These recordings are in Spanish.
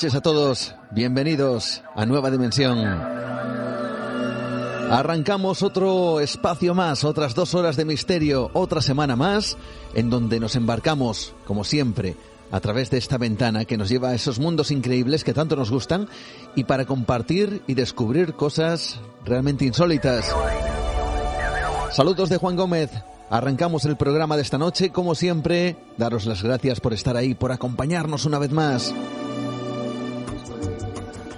Noches a todos, bienvenidos a Nueva Dimensión. Arrancamos otro espacio más, otras dos horas de misterio, otra semana más, en donde nos embarcamos, como siempre, a través de esta ventana que nos lleva a esos mundos increíbles que tanto nos gustan y para compartir y descubrir cosas realmente insólitas. Saludos de Juan Gómez. Arrancamos el programa de esta noche, como siempre, daros las gracias por estar ahí, por acompañarnos una vez más.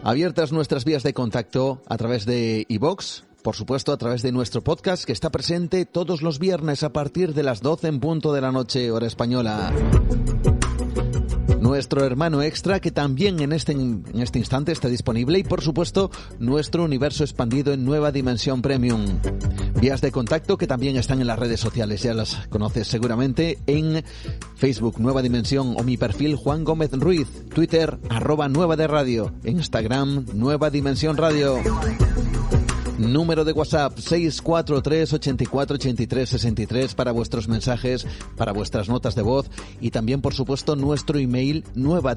Abiertas nuestras vías de contacto a través de iVox, por supuesto a través de nuestro podcast que está presente todos los viernes a partir de las 12 en punto de la noche hora española. Nuestro hermano extra que también en este, en este instante está disponible y por supuesto nuestro universo expandido en nueva dimensión premium. Vías de contacto que también están en las redes sociales, ya las conoces seguramente en Facebook Nueva Dimensión o mi perfil Juan Gómez Ruiz, Twitter arroba Nueva de Radio, Instagram Nueva Dimensión Radio. Número de WhatsApp 643 84 83 63 para vuestros mensajes, para vuestras notas de voz y también por supuesto nuestro email nueva.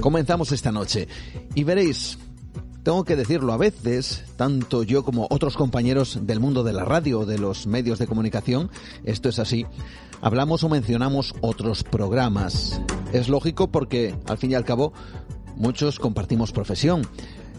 Comenzamos esta noche y veréis, tengo que decirlo a veces, tanto yo como otros compañeros del mundo de la radio, de los medios de comunicación, esto es así, hablamos o mencionamos otros programas. Es lógico porque, al fin y al cabo, muchos compartimos profesión.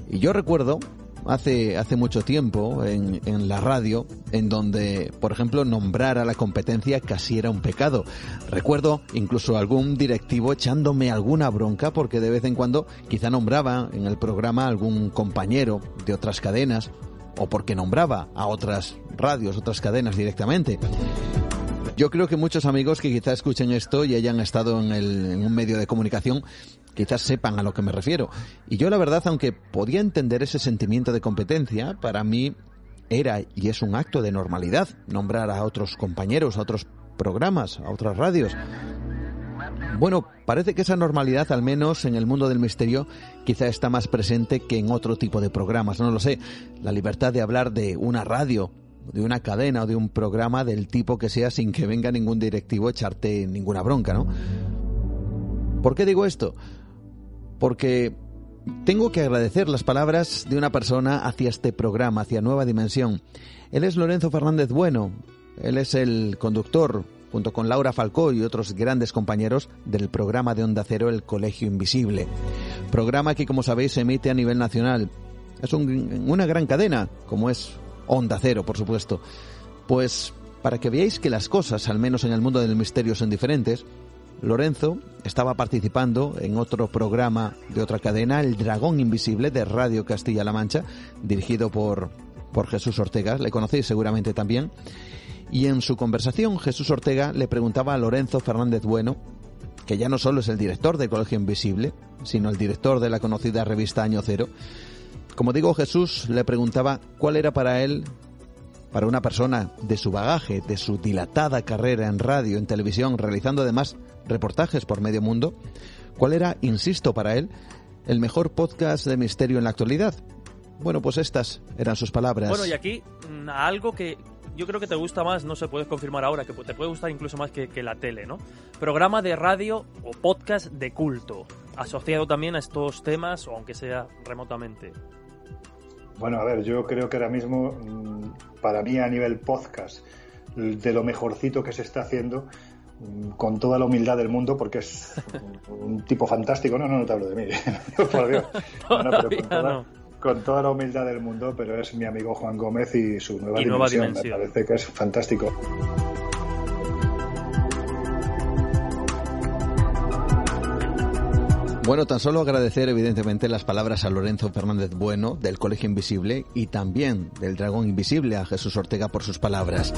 Y yo recuerdo hace, hace mucho tiempo en, en, la radio, en donde, por ejemplo, nombrar a la competencia casi era un pecado. Recuerdo incluso algún directivo echándome alguna bronca porque de vez en cuando quizá nombraba en el programa algún compañero de otras cadenas o porque nombraba a otras radios, otras cadenas directamente. Yo creo que muchos amigos que quizá escuchen esto y hayan estado en, el, en un medio de comunicación quizás sepan a lo que me refiero. Y yo la verdad, aunque podía entender ese sentimiento de competencia, para mí era y es un acto de normalidad nombrar a otros compañeros, a otros programas, a otras radios. Bueno, parece que esa normalidad, al menos en el mundo del misterio, quizá está más presente que en otro tipo de programas. No lo sé. La libertad de hablar de una radio, de una cadena o de un programa del tipo que sea sin que venga ningún directivo a echarte ninguna bronca, ¿no? ¿Por qué digo esto? Porque tengo que agradecer las palabras de una persona hacia este programa, hacia Nueva Dimensión. Él es Lorenzo Fernández Bueno, él es el conductor, junto con Laura Falcó y otros grandes compañeros del programa de Onda Cero El Colegio Invisible. Programa que, como sabéis, se emite a nivel nacional. Es un, una gran cadena, como es Onda Cero, por supuesto. Pues para que veáis que las cosas, al menos en el mundo del misterio, son diferentes, Lorenzo estaba participando en otro programa de otra cadena, El Dragón Invisible de Radio Castilla-La Mancha, dirigido por, por Jesús Ortega, le conocéis seguramente también. Y en su conversación Jesús Ortega le preguntaba a Lorenzo Fernández Bueno, que ya no solo es el director de Colegio Invisible, sino el director de la conocida revista Año Cero. Como digo, Jesús le preguntaba cuál era para él para una persona de su bagaje, de su dilatada carrera en radio, en televisión, realizando además reportajes por medio mundo, cuál era, insisto, para él, el mejor podcast de misterio en la actualidad. Bueno, pues estas eran sus palabras. Bueno, y aquí mm, algo que yo creo que te gusta más, no se puedes confirmar ahora, que te puede gustar incluso más que, que la tele, ¿no? Programa de radio o podcast de culto, asociado también a estos temas, o aunque sea remotamente. Bueno, a ver, yo creo que ahora mismo, mm, para mí a nivel podcast, de lo mejorcito que se está haciendo, con toda la humildad del mundo, porque es un tipo fantástico. No, no, no te hablo de mí, por Dios. Pero con, toda, la humildad del mundo, pero es mi amigo Juan Gómez y su nueva, dimensión, nueva dimensión. Me parece que es fantástico. Bueno, tan solo agradecer evidentemente las palabras a Lorenzo Fernández Bueno del Colegio Invisible y también del Dragón Invisible a Jesús Ortega por sus palabras.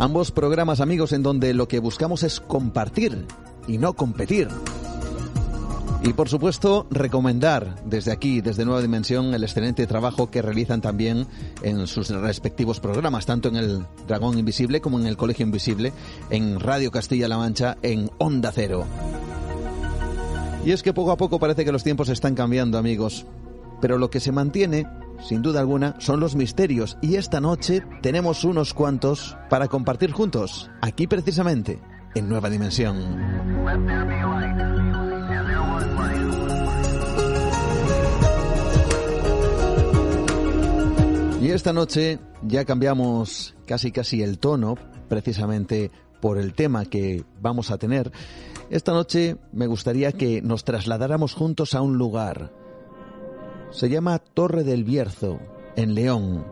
Ambos programas amigos en donde lo que buscamos es compartir y no competir. Y por supuesto, recomendar desde aquí, desde Nueva Dimensión, el excelente trabajo que realizan también en sus respectivos programas, tanto en el Dragón Invisible como en el Colegio Invisible, en Radio Castilla-La Mancha, en Onda Cero. Y es que poco a poco parece que los tiempos están cambiando, amigos. Pero lo que se mantiene, sin duda alguna, son los misterios. Y esta noche tenemos unos cuantos para compartir juntos, aquí precisamente, en Nueva Dimensión. Y esta noche ya cambiamos casi casi el tono, precisamente por el tema que vamos a tener. Esta noche me gustaría que nos trasladáramos juntos a un lugar. Se llama Torre del Bierzo, en León,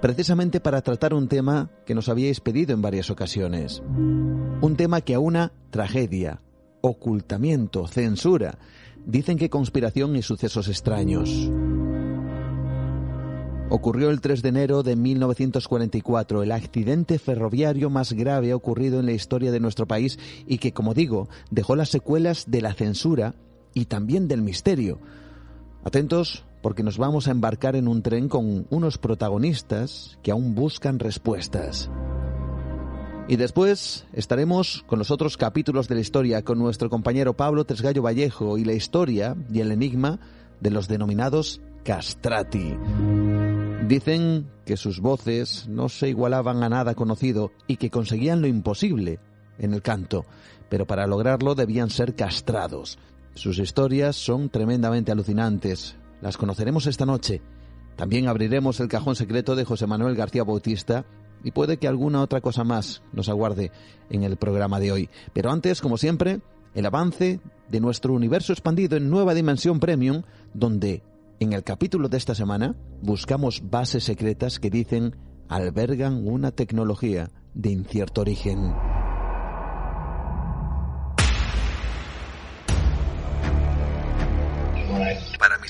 precisamente para tratar un tema que nos habíais pedido en varias ocasiones. Un tema que aúna tragedia, ocultamiento, censura, dicen que conspiración y sucesos extraños ocurrió el 3 de enero de 1944, el accidente ferroviario más grave ocurrido en la historia de nuestro país y que, como digo, dejó las secuelas de la censura y también del misterio. Atentos porque nos vamos a embarcar en un tren con unos protagonistas que aún buscan respuestas. Y después estaremos con los otros capítulos de la historia con nuestro compañero Pablo Tresgallo Vallejo y la historia y el enigma de los denominados castrati. Dicen que sus voces no se igualaban a nada conocido y que conseguían lo imposible en el canto, pero para lograrlo debían ser castrados. Sus historias son tremendamente alucinantes. Las conoceremos esta noche. También abriremos el cajón secreto de José Manuel García Bautista y puede que alguna otra cosa más nos aguarde en el programa de hoy. Pero antes, como siempre, el avance de nuestro universo expandido en Nueva Dimensión Premium, donde en el capítulo de esta semana buscamos bases secretas que dicen albergan una tecnología de incierto origen.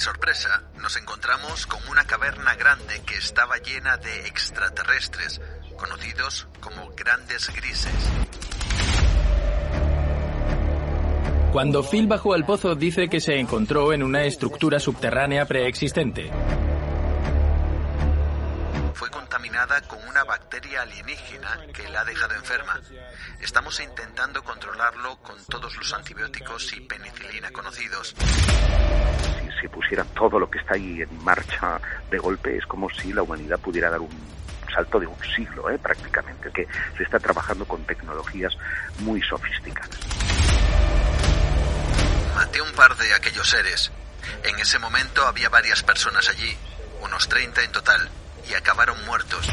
Sorpresa, nos encontramos con una caverna grande que estaba llena de extraterrestres, conocidos como grandes grises. Cuando Phil bajó al pozo dice que se encontró en una estructura subterránea preexistente. Fue contaminada con una bacteria alienígena que la ha dejado enferma. Estamos intentando controlarlo con todos los antibióticos y penicilina conocidos. Si se pusiera todo lo que está ahí en marcha de golpe, es como si la humanidad pudiera dar un salto de un siglo, ¿eh? prácticamente, que se está trabajando con tecnologías muy sofisticadas maté un par de aquellos seres. En ese momento había varias personas allí, unos 30 en total, y acabaron muertos.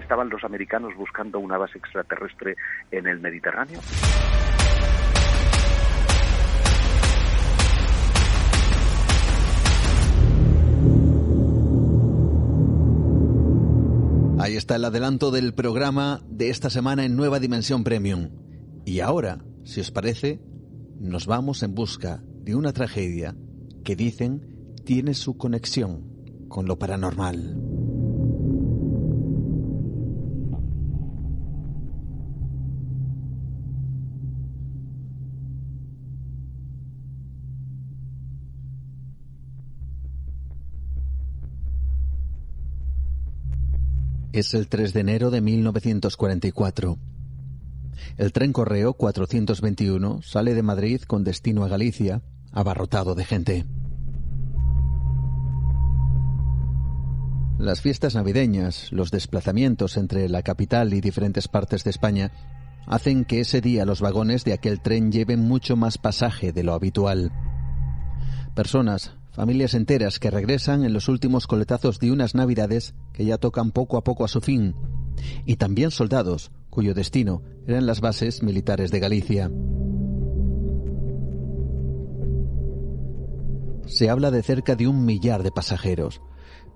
¿Estaban los americanos buscando una base extraterrestre en el Mediterráneo? Ahí está el adelanto del programa de esta semana en Nueva Dimensión Premium. Y ahora si os parece, nos vamos en busca de una tragedia que dicen tiene su conexión con lo paranormal. Es el 3 de enero de 1944. El tren Correo 421 sale de Madrid con destino a Galicia, abarrotado de gente. Las fiestas navideñas, los desplazamientos entre la capital y diferentes partes de España hacen que ese día los vagones de aquel tren lleven mucho más pasaje de lo habitual. Personas, familias enteras que regresan en los últimos coletazos de unas navidades que ya tocan poco a poco a su fin, y también soldados cuyo destino eran las bases militares de Galicia. Se habla de cerca de un millar de pasajeros,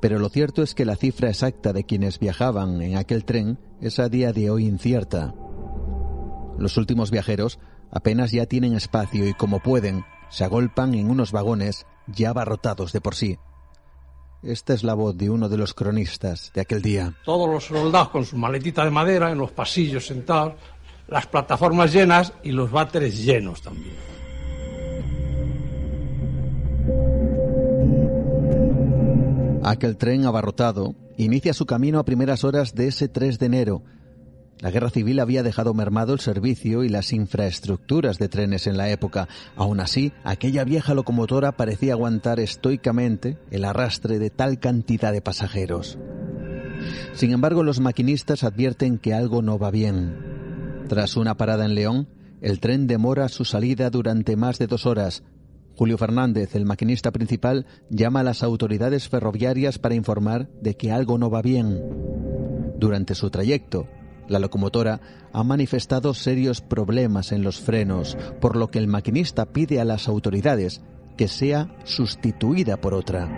pero lo cierto es que la cifra exacta de quienes viajaban en aquel tren es a día de hoy incierta. Los últimos viajeros Apenas ya tienen espacio y como pueden, se agolpan en unos vagones ya abarrotados de por sí. Esta es la voz de uno de los cronistas de aquel día. Todos los soldados con su maletita de madera en los pasillos sentados, las plataformas llenas y los váteres llenos también. Aquel tren abarrotado inicia su camino a primeras horas de ese 3 de enero. La guerra civil había dejado mermado el servicio y las infraestructuras de trenes en la época. Aún así, aquella vieja locomotora parecía aguantar estoicamente el arrastre de tal cantidad de pasajeros. Sin embargo, los maquinistas advierten que algo no va bien. Tras una parada en León, el tren demora su salida durante más de dos horas, Julio Fernández, el maquinista principal, llama a las autoridades ferroviarias para informar de que algo no va bien. Durante su trayecto, la locomotora ha manifestado serios problemas en los frenos, por lo que el maquinista pide a las autoridades que sea sustituida por otra.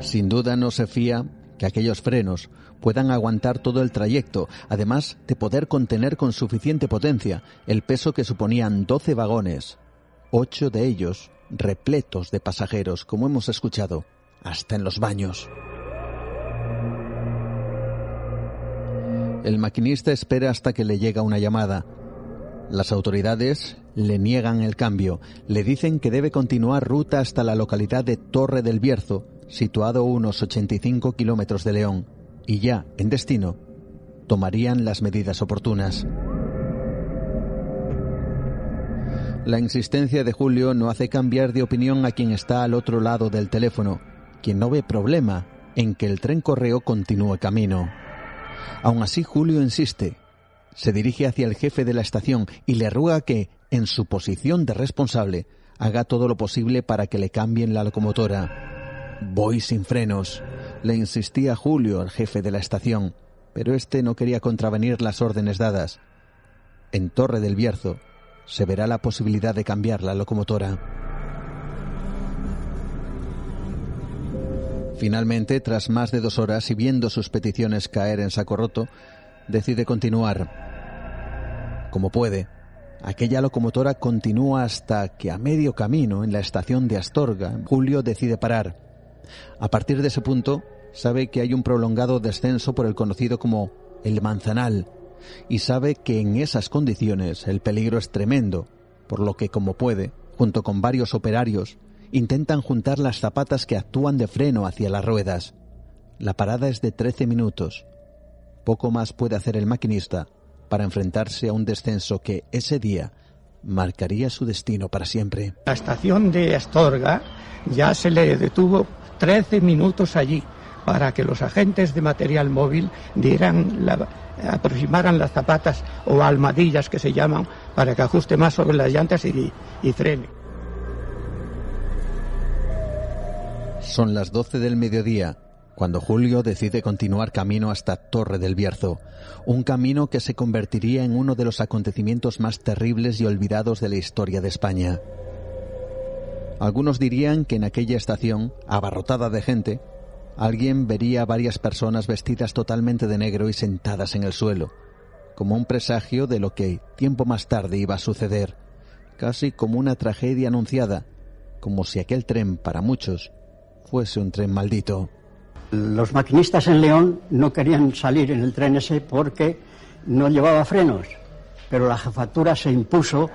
Sin duda no se fía que aquellos frenos puedan aguantar todo el trayecto, además de poder contener con suficiente potencia el peso que suponían 12 vagones, ocho de ellos repletos de pasajeros, como hemos escuchado, hasta en los baños. El maquinista espera hasta que le llega una llamada. Las autoridades le niegan el cambio, le dicen que debe continuar ruta hasta la localidad de Torre del Bierzo, situado a unos 85 kilómetros de León, y ya, en destino, tomarían las medidas oportunas. La insistencia de Julio no hace cambiar de opinión a quien está al otro lado del teléfono, quien no ve problema en que el tren correo continúe camino. Aún así, Julio insiste. Se dirige hacia el jefe de la estación y le ruega que, en su posición de responsable, haga todo lo posible para que le cambien la locomotora. Voy sin frenos, le insistía Julio al jefe de la estación, pero este no quería contravenir las órdenes dadas. En Torre del Bierzo, se verá la posibilidad de cambiar la locomotora. Finalmente, tras más de dos horas y viendo sus peticiones caer en saco roto, decide continuar. Como puede, aquella locomotora continúa hasta que a medio camino en la estación de Astorga, Julio decide parar. A partir de ese punto, sabe que hay un prolongado descenso por el conocido como el Manzanal, y sabe que en esas condiciones el peligro es tremendo, por lo que como puede, junto con varios operarios, intentan juntar las zapatas que actúan de freno hacia las ruedas. La parada es de 13 minutos. Poco más puede hacer el maquinista para enfrentarse a un descenso que ese día marcaría su destino para siempre. La estación de Astorga ya se le detuvo 13 minutos allí para que los agentes de material móvil dieran la, aproximaran las zapatas o almadillas que se llaman para que ajuste más sobre las llantas y, y frene. Son las 12 del mediodía cuando Julio decide continuar camino hasta Torre del Bierzo, un camino que se convertiría en uno de los acontecimientos más terribles y olvidados de la historia de España. Algunos dirían que en aquella estación, abarrotada de gente, alguien vería a varias personas vestidas totalmente de negro y sentadas en el suelo, como un presagio de lo que tiempo más tarde iba a suceder, casi como una tragedia anunciada, como si aquel tren para muchos fuese un tren maldito. Los maquinistas en León no querían salir en el tren ese porque no llevaba frenos, pero la jefatura se impuso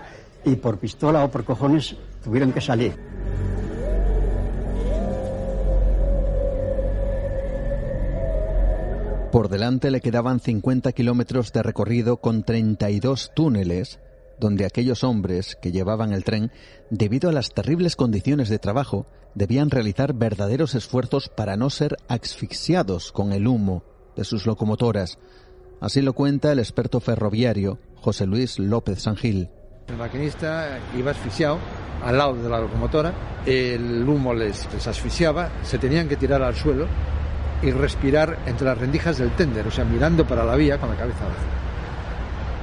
y por pistola o por cojones tuvieron que salir. Por delante le quedaban 50 kilómetros de recorrido con 32 túneles donde aquellos hombres que llevaban el tren, debido a las terribles condiciones de trabajo, debían realizar verdaderos esfuerzos para no ser asfixiados con el humo de sus locomotoras. Así lo cuenta el experto ferroviario José Luis López Sangil. El maquinista iba asfixiado al lado de la locomotora, el humo les, les asfixiaba, se tenían que tirar al suelo y respirar entre las rendijas del tender, o sea, mirando para la vía con la cabeza abajo.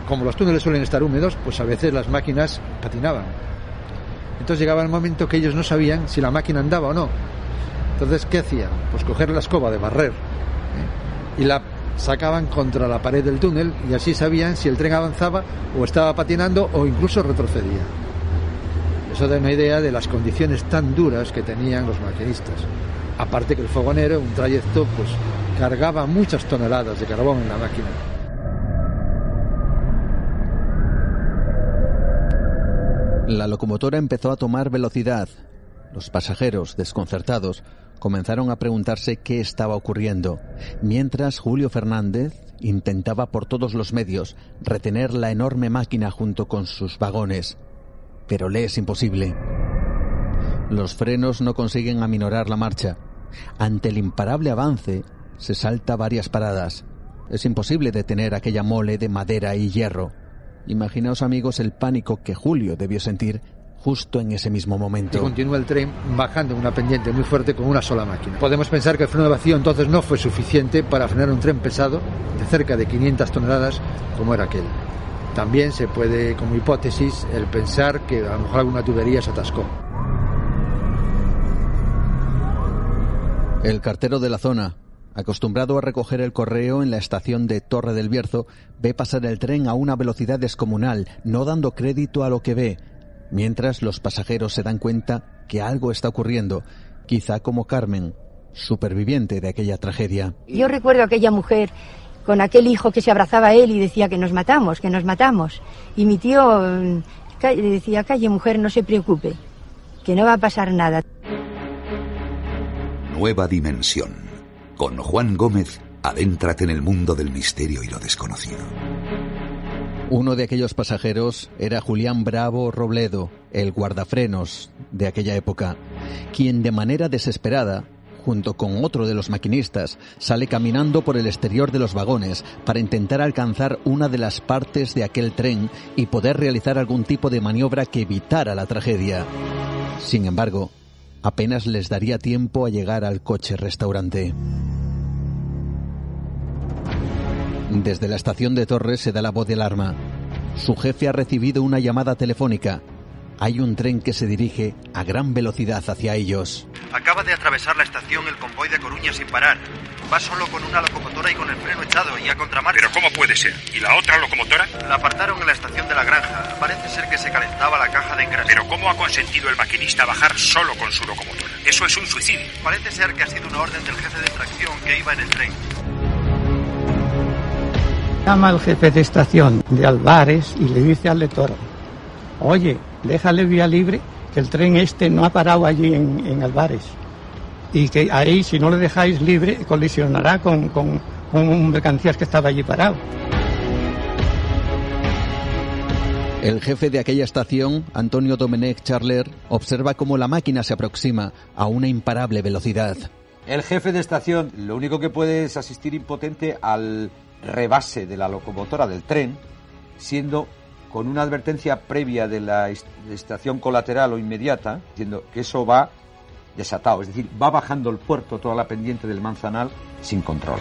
Como los túneles suelen estar húmedos, pues a veces las máquinas patinaban. Entonces llegaba el momento que ellos no sabían si la máquina andaba o no. Entonces, ¿qué hacían? Pues coger la escoba de barrer ¿eh? y la sacaban contra la pared del túnel y así sabían si el tren avanzaba o estaba patinando o incluso retrocedía. Eso da una idea de las condiciones tan duras que tenían los maquinistas. Aparte que el fogonero, un trayecto, pues cargaba muchas toneladas de carbón en la máquina. La locomotora empezó a tomar velocidad. Los pasajeros, desconcertados, comenzaron a preguntarse qué estaba ocurriendo, mientras Julio Fernández intentaba por todos los medios retener la enorme máquina junto con sus vagones. Pero le es imposible. Los frenos no consiguen aminorar la marcha. Ante el imparable avance, se salta varias paradas. Es imposible detener aquella mole de madera y hierro. Imaginaos amigos el pánico que Julio debió sentir justo en ese mismo momento. Y continúa el tren bajando una pendiente muy fuerte con una sola máquina. Podemos pensar que el freno de vacío entonces no fue suficiente para frenar un tren pesado de cerca de 500 toneladas como era aquel. También se puede, como hipótesis, el pensar que a lo mejor alguna tubería se atascó. El cartero de la zona, acostumbrado a recoger el correo en la estación de Torre del Bierzo, ve pasar el tren a una velocidad descomunal, no dando crédito a lo que ve, mientras los pasajeros se dan cuenta que algo está ocurriendo, quizá como Carmen, superviviente de aquella tragedia. Yo recuerdo a aquella mujer con aquel hijo que se abrazaba a él y decía que nos matamos, que nos matamos. Y mi tío mm, decía, calle mujer, no se preocupe, que no va a pasar nada. Nueva dimensión. Con Juan Gómez, adéntrate en el mundo del misterio y lo desconocido. Uno de aquellos pasajeros era Julián Bravo Robledo, el guardafrenos de aquella época, quien de manera desesperada, junto con otro de los maquinistas, sale caminando por el exterior de los vagones para intentar alcanzar una de las partes de aquel tren y poder realizar algún tipo de maniobra que evitara la tragedia. Sin embargo, apenas les daría tiempo a llegar al coche restaurante. Desde la estación de Torres se da la voz de alarma. Su jefe ha recibido una llamada telefónica. Hay un tren que se dirige a gran velocidad hacia ellos. Acaba de atravesar la estación el convoy de Coruña sin parar. Va solo con una locomotora y con el freno echado y a contramarcha. ¿Pero cómo puede ser? ¿Y la otra locomotora? La apartaron en la estación de la granja. Parece ser que se calentaba la caja de engranaje. ¿Pero cómo ha consentido el maquinista bajar solo con su locomotora? Eso es un suicidio. Parece ser que ha sido una orden del jefe de tracción que iba en el tren. Llama al jefe de estación de Albares y le dice al lector, oye, déjale vía libre, que el tren este no ha parado allí en, en Albares. Y que ahí, si no le dejáis libre, colisionará con, con, con un mercancías que estaba allí parado. El jefe de aquella estación, Antonio Domenech Charler, observa cómo la máquina se aproxima a una imparable velocidad. El jefe de estación lo único que puede es asistir impotente al rebase de la locomotora del tren, siendo con una advertencia previa de la estación colateral o inmediata, diciendo que eso va desatado, es decir, va bajando el puerto toda la pendiente del Manzanal sin control.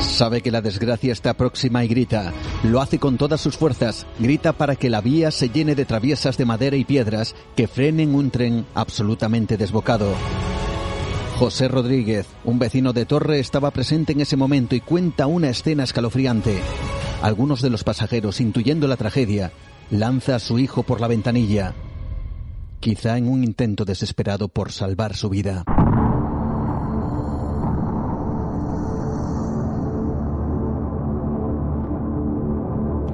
Sabe que la desgracia está próxima y grita. Lo hace con todas sus fuerzas. Grita para que la vía se llene de traviesas de madera y piedras que frenen un tren absolutamente desbocado. José Rodríguez, un vecino de Torre, estaba presente en ese momento y cuenta una escena escalofriante. Algunos de los pasajeros, intuyendo la tragedia, lanza a su hijo por la ventanilla, quizá en un intento desesperado por salvar su vida.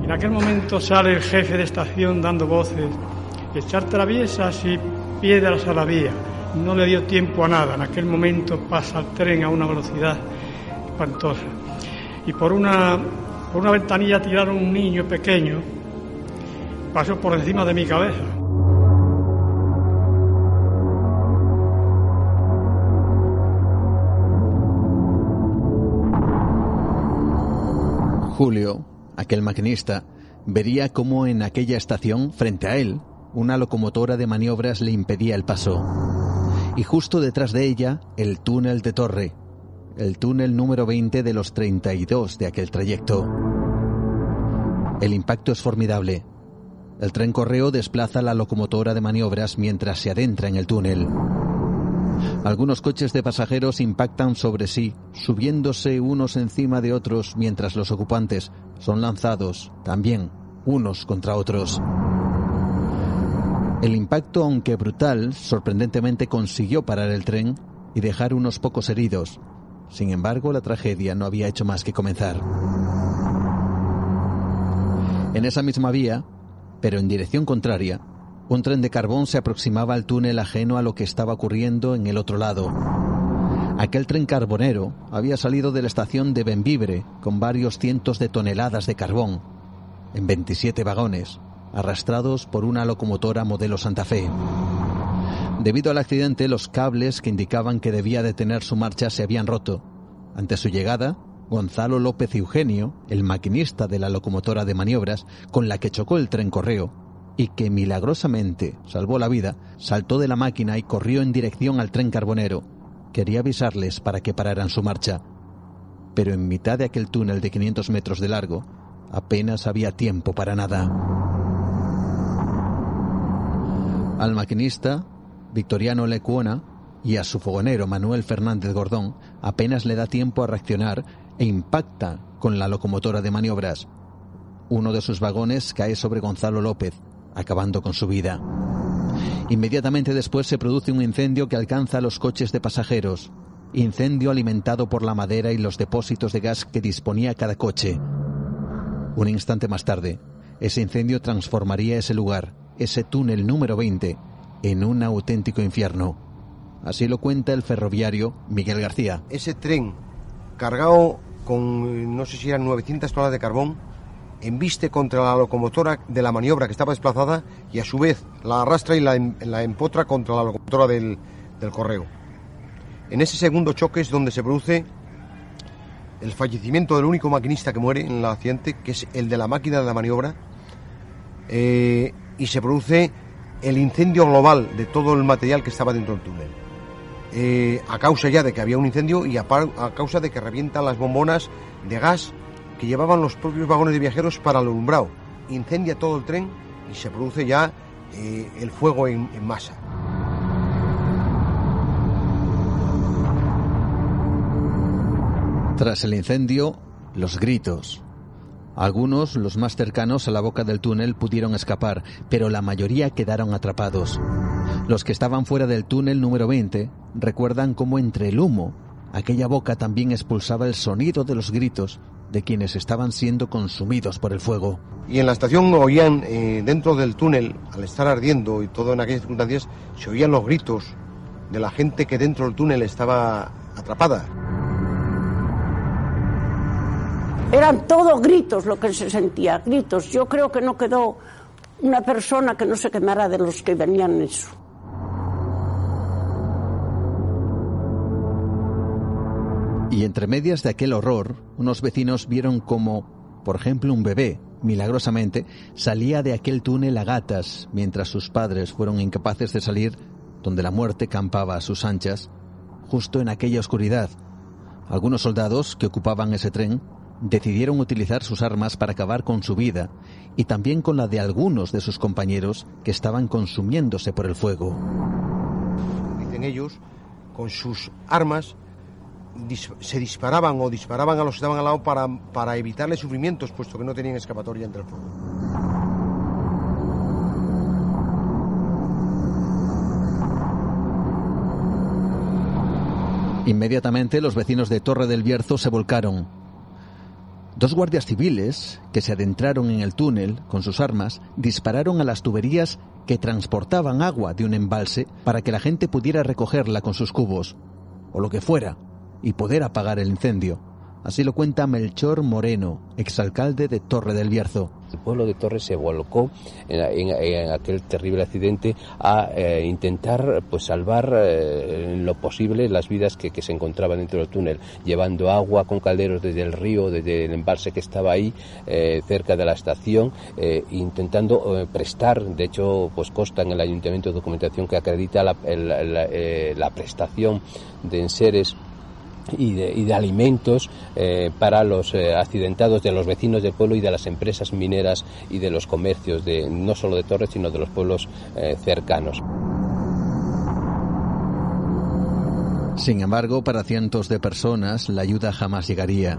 En aquel momento sale el jefe de estación dando voces, echar traviesas y piedras a la vía. No le dio tiempo a nada. En aquel momento pasa el tren a una velocidad espantosa. Y por una, por una ventanilla tiraron un niño pequeño. Pasó por encima de mi cabeza. Julio, aquel maquinista, vería cómo en aquella estación, frente a él, una locomotora de maniobras le impedía el paso. Y justo detrás de ella, el túnel de Torre, el túnel número 20 de los 32 de aquel trayecto. El impacto es formidable. El tren correo desplaza la locomotora de maniobras mientras se adentra en el túnel. Algunos coches de pasajeros impactan sobre sí, subiéndose unos encima de otros mientras los ocupantes son lanzados también unos contra otros. El impacto, aunque brutal, sorprendentemente consiguió parar el tren y dejar unos pocos heridos. Sin embargo, la tragedia no había hecho más que comenzar. En esa misma vía, pero en dirección contraria, un tren de carbón se aproximaba al túnel ajeno a lo que estaba ocurriendo en el otro lado. Aquel tren carbonero había salido de la estación de Benvibre con varios cientos de toneladas de carbón, en 27 vagones, arrastrados por una locomotora modelo Santa Fe. Debido al accidente, los cables que indicaban que debía detener su marcha se habían roto. Ante su llegada, Gonzalo López Eugenio, el maquinista de la locomotora de maniobras con la que chocó el tren correo, y que milagrosamente salvó la vida, saltó de la máquina y corrió en dirección al tren carbonero. Quería avisarles para que pararan su marcha. Pero en mitad de aquel túnel de 500 metros de largo, apenas había tiempo para nada. Al maquinista, Victoriano Lecuona, y a su fogonero Manuel Fernández Gordón apenas le da tiempo a reaccionar e impacta con la locomotora de maniobras. Uno de sus vagones cae sobre Gonzalo López, acabando con su vida. Inmediatamente después se produce un incendio que alcanza los coches de pasajeros, incendio alimentado por la madera y los depósitos de gas que disponía cada coche. Un instante más tarde, ese incendio transformaría ese lugar, ese túnel número 20, en un auténtico infierno. Así lo cuenta el ferroviario Miguel García. Ese tren cargado con, no sé si eran 900 toneladas de carbón, embiste contra la locomotora de la maniobra que estaba desplazada y a su vez la arrastra y la, em, la empotra contra la locomotora del, del correo. En ese segundo choque es donde se produce el fallecimiento del único maquinista que muere en el accidente, que es el de la máquina de la maniobra, eh, y se produce el incendio global de todo el material que estaba dentro del túnel. Eh, a causa ya de que había un incendio y a, causa de que revientan las bombonas de gas que llevaban los propios vagones de viajeros para el. Incendia todo el tren y se produce ya eh, el fuego en masa. Tras el incendio, los gritos. Algunos, los más cercanos a la boca del túnel, pudieron escapar, pero la mayoría quedaron atrapados. Los que estaban fuera del túnel número 20 recuerdan cómo entre el humo, aquella boca también expulsaba el sonido de los gritos de quienes estaban siendo consumidos por el fuego. Y en la estación oían, eh, dentro del túnel, al estar ardiendo y todo en aquellas circunstancias, se oían los gritos de la gente que dentro del túnel estaba atrapada. Eran todos gritos lo que se sentía, gritos. Yo creo que no quedó una persona que no se quemara de los que venían en eso. Y entre medias de aquel horror, unos vecinos vieron como, por ejemplo, un bebé, milagrosamente, salía de aquel túnel a gatas, mientras sus padres fueron incapaces de salir donde la muerte campaba a sus anchas, justo en aquella oscuridad. Algunos soldados que ocupaban ese tren decidieron utilizar sus armas para acabar con su vida y también con la de algunos de sus compañeros que estaban consumiéndose por el fuego. Dicen ellos, con sus armas dis se disparaban o disparaban a los que estaban al lado para, para evitarles sufrimientos, puesto que no tenían escapatoria entre el fuego. Inmediatamente los vecinos de Torre del Bierzo se volcaron. Dos guardias civiles, que se adentraron en el túnel con sus armas, dispararon a las tuberías que transportaban agua de un embalse para que la gente pudiera recogerla con sus cubos, o lo que fuera, y poder apagar el incendio. Así lo cuenta Melchor Moreno, exalcalde de Torre del Bierzo. El pueblo de Torre se volcó en, en, aquel terrible accidente a eh, intentar pues salvar eh, en lo posible las vidas que, se encontraban dentro del túnel, llevando agua con calderos desde el río, desde el embalse que estaba ahí eh, cerca de la estación, intentando prestar, de hecho pues consta en el ayuntamiento de documentación que acredita la prestación de enseres y de, alimentos eh, para los eh, accidentados de los vecinos del pueblo y de las empresas mineras y de los comercios, de, no solo de Torres, sino de los pueblos eh, cercanos. Sin embargo, para cientos de personas la ayuda jamás llegaría.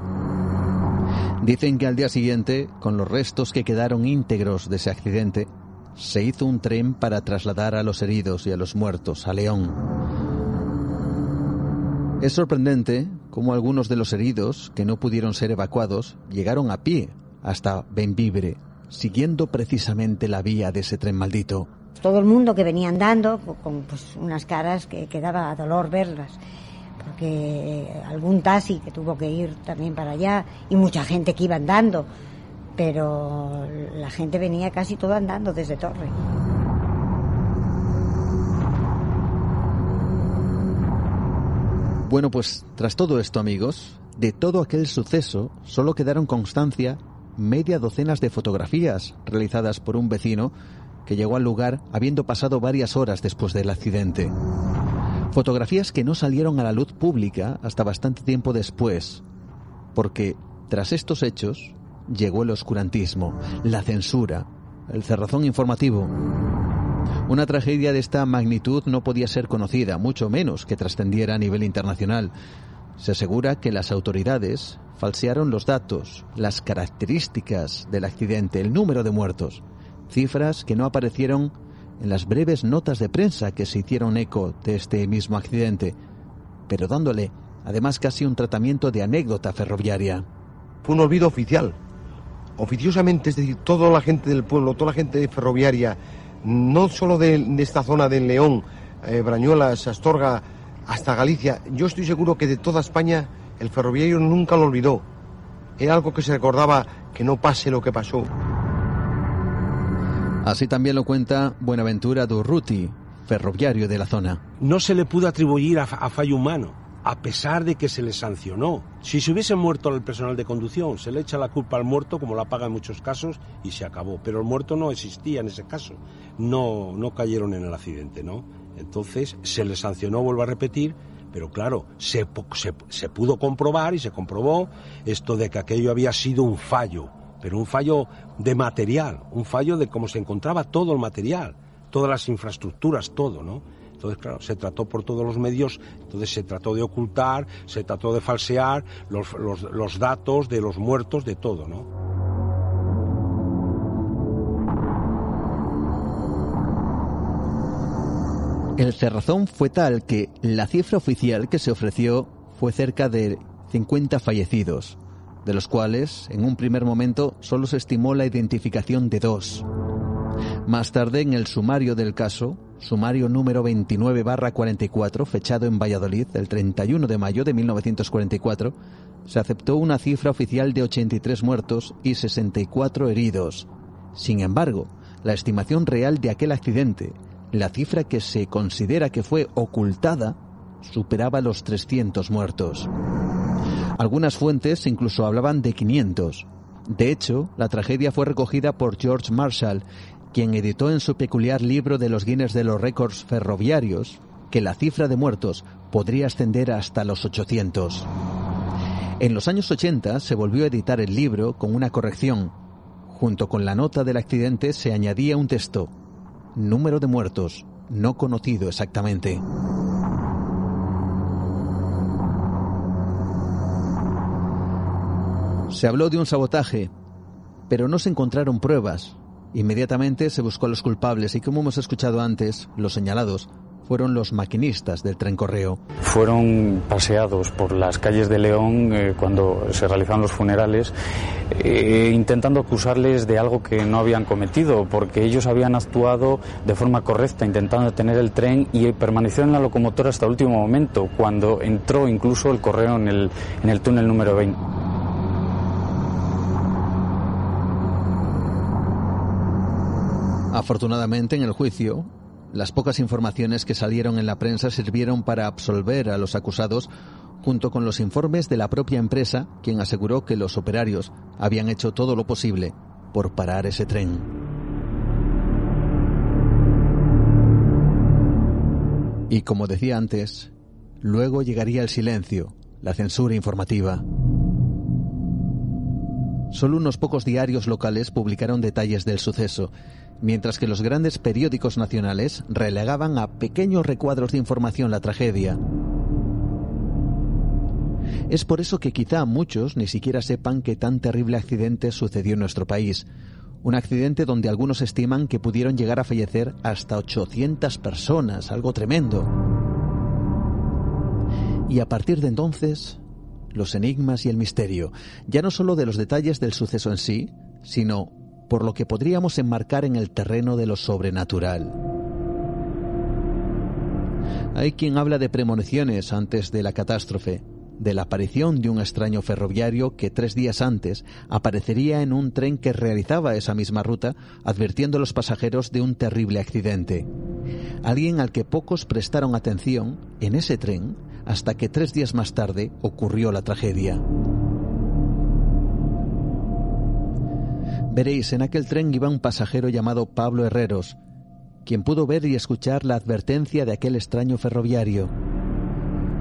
Dicen que al día siguiente, con los restos que quedaron íntegros de ese accidente, se hizo un tren para trasladar a los heridos y a los muertos a León. Es sorprendente cómo algunos de los heridos que no pudieron ser evacuados llegaron a pie hasta Benvibre, siguiendo precisamente la vía de ese tren maldito. Todo el mundo que venía andando con pues, unas caras que, que daba dolor verlas porque algún taxi que tuvo que ir también para allá y mucha gente que iba andando, pero la gente venía casi todo andando desde Torre. Bueno, pues tras todo esto, amigos, de todo aquel suceso solo quedaron constancia media docenas de fotografías realizadas por un vecino que llegó al lugar habiendo pasado varias horas después del accidente. Fotografías que no salieron a la luz pública hasta bastante tiempo después, porque tras estos hechos llegó el oscurantismo, la censura, el cerrazón informativo. Una tragedia de esta magnitud no podía ser conocida, mucho menos que trascendiera a nivel internacional. Se asegura que las autoridades falsearon los datos, las características del accidente, el número de muertos, cifras que no aparecieron en las breves notas de prensa que se hicieron eco de este mismo accidente, pero dándole además casi un tratamiento de anécdota ferroviaria. Fue un olvido oficial, oficiosamente, es decir, toda la gente del pueblo, toda la gente ferroviaria, no solo de, esta zona de León, eh, Brañuelas, Astorga, hasta Galicia, yo estoy seguro que de toda España el ferroviario nunca lo olvidó. Era algo que se recordaba que no pase lo que pasó. Así también lo cuenta Buenaventura Durruti, ferroviario de la zona. No se le pudo atribuir a, a fallo humano, a pesar de que se le sancionó. Si se hubiese muerto el personal de conducción, se le echa la culpa al muerto, como la paga en muchos casos, y se acabó. Pero el muerto no existía en ese caso. No, no cayeron en el accidente, ¿no? Entonces se le sancionó, vuelvo a repetir, pero claro, se, se, se pudo comprobar y se comprobó esto de que aquello había sido un fallo pero un fallo de material, un fallo de cómo se encontraba todo el material, todas las infraestructuras, todo, ¿no? Entonces, claro, se trató por todos los medios, entonces se trató de ocultar, se trató de falsear los, los, datos de los muertos, de todo, ¿no? El cerrazón fue tal que la cifra oficial que se ofreció fue cerca de 50 fallecidos, de los cuales, en un primer momento, solo se estimó la identificación de dos. Más tarde, en el sumario del caso, sumario número 29-44, fechado en Valladolid el 31 de mayo de 1944, se aceptó una cifra oficial de 83 muertos y 64 heridos. Sin embargo, la estimación real de aquel accidente, la cifra que se considera que fue ocultada, superaba los 300 muertos. Algunas fuentes incluso hablaban de 500. De hecho, la tragedia fue recogida por George Marshall, quien editó en su peculiar libro de los Guinness de los récords ferroviarios que la cifra de muertos podría ascender hasta los 800. En los años 80 se volvió a editar el libro con una corrección. Junto con la nota del accidente se añadía un texto. Número de muertos, no conocido exactamente. Se habló de un sabotaje, pero no se encontraron pruebas. Inmediatamente se buscó a los culpables y como hemos escuchado antes, los señalados fueron los maquinistas del tren correo. Fueron paseados por las calles de León eh, cuando se realizaban los funerales, eh, intentando acusarles de algo que no habían cometido, porque ellos habían actuado de forma correcta, intentando detener el tren y permanecieron en la locomotora hasta el último momento, cuando entró incluso el correo en el, en el túnel número 20. Afortunadamente, en el juicio, las pocas informaciones que salieron en la prensa sirvieron para absolver a los acusados junto con los informes de la propia empresa, quien aseguró que los operarios habían hecho todo lo posible por parar ese tren. Y como decía antes, luego llegaría el silencio, la censura informativa. Solo unos pocos diarios locales publicaron detalles del suceso mientras que los grandes periódicos nacionales relegaban a pequeños recuadros de información la tragedia. Es por eso que quizá muchos ni siquiera sepan que tan terrible accidente sucedió en nuestro país. Un accidente donde algunos estiman que pudieron llegar a fallecer hasta 800 personas, algo tremendo. Y a partir de entonces, los enigmas y el misterio, ya no solo de los detalles del suceso en sí, sino por lo que podríamos enmarcar en el terreno de lo sobrenatural. Hay quien habla de premoniciones antes de la catástrofe, de la aparición de un extraño ferroviario que tres días antes aparecería en un tren que realizaba esa misma ruta, advirtiendo a los pasajeros de un terrible accidente. Alguien al que pocos prestaron atención en ese tren hasta que tres días más tarde ocurrió la tragedia. Veréis, en aquel tren iba un pasajero llamado Pablo Herreros, quien pudo ver y escuchar la advertencia de aquel extraño ferroviario.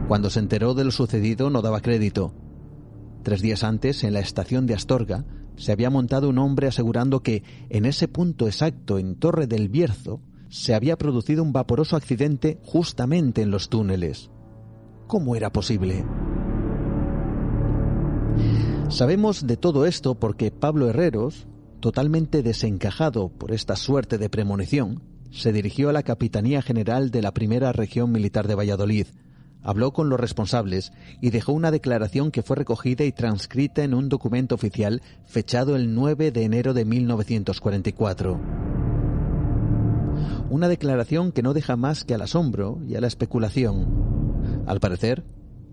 Cuando se enteró de lo sucedido no daba crédito. Tres días antes, en la estación de Astorga, se había montado un hombre asegurando que en ese punto exacto, en Torre del Bierzo, se había producido un vaporoso accidente justamente en los túneles. ¿Cómo era posible? Sabemos de todo esto porque Pablo Herreros, totalmente desencajado por esta suerte de premonición, se dirigió a la Capitanía General de la Primera Región Militar de Valladolid, habló con los responsables y dejó una declaración que fue recogida y transcrita en un documento oficial fechado el 9 de enero de 1944. Una declaración que no deja más que al asombro y a la especulación. Al parecer,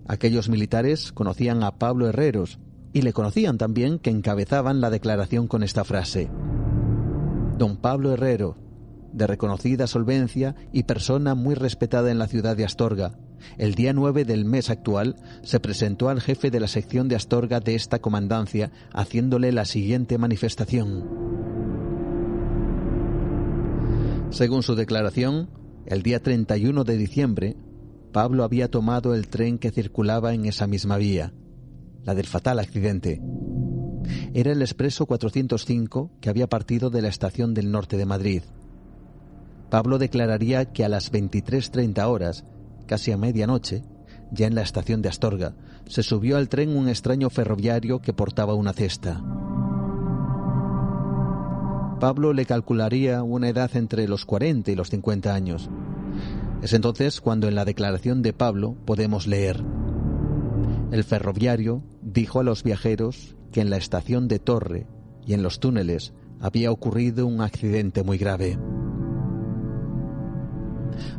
aquellos militares conocían a Pablo Herreros y le conocían también que encabezaban la declaración con esta frase. Don Pablo Herrero, de reconocida solvencia y persona muy respetada en la ciudad de Astorga, el día 9 del mes actual se presentó al jefe de la sección de Astorga de esta comandancia haciéndole la siguiente manifestación. Según su declaración, el día 31 de diciembre, Pablo había tomado el tren que circulaba en esa misma vía, la del fatal accidente. Era el expreso 405 que había partido de la estación del norte de Madrid. Pablo declararía que a las 23.30 horas casi a medianoche, ya en la estación de Astorga, se subió al tren un extraño ferroviario que portaba una cesta. Pablo le calcularía una edad entre los 40 y los 50 años. Es entonces cuando en la declaración de Pablo podemos leer, el ferroviario dijo a los viajeros que en la estación de Torre y en los túneles había ocurrido un accidente muy grave.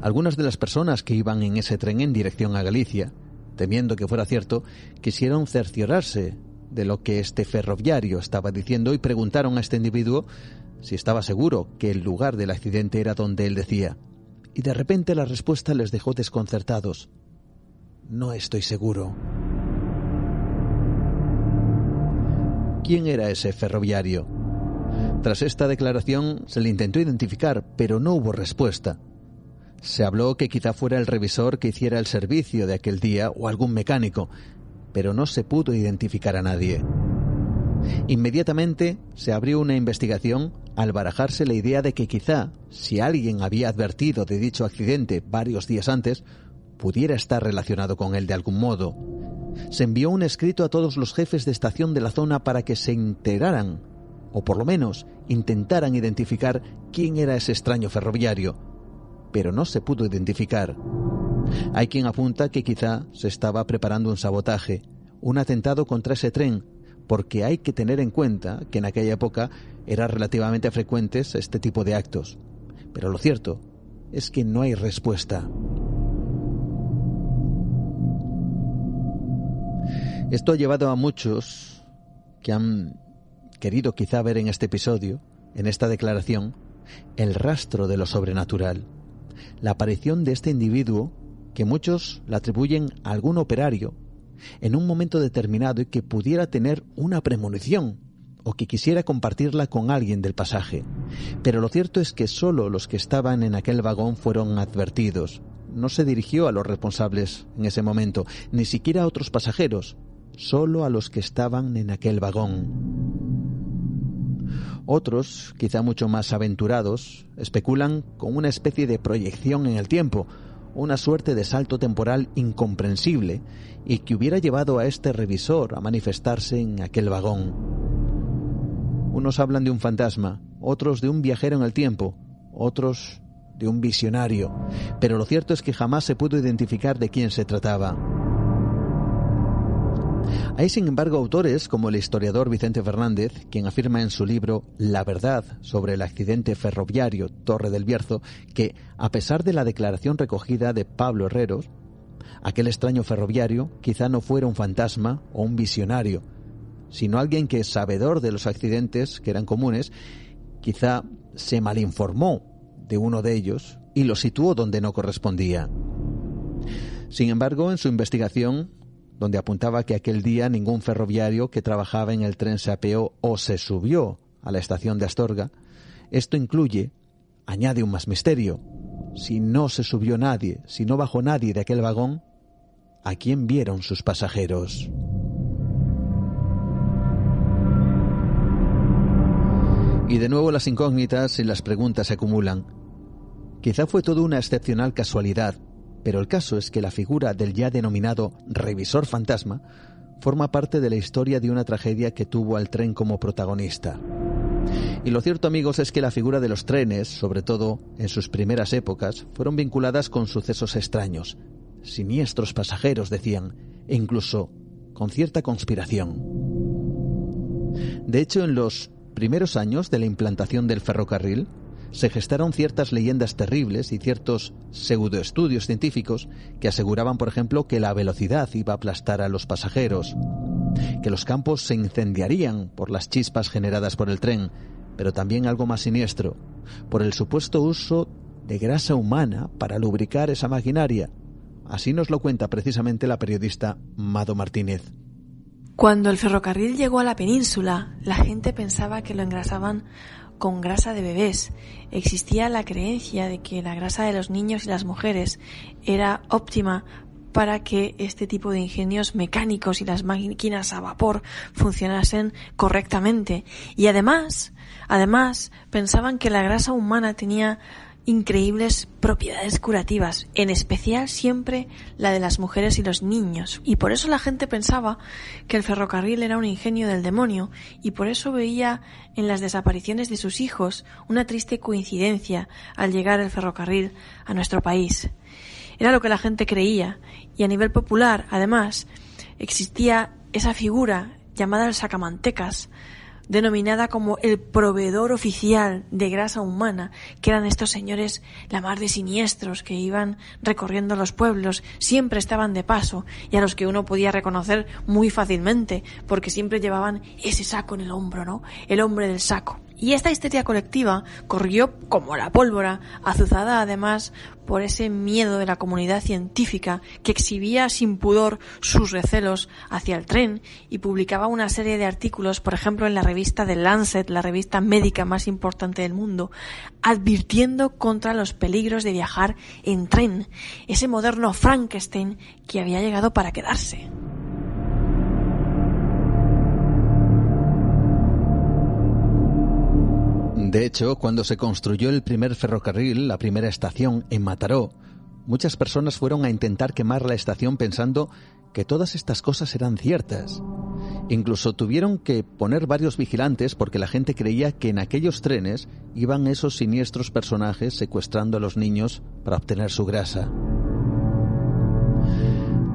Algunas de las personas que iban en ese tren en dirección a Galicia, temiendo que fuera cierto, quisieron cerciorarse de lo que este ferroviario estaba diciendo y preguntaron a este individuo si estaba seguro que el lugar del accidente era donde él decía. Y de repente la respuesta les dejó desconcertados. No estoy seguro. ¿Quién era ese ferroviario? Tras esta declaración se le intentó identificar, pero no hubo respuesta. Se habló que quizá fuera el revisor que hiciera el servicio de aquel día o algún mecánico, pero no se pudo identificar a nadie. Inmediatamente se abrió una investigación al barajarse la idea de que quizá, si alguien había advertido de dicho accidente varios días antes, pudiera estar relacionado con él de algún modo. Se envió un escrito a todos los jefes de estación de la zona para que se enteraran, o por lo menos intentaran identificar quién era ese extraño ferroviario, pero no se pudo identificar. Hay quien apunta que quizá se estaba preparando un sabotaje, un atentado contra ese tren, porque hay que tener en cuenta que en aquella época eran relativamente frecuentes este tipo de actos. Pero lo cierto es que no hay respuesta. Esto ha llevado a muchos que han querido quizá ver en este episodio, en esta declaración, el rastro de lo sobrenatural la aparición de este individuo que muchos le atribuyen a algún operario en un momento determinado y que pudiera tener una premonición o que quisiera compartirla con alguien del pasaje. Pero lo cierto es que solo los que estaban en aquel vagón fueron advertidos. No se dirigió a los responsables en ese momento, ni siquiera a otros pasajeros, solo a los que estaban en aquel vagón. Otros, quizá mucho más aventurados, especulan con una especie de proyección en el tiempo, una suerte de salto temporal incomprensible y que hubiera llevado a este revisor a manifestarse en aquel vagón. Unos hablan de un fantasma, otros de un viajero en el tiempo, otros de un visionario, pero lo cierto es que jamás se pudo identificar de quién se trataba. Hay, sin embargo, autores como el historiador Vicente Fernández, quien afirma en su libro La verdad sobre el accidente ferroviario Torre del Bierzo, que, a pesar de la declaración recogida de Pablo Herreros, aquel extraño ferroviario quizá no fuera un fantasma o un visionario, sino alguien que, sabedor de los accidentes que eran comunes, quizá se malinformó de uno de ellos y lo situó donde no correspondía. Sin embargo, en su investigación, donde apuntaba que aquel día ningún ferroviario que trabajaba en el tren se apeó o se subió a la estación de Astorga, esto incluye, añade un más misterio, si no se subió nadie, si no bajó nadie de aquel vagón, ¿a quién vieron sus pasajeros? Y de nuevo las incógnitas y las preguntas se acumulan. Quizá fue todo una excepcional casualidad pero el caso es que la figura del ya denominado revisor fantasma forma parte de la historia de una tragedia que tuvo al tren como protagonista. Y lo cierto, amigos, es que la figura de los trenes, sobre todo en sus primeras épocas, fueron vinculadas con sucesos extraños, siniestros pasajeros, decían, e incluso con cierta conspiración. De hecho, en los primeros años de la implantación del ferrocarril, se gestaron ciertas leyendas terribles y ciertos pseudoestudios científicos que aseguraban, por ejemplo, que la velocidad iba a aplastar a los pasajeros, que los campos se incendiarían por las chispas generadas por el tren, pero también algo más siniestro, por el supuesto uso de grasa humana para lubricar esa maquinaria. Así nos lo cuenta precisamente la periodista Mado Martínez. Cuando el ferrocarril llegó a la península, la gente pensaba que lo engrasaban con grasa de bebés. Existía la creencia de que la grasa de los niños y las mujeres era óptima para que este tipo de ingenios mecánicos y las máquinas a vapor funcionasen correctamente. Y además, además, pensaban que la grasa humana tenía increíbles propiedades curativas, en especial siempre la de las mujeres y los niños. Y por eso la gente pensaba que el ferrocarril era un ingenio del demonio y por eso veía en las desapariciones de sus hijos una triste coincidencia al llegar el ferrocarril a nuestro país. Era lo que la gente creía y a nivel popular, además, existía esa figura llamada el sacamantecas, denominada como el proveedor oficial de grasa humana, que eran estos señores la mar de siniestros que iban recorriendo los pueblos, siempre estaban de paso y a los que uno podía reconocer muy fácilmente, porque siempre llevaban ese saco en el hombro, ¿no? El hombre del saco. Y esta histeria colectiva corrió como la pólvora, azuzada además por ese miedo de la comunidad científica que exhibía sin pudor sus recelos hacia el tren y publicaba una serie de artículos, por ejemplo en la revista The Lancet, la revista médica más importante del mundo, advirtiendo contra los peligros de viajar en tren, ese moderno Frankenstein que había llegado para quedarse. De hecho, cuando se construyó el primer ferrocarril, la primera estación en Mataró, muchas personas fueron a intentar quemar la estación pensando que todas estas cosas eran ciertas. Incluso tuvieron que poner varios vigilantes porque la gente creía que en aquellos trenes iban esos siniestros personajes secuestrando a los niños para obtener su grasa.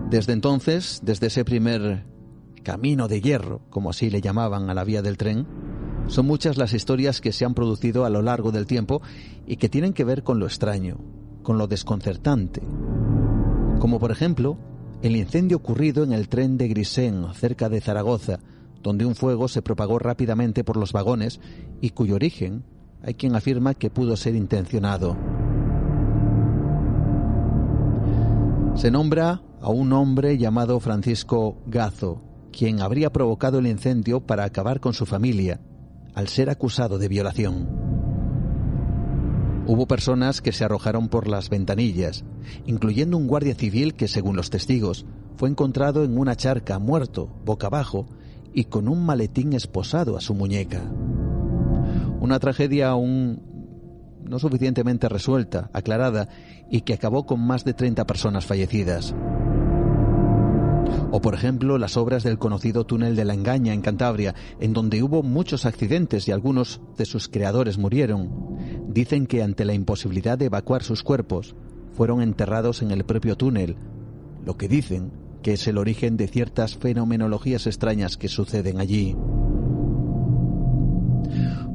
Desde entonces, desde ese primer camino de hierro, como así le llamaban a la vía del tren, son muchas las historias que se han producido a lo largo del tiempo y que tienen que ver con lo extraño, con lo desconcertante. Como por ejemplo, el incendio ocurrido en el tren de Grisén, cerca de Zaragoza, donde un fuego se propagó rápidamente por los vagones y cuyo origen hay quien afirma que pudo ser intencionado. Se nombra a un hombre llamado Francisco Gazo, quien habría provocado el incendio para acabar con su familia al ser acusado de violación. Hubo personas que se arrojaron por las ventanillas, incluyendo un guardia civil que, según los testigos, fue encontrado en una charca muerto, boca abajo, y con un maletín esposado a su muñeca. Una tragedia aún no suficientemente resuelta, aclarada y que acabó con más de 30 personas fallecidas. O por ejemplo las obras del conocido túnel de la Engaña en Cantabria, en donde hubo muchos accidentes y algunos de sus creadores murieron. Dicen que ante la imposibilidad de evacuar sus cuerpos, fueron enterrados en el propio túnel, lo que dicen que es el origen de ciertas fenomenologías extrañas que suceden allí.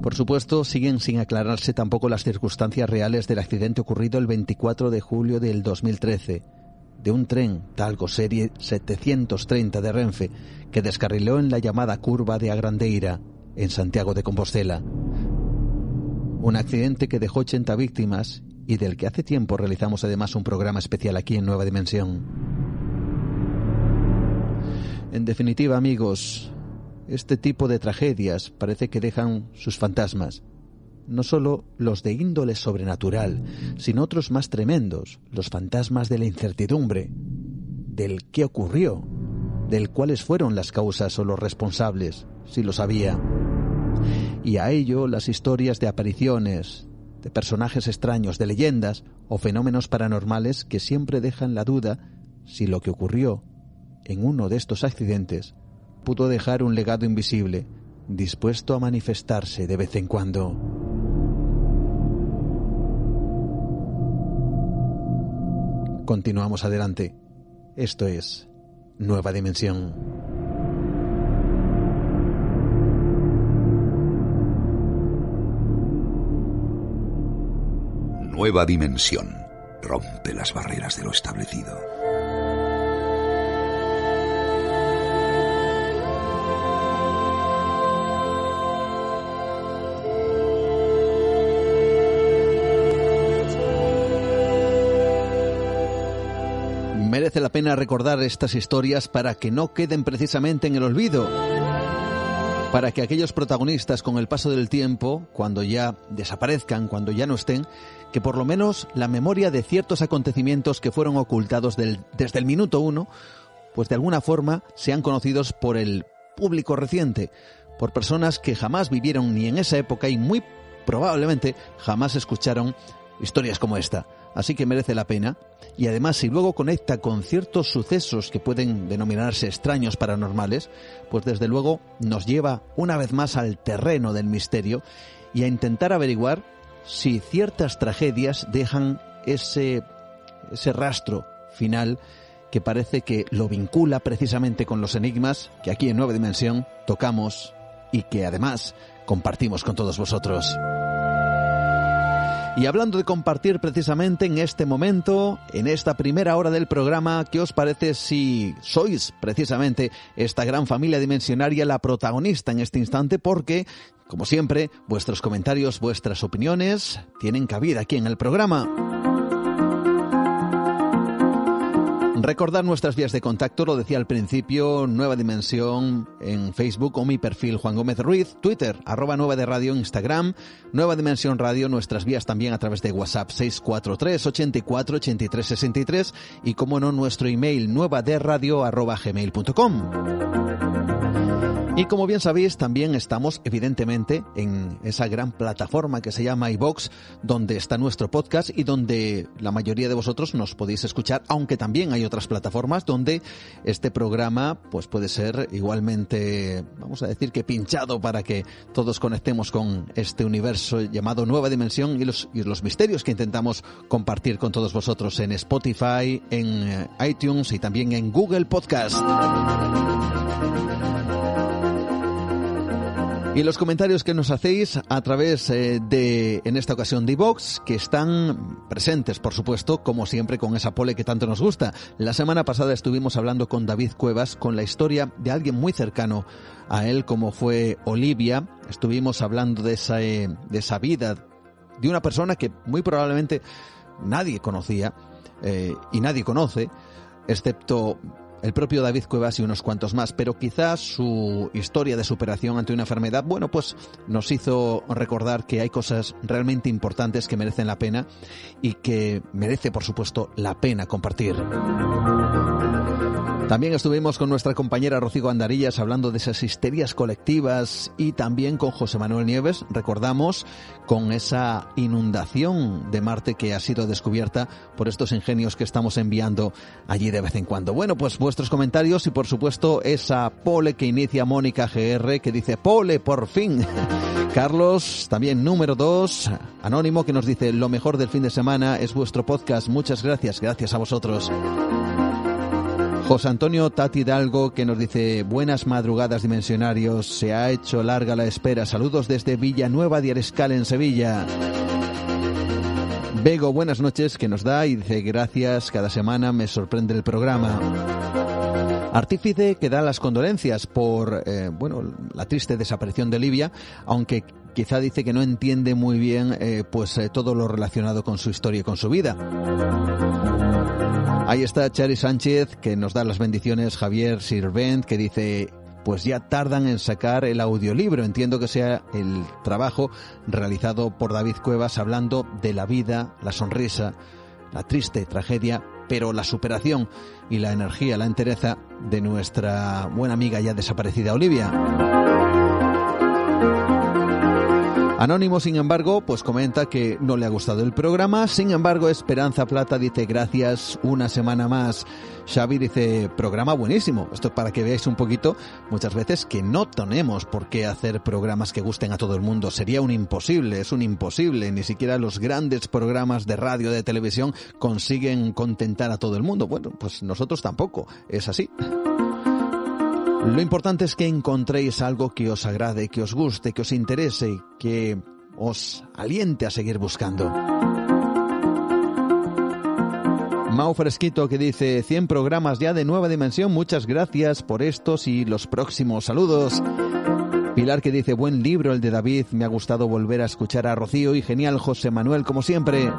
Por supuesto, siguen sin aclararse tampoco las circunstancias reales del accidente ocurrido el 24 de julio del 2013 de un tren Talgo Serie 730 de Renfe que descarriló en la llamada curva de Agrandeira, en Santiago de Compostela. Un accidente que dejó 80 víctimas y del que hace tiempo realizamos además un programa especial aquí en Nueva Dimensión. En definitiva, amigos, este tipo de tragedias parece que dejan sus fantasmas no solo los de índole sobrenatural, sino otros más tremendos, los fantasmas de la incertidumbre, del qué ocurrió, del cuáles fueron las causas o los responsables, si lo sabía. Y a ello las historias de apariciones, de personajes extraños, de leyendas o fenómenos paranormales que siempre dejan la duda si lo que ocurrió en uno de estos accidentes pudo dejar un legado invisible, dispuesto a manifestarse de vez en cuando. Continuamos adelante. Esto es Nueva Dimensión. Nueva Dimensión. Rompe las barreras de lo establecido. La pena recordar estas historias para que no queden precisamente en el olvido. Para que aquellos protagonistas con el paso del tiempo, cuando ya desaparezcan, cuando ya no estén, que por lo menos la memoria de ciertos acontecimientos que fueron ocultados desde el minuto uno, pues de alguna forma sean conocidos por el público reciente, por personas que jamás vivieron ni en esa época y muy probablemente jamás escucharon historias como esta así que merece la pena. Y además, si luego conecta con ciertos sucesos que pueden denominarse extraños paranormales, pues desde luego nos lleva una vez más al terreno del misterio y a intentar averiguar si ciertas tragedias dejan ese, ese rastro final que parece que lo vincula precisamente con los enigmas que aquí en Nueva Dimensión tocamos y que además compartimos con todos vosotros. Y hablando de compartir precisamente en este momento, en esta primera hora del programa, ¿qué os parece si sois precisamente esta gran familia dimensionaria la protagonista en este instante? Porque, como siempre, vuestros comentarios, vuestras opiniones tienen cabida aquí en el programa. Recordar nuestras vías de contacto, lo decía al principio, Nueva Dimensión en Facebook o mi perfil Juan Gómez Ruiz, Twitter, arroba Nueva de Radio, Instagram, Nueva Dimensión Radio, nuestras vías también a través de WhatsApp 643 84 83 63 y como no nuestro email nueva de radio arroba gmail.com. Y como bien sabéis, también estamos evidentemente en esa gran plataforma que se llama iBox, donde está nuestro podcast y donde la mayoría de vosotros nos podéis escuchar, aunque también hay otras plataformas donde este programa pues puede ser igualmente, vamos a decir que pinchado para que todos conectemos con este universo llamado Nueva Dimensión y los, y los misterios que intentamos compartir con todos vosotros en Spotify, en eh, iTunes y también en Google Podcast. Y los comentarios que nos hacéis a través eh, de, en esta ocasión, de Vox, que están presentes, por supuesto, como siempre, con esa pole que tanto nos gusta. La semana pasada estuvimos hablando con David Cuevas con la historia de alguien muy cercano a él, como fue Olivia. Estuvimos hablando de esa, eh, de esa vida de una persona que muy probablemente nadie conocía eh, y nadie conoce, excepto el propio David Cuevas y unos cuantos más, pero quizás su historia de superación ante una enfermedad, bueno, pues nos hizo recordar que hay cosas realmente importantes que merecen la pena y que merece, por supuesto, la pena compartir. También estuvimos con nuestra compañera Rocío Andarillas hablando de esas histerias colectivas y también con José Manuel Nieves, recordamos, con esa inundación de Marte que ha sido descubierta por estos ingenios que estamos enviando allí de vez en cuando. Bueno, pues vuestros comentarios y por supuesto esa pole que inicia Mónica GR que dice pole por fin. Carlos, también número dos, anónimo que nos dice lo mejor del fin de semana es vuestro podcast. Muchas gracias, gracias a vosotros. José Antonio Tati Hidalgo que nos dice buenas madrugadas dimensionarios, se ha hecho larga la espera. Saludos desde Villanueva de Arescal en Sevilla. Bego, buenas noches, que nos da y dice gracias, cada semana me sorprende el programa. Artífice que da las condolencias por eh, bueno la triste desaparición de Libia, aunque quizá dice que no entiende muy bien eh, pues eh, todo lo relacionado con su historia y con su vida. Ahí está Chari Sánchez que nos da las bendiciones, Javier Sirvent que dice pues ya tardan en sacar el audiolibro. Entiendo que sea el trabajo realizado por David Cuevas hablando de la vida, la sonrisa, la triste tragedia, pero la superación y la energía, la entereza de nuestra buena amiga ya desaparecida Olivia. Anónimo, sin embargo, pues comenta que no le ha gustado el programa. Sin embargo, Esperanza Plata dice gracias una semana más. Xavi dice programa buenísimo. Esto es para que veáis un poquito muchas veces que no tenemos por qué hacer programas que gusten a todo el mundo. Sería un imposible, es un imposible. Ni siquiera los grandes programas de radio, de televisión consiguen contentar a todo el mundo. Bueno, pues nosotros tampoco. Es así. Lo importante es que encontréis algo que os agrade, que os guste, que os interese, que os aliente a seguir buscando. Mau Fresquito que dice 100 programas ya de nueva dimensión, muchas gracias por estos y los próximos saludos. Pilar que dice buen libro el de David, me ha gustado volver a escuchar a Rocío y genial José Manuel como siempre.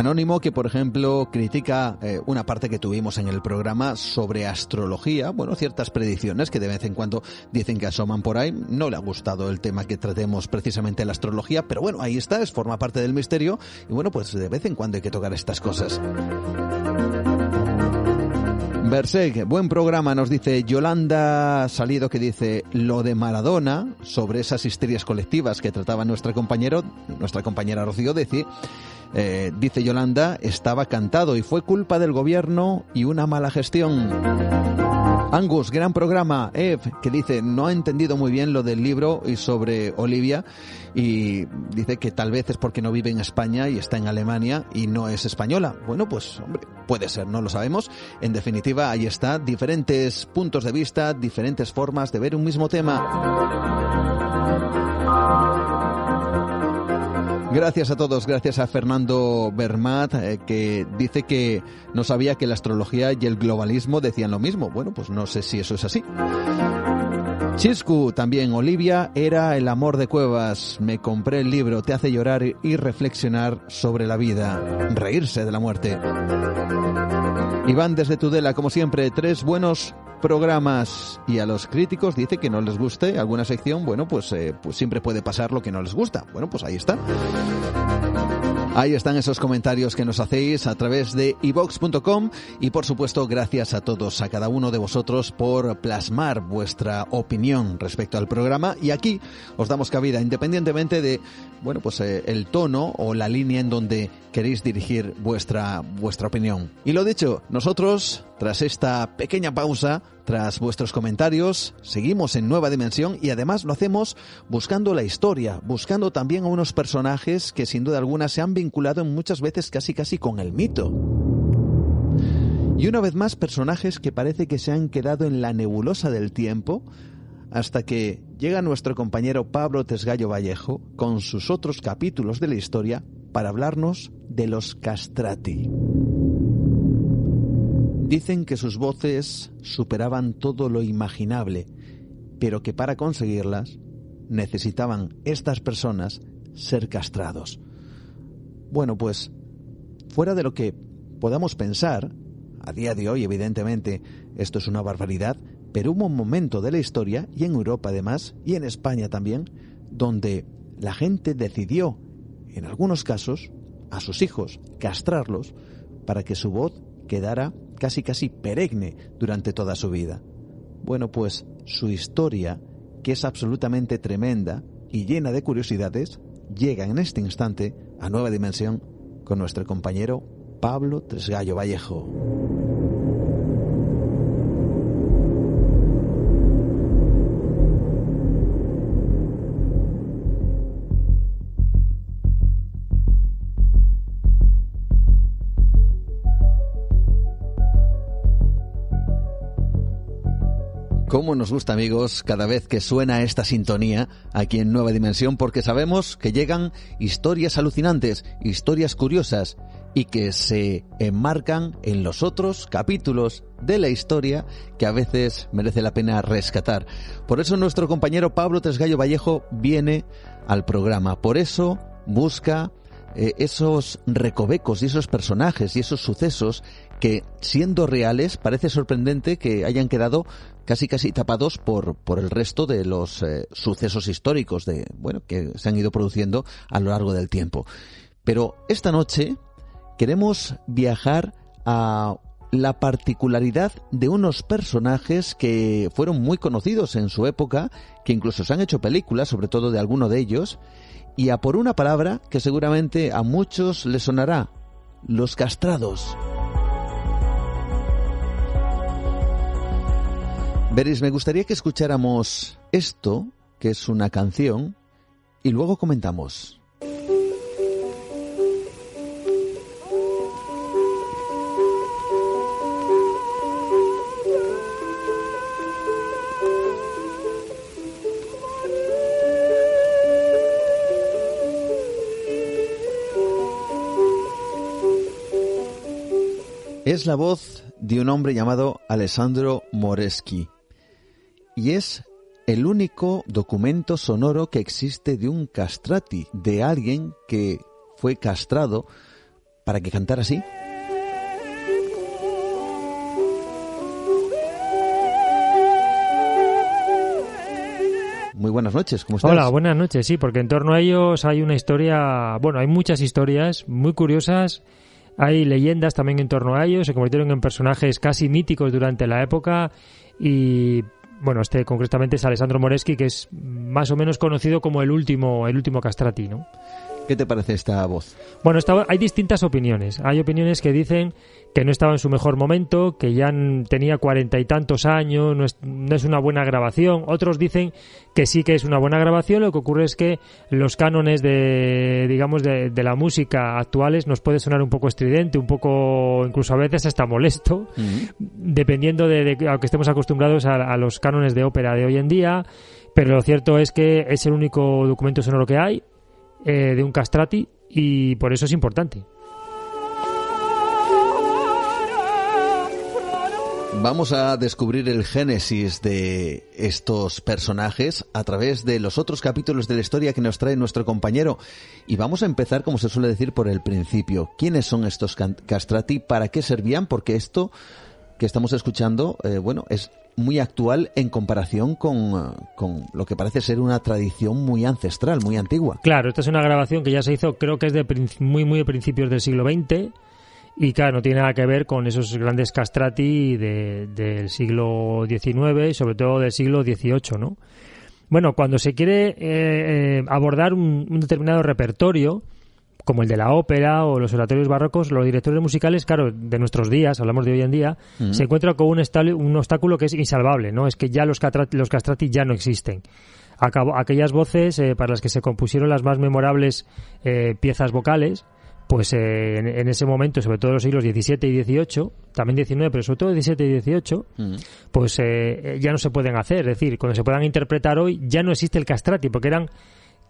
Anónimo que, por ejemplo, critica eh, una parte que tuvimos en el programa sobre astrología, bueno, ciertas predicciones que de vez en cuando dicen que asoman por ahí. No le ha gustado el tema que tratemos precisamente la astrología, pero bueno, ahí está, es forma parte del misterio y bueno, pues de vez en cuando hay que tocar estas cosas. Berseg, buen programa, nos dice Yolanda Salido que dice lo de Maradona sobre esas histerias colectivas que trataba nuestra compañero, nuestra compañera Rocío Deci eh, dice Yolanda, estaba cantado y fue culpa del gobierno y una mala gestión. Angus, gran programa. Ev, que dice, no ha entendido muy bien lo del libro y sobre Olivia y dice que tal vez es porque no vive en España y está en Alemania y no es española. Bueno, pues hombre, puede ser, no lo sabemos. En definitiva, ahí está, diferentes puntos de vista, diferentes formas de ver un mismo tema. Gracias a todos, gracias a Fernando Bermat, eh, que dice que no sabía que la astrología y el globalismo decían lo mismo. Bueno, pues no sé si eso es así. Chiscu, también Olivia, era el amor de Cuevas. Me compré el libro, te hace llorar y reflexionar sobre la vida, reírse de la muerte. Iván desde Tudela, como siempre, tres buenos programas y a los críticos dice que no les guste alguna sección, bueno, pues, eh, pues siempre puede pasar lo que no les gusta. Bueno, pues ahí está. Ahí están esos comentarios que nos hacéis a través de ivox.com y por supuesto gracias a todos, a cada uno de vosotros por plasmar vuestra opinión respecto al programa y aquí os damos cabida independientemente de, bueno, pues eh, el tono o la línea en donde queréis dirigir vuestra, vuestra opinión. Y lo dicho, nosotros, tras esta pequeña pausa, tras vuestros comentarios, seguimos en Nueva Dimensión y además lo hacemos buscando la historia, buscando también a unos personajes que sin duda alguna se han vinculado muchas veces casi casi con el mito. Y una vez más personajes que parece que se han quedado en la nebulosa del tiempo hasta que llega nuestro compañero Pablo Tesgallo Vallejo con sus otros capítulos de la historia para hablarnos de los castrati. Dicen que sus voces superaban todo lo imaginable, pero que para conseguirlas necesitaban estas personas ser castrados. Bueno, pues fuera de lo que podamos pensar, a día de hoy evidentemente esto es una barbaridad, pero hubo un momento de la historia, y en Europa además, y en España también, donde la gente decidió, en algunos casos, a sus hijos, castrarlos para que su voz quedara casi casi perenne durante toda su vida. Bueno, pues su historia, que es absolutamente tremenda y llena de curiosidades, llega en este instante a Nueva Dimensión con nuestro compañero Pablo Tresgallo Vallejo. Cómo nos gusta, amigos, cada vez que suena esta sintonía aquí en Nueva Dimensión, porque sabemos que llegan historias alucinantes, historias curiosas y que se enmarcan en los otros capítulos de la historia que a veces merece la pena rescatar. Por eso nuestro compañero Pablo Tresgallo Vallejo viene al programa. Por eso busca eh, esos recovecos y esos personajes y esos sucesos que, siendo reales, parece sorprendente que hayan quedado casi casi tapados por, por el resto de los eh, sucesos históricos de, bueno, que se han ido produciendo a lo largo del tiempo. Pero esta noche queremos viajar a la particularidad de unos personajes que fueron muy conocidos en su época, que incluso se han hecho películas, sobre todo de alguno de ellos, y a por una palabra que seguramente a muchos les sonará, los castrados. Veréis, me gustaría que escucháramos esto, que es una canción, y luego comentamos. Es la voz de un hombre llamado Alessandro Moreschi y es el único documento sonoro que existe de un castrati, de alguien que fue castrado para que cantara así. Muy buenas noches, ¿cómo estás? Hola, buenas noches, sí, porque en torno a ellos hay una historia, bueno, hay muchas historias muy curiosas, hay leyendas también en torno a ellos, se convirtieron en personajes casi míticos durante la época y bueno, este concretamente es Alessandro Moreschi, que es más o menos conocido como el último, el último castrati, ¿no? ¿Qué te parece esta voz? Bueno, hay distintas opiniones. Hay opiniones que dicen que no estaba en su mejor momento, que ya tenía cuarenta y tantos años, no es, una buena grabación. Otros dicen que sí que es una buena grabación. Lo que ocurre es que los cánones de, digamos, de, la música actuales nos puede sonar un poco estridente, un poco, incluso a veces hasta molesto, dependiendo de, de, a que estemos acostumbrados a, los cánones de ópera de hoy en día. Pero lo cierto es que es el único documento sonoro que hay eh, de un castrati y por eso es importante. Vamos a descubrir el génesis de estos personajes a través de los otros capítulos de la historia que nos trae nuestro compañero. Y vamos a empezar, como se suele decir, por el principio. ¿Quiénes son estos castrati? ¿Para qué servían? Porque esto que estamos escuchando, eh, bueno, es muy actual en comparación con, con, lo que parece ser una tradición muy ancestral, muy antigua. Claro, esta es una grabación que ya se hizo, creo que es de muy, muy de principios del siglo XX y claro, no tiene nada que ver con esos grandes castrati del siglo XIX y sobre todo del siglo XVIII, ¿no? Bueno, cuando se quiere eh, eh, abordar un, determinado repertorio, como el de la ópera o los oratorios barrocos, los directores musicales, claro, de nuestros días, hablamos de hoy en día, se encuentran con un, un, obstáculo que es insalvable, ¿no? Es que ya los, los castrati ya no existen. Aquellas voces eh, para las que se compusieron las más memorables piezas vocales, pues eh, en, ese momento, sobre todo en los siglos XVII y XVIII, también XIX, pero sobre todo XVII y XVIII, pues eh, ya no se pueden hacer. Es decir, cuando se puedan interpretar hoy, ya no existe el castrati, porque eran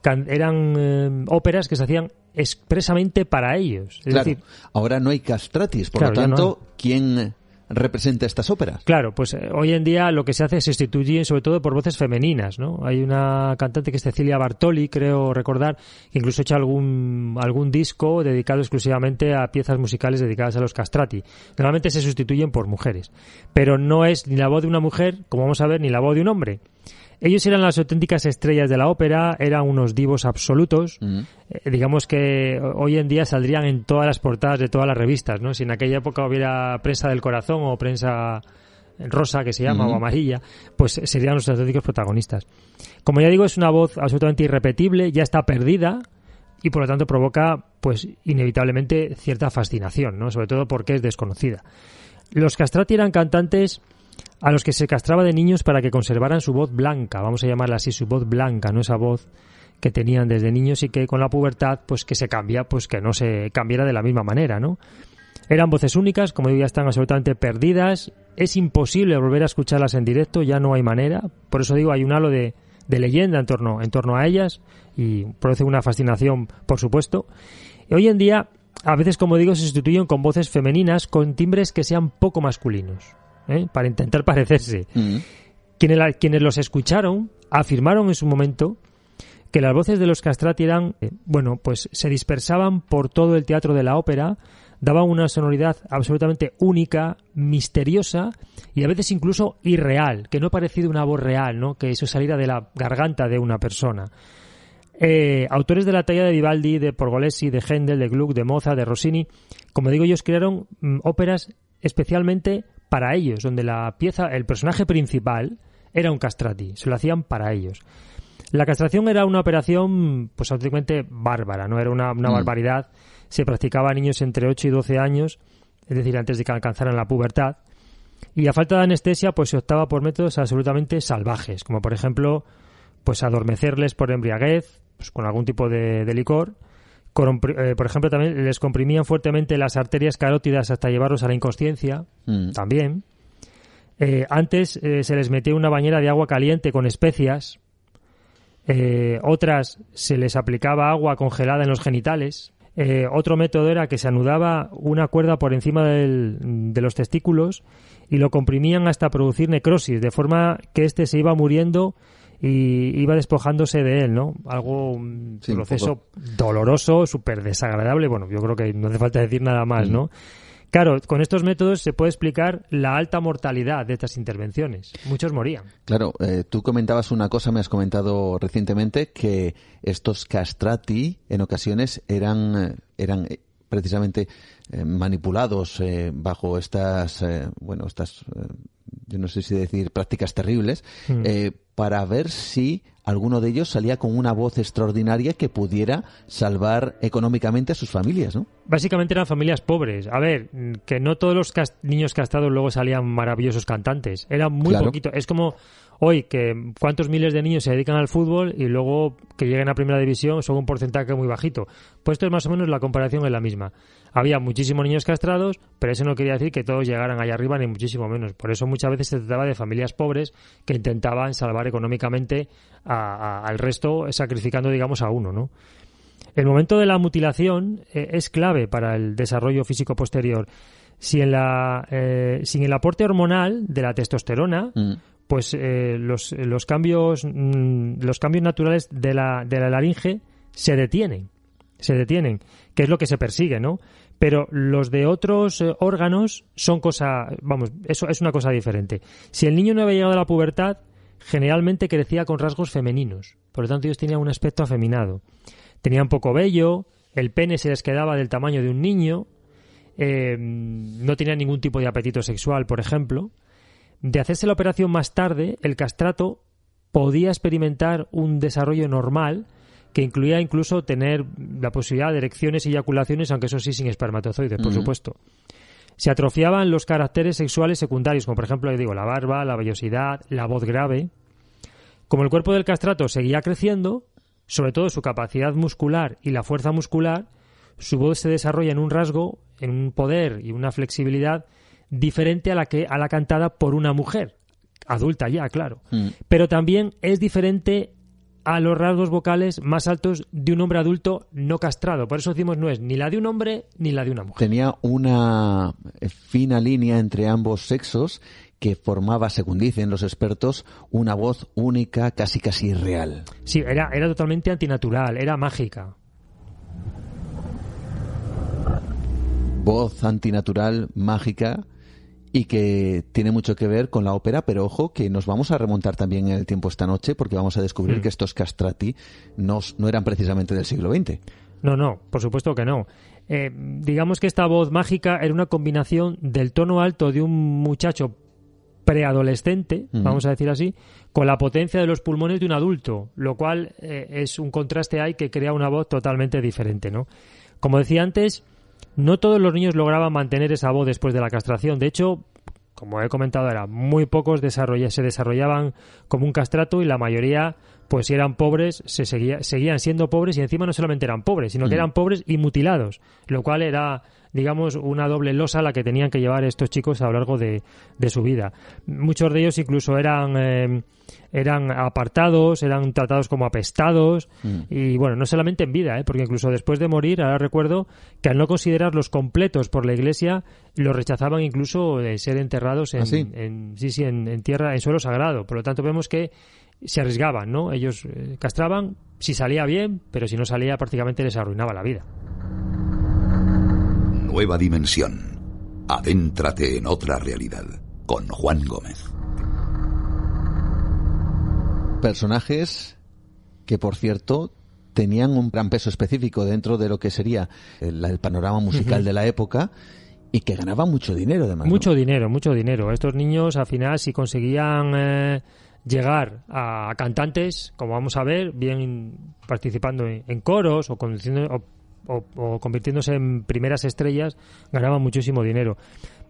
eran eh, óperas que se hacían expresamente para ellos. Es decir, ahora no hay castratis, por lo tanto, ¿quién representa estas óperas. Claro, pues eh, hoy en día lo que se hace es sustituir sobre todo por voces femeninas, ¿no? Hay una cantante que es Cecilia Bartoli, creo recordar, que incluso ha hecho algún, algún disco dedicado exclusivamente a piezas musicales dedicadas a los castrati. Normalmente se sustituyen por mujeres, pero no es ni la voz de una mujer, como vamos a ver, ni la voz de un hombre. Ellos eran las auténticas estrellas de la ópera, eran unos divos absolutos. Eh, digamos que hoy en día saldrían en todas las portadas de todas las revistas, ¿no? Si en aquella época hubiera prensa del corazón o prensa rosa que se llama o amarilla, pues serían los auténticos protagonistas. Como ya digo, es una voz absolutamente irrepetible, ya está perdida y por lo tanto provoca, pues inevitablemente cierta fascinación, ¿no? Sobre todo porque es desconocida. Los castrati eran cantantes a los que se castraba de niños para que conservaran su voz blanca, vamos a llamarla así, su voz blanca, no esa voz que tenían desde niños y que con la pubertad pues que se cambia, pues que no se cambiara de la misma manera, ¿no? Eran voces únicas, como digo, ya están absolutamente perdidas, es imposible volver a escucharlas en directo, ya no hay manera, por eso digo, hay un halo de, de leyenda en torno, en torno a ellas y produce una fascinación, por supuesto. Y hoy en día, a veces, como digo, se sustituyen con voces femeninas con timbres que sean poco masculinos. ¿Eh? para intentar parecerse. quienes, quienes los escucharon afirmaron en su momento que las voces de los castrati eran, eh, bueno, pues se dispersaban por todo el teatro de la ópera, daban una sonoridad absolutamente única, misteriosa y a veces incluso irreal, que no parecía una voz real, ¿no? Que eso saliera de la garganta de una persona. Eh, autores de la talla de Vivaldi, de Porgolesi, de Händel, de Gluck, de Mozart, de Rossini, como digo, ellos crearon mm, óperas especialmente para ellos, donde la pieza, el personaje principal era un castrati, se lo hacían para ellos. La castración era una operación, pues auténticamente bárbara, no era una, una mm. barbaridad. Se practicaba a niños entre 8 y 12 años, es decir, antes de que alcanzaran la pubertad. Y a falta de anestesia, pues se optaba por métodos absolutamente salvajes, como por ejemplo, pues adormecerles por embriaguez, pues con algún tipo de, licor. Eh, por ejemplo, también les comprimían fuertemente las arterias carótidas hasta llevarlos a la inconsciencia, mm. también. Eh, antes eh, se les metía una bañera de agua caliente con especias. otras se les aplicaba agua congelada en los genitales. otro método era que se anudaba una cuerda por encima de los testículos y lo comprimían hasta producir necrosis, de forma que éste se iba muriendo y iba despojándose de él, ¿no? Algo, un proceso doloroso, súper desagradable. Bueno, yo creo que no hace falta decir nada más, ¿no? Claro, con estos métodos se puede explicar la alta mortalidad de estas intervenciones. Muchos morían. Claro, eh, tú comentabas una cosa, me has comentado recientemente, que estos castrati en ocasiones eran, eh, eran eh, precisamente manipulados bajo estas, bueno, estas, yo no sé si decir prácticas terribles, mm para ver si alguno de ellos salía con una voz extraordinaria que pudiera salvar económicamente a sus familias, ¿no? Básicamente eran familias pobres. A ver, que no todos los niños castrados luego salían maravillosos cantantes. Era muy poquito. Es como hoy que cuántos miles de niños se dedican al fútbol y luego que lleguen a primera división son un porcentaje muy bajito. Pues esto es más o menos la comparación es la misma. Había muchísimos niños castrados, pero eso no quería decir que todos llegaran allá arriba ni muchísimo menos. Por eso muchas veces se trataba de familias pobres que intentaban salvar económicamente al resto sacrificando digamos a uno, ¿no? El momento de la mutilación eh, es clave para el desarrollo físico posterior. Si en la, eh, sin el aporte hormonal de la testosterona, mm pues eh, los, los, cambios, mm, los cambios naturales de la, de la laringe se detienen, se detienen, que es lo que se persigue, ¿no? Pero los de otros eh, órganos son cosa, vamos, eso es una cosa diferente. Si el niño no había llegado a la pubertad, generalmente crecía con rasgos femeninos, por lo tanto ellos tenían un aspecto afeminado. Tenían poco vello, el pene se les quedaba del tamaño de un niño, eh, no tenían ningún tipo de apetito sexual, por ejemplo, de hacerse la operación más tarde, el castrato podía experimentar un desarrollo normal que incluía incluso tener la posibilidad de erecciones y eyaculaciones, aunque eso sí sin espermatozoides, por supuesto. Se atrofiaban los caracteres sexuales secundarios, como por ejemplo, digo, la barba, la vellosidad, la voz grave. Como el cuerpo del castrato seguía creciendo, sobre todo su capacidad muscular y la fuerza muscular, su voz se desarrolla en un rasgo, en un poder y una flexibilidad diferente a la que a la cantada por una mujer adulta ya, claro. Mm. Pero también es diferente a los rasgos vocales más altos de un hombre adulto no castrado. Por eso decimos no es ni la de un hombre ni la de una mujer. Tenía una fina línea entre ambos sexos que formaba, según dicen los expertos, una voz única, casi casi irreal. Sí, era, era totalmente antinatural, era mágica. Voz antinatural, mágica, y que tiene mucho que ver con la ópera, pero ojo que nos vamos a remontar también en el tiempo esta noche porque vamos a descubrir Mm. que estos castrati no, no eran precisamente del siglo XX. No, no, por supuesto que no. Eh, digamos que esta voz mágica era una combinación del tono alto de un muchacho preadolescente, vamos a decir así, con la potencia de los pulmones de un adulto, lo cual eh, es un contraste ahí que crea una voz totalmente diferente, ¿no? Como decía antes, no todos los niños lograban mantener esa voz después de la castración. De hecho, como he comentado, era muy pocos desarrolla- se desarrollaban como un castrato y la mayoría, pues si eran pobres, se seguía- seguían siendo pobres y encima no solamente eran pobres, sino que Mm. eran pobres y mutilados, lo cual era, digamos, una doble losa la que tenían que llevar estos chicos a lo largo de, de su vida. Muchos de ellos incluso eran, eh, eran apartados, eran tratados como apestados y bueno, no solamente en vida, ¿eh? porque incluso después de morir, ahora recuerdo que al no considerarlos completos por la Iglesia, los rechazaban incluso de ser enterrados en, ¿Ah, sí? en- sí, sí, en, en tierra, en suelo sagrado. Por lo tanto, vemos que se arriesgaban, ¿no? Ellos eh, castraban si salía bien, pero si no salía prácticamente les arruinaba la vida. Nueva dimensión. Adéntrate en otra realidad. Con Juan Gómez. Personajes que, por cierto, tenían un gran peso específico dentro de lo que sería el, el panorama musical de la época y que ganaban mucho dinero, además. ¿no? Mucho dinero, mucho dinero. Estos niños, al final, si conseguían eh, llegar a cantantes, como vamos a ver, bien participando en, en coros o, conduciendo- o- o- o convirtiéndose en primeras estrellas, ganaban muchísimo dinero.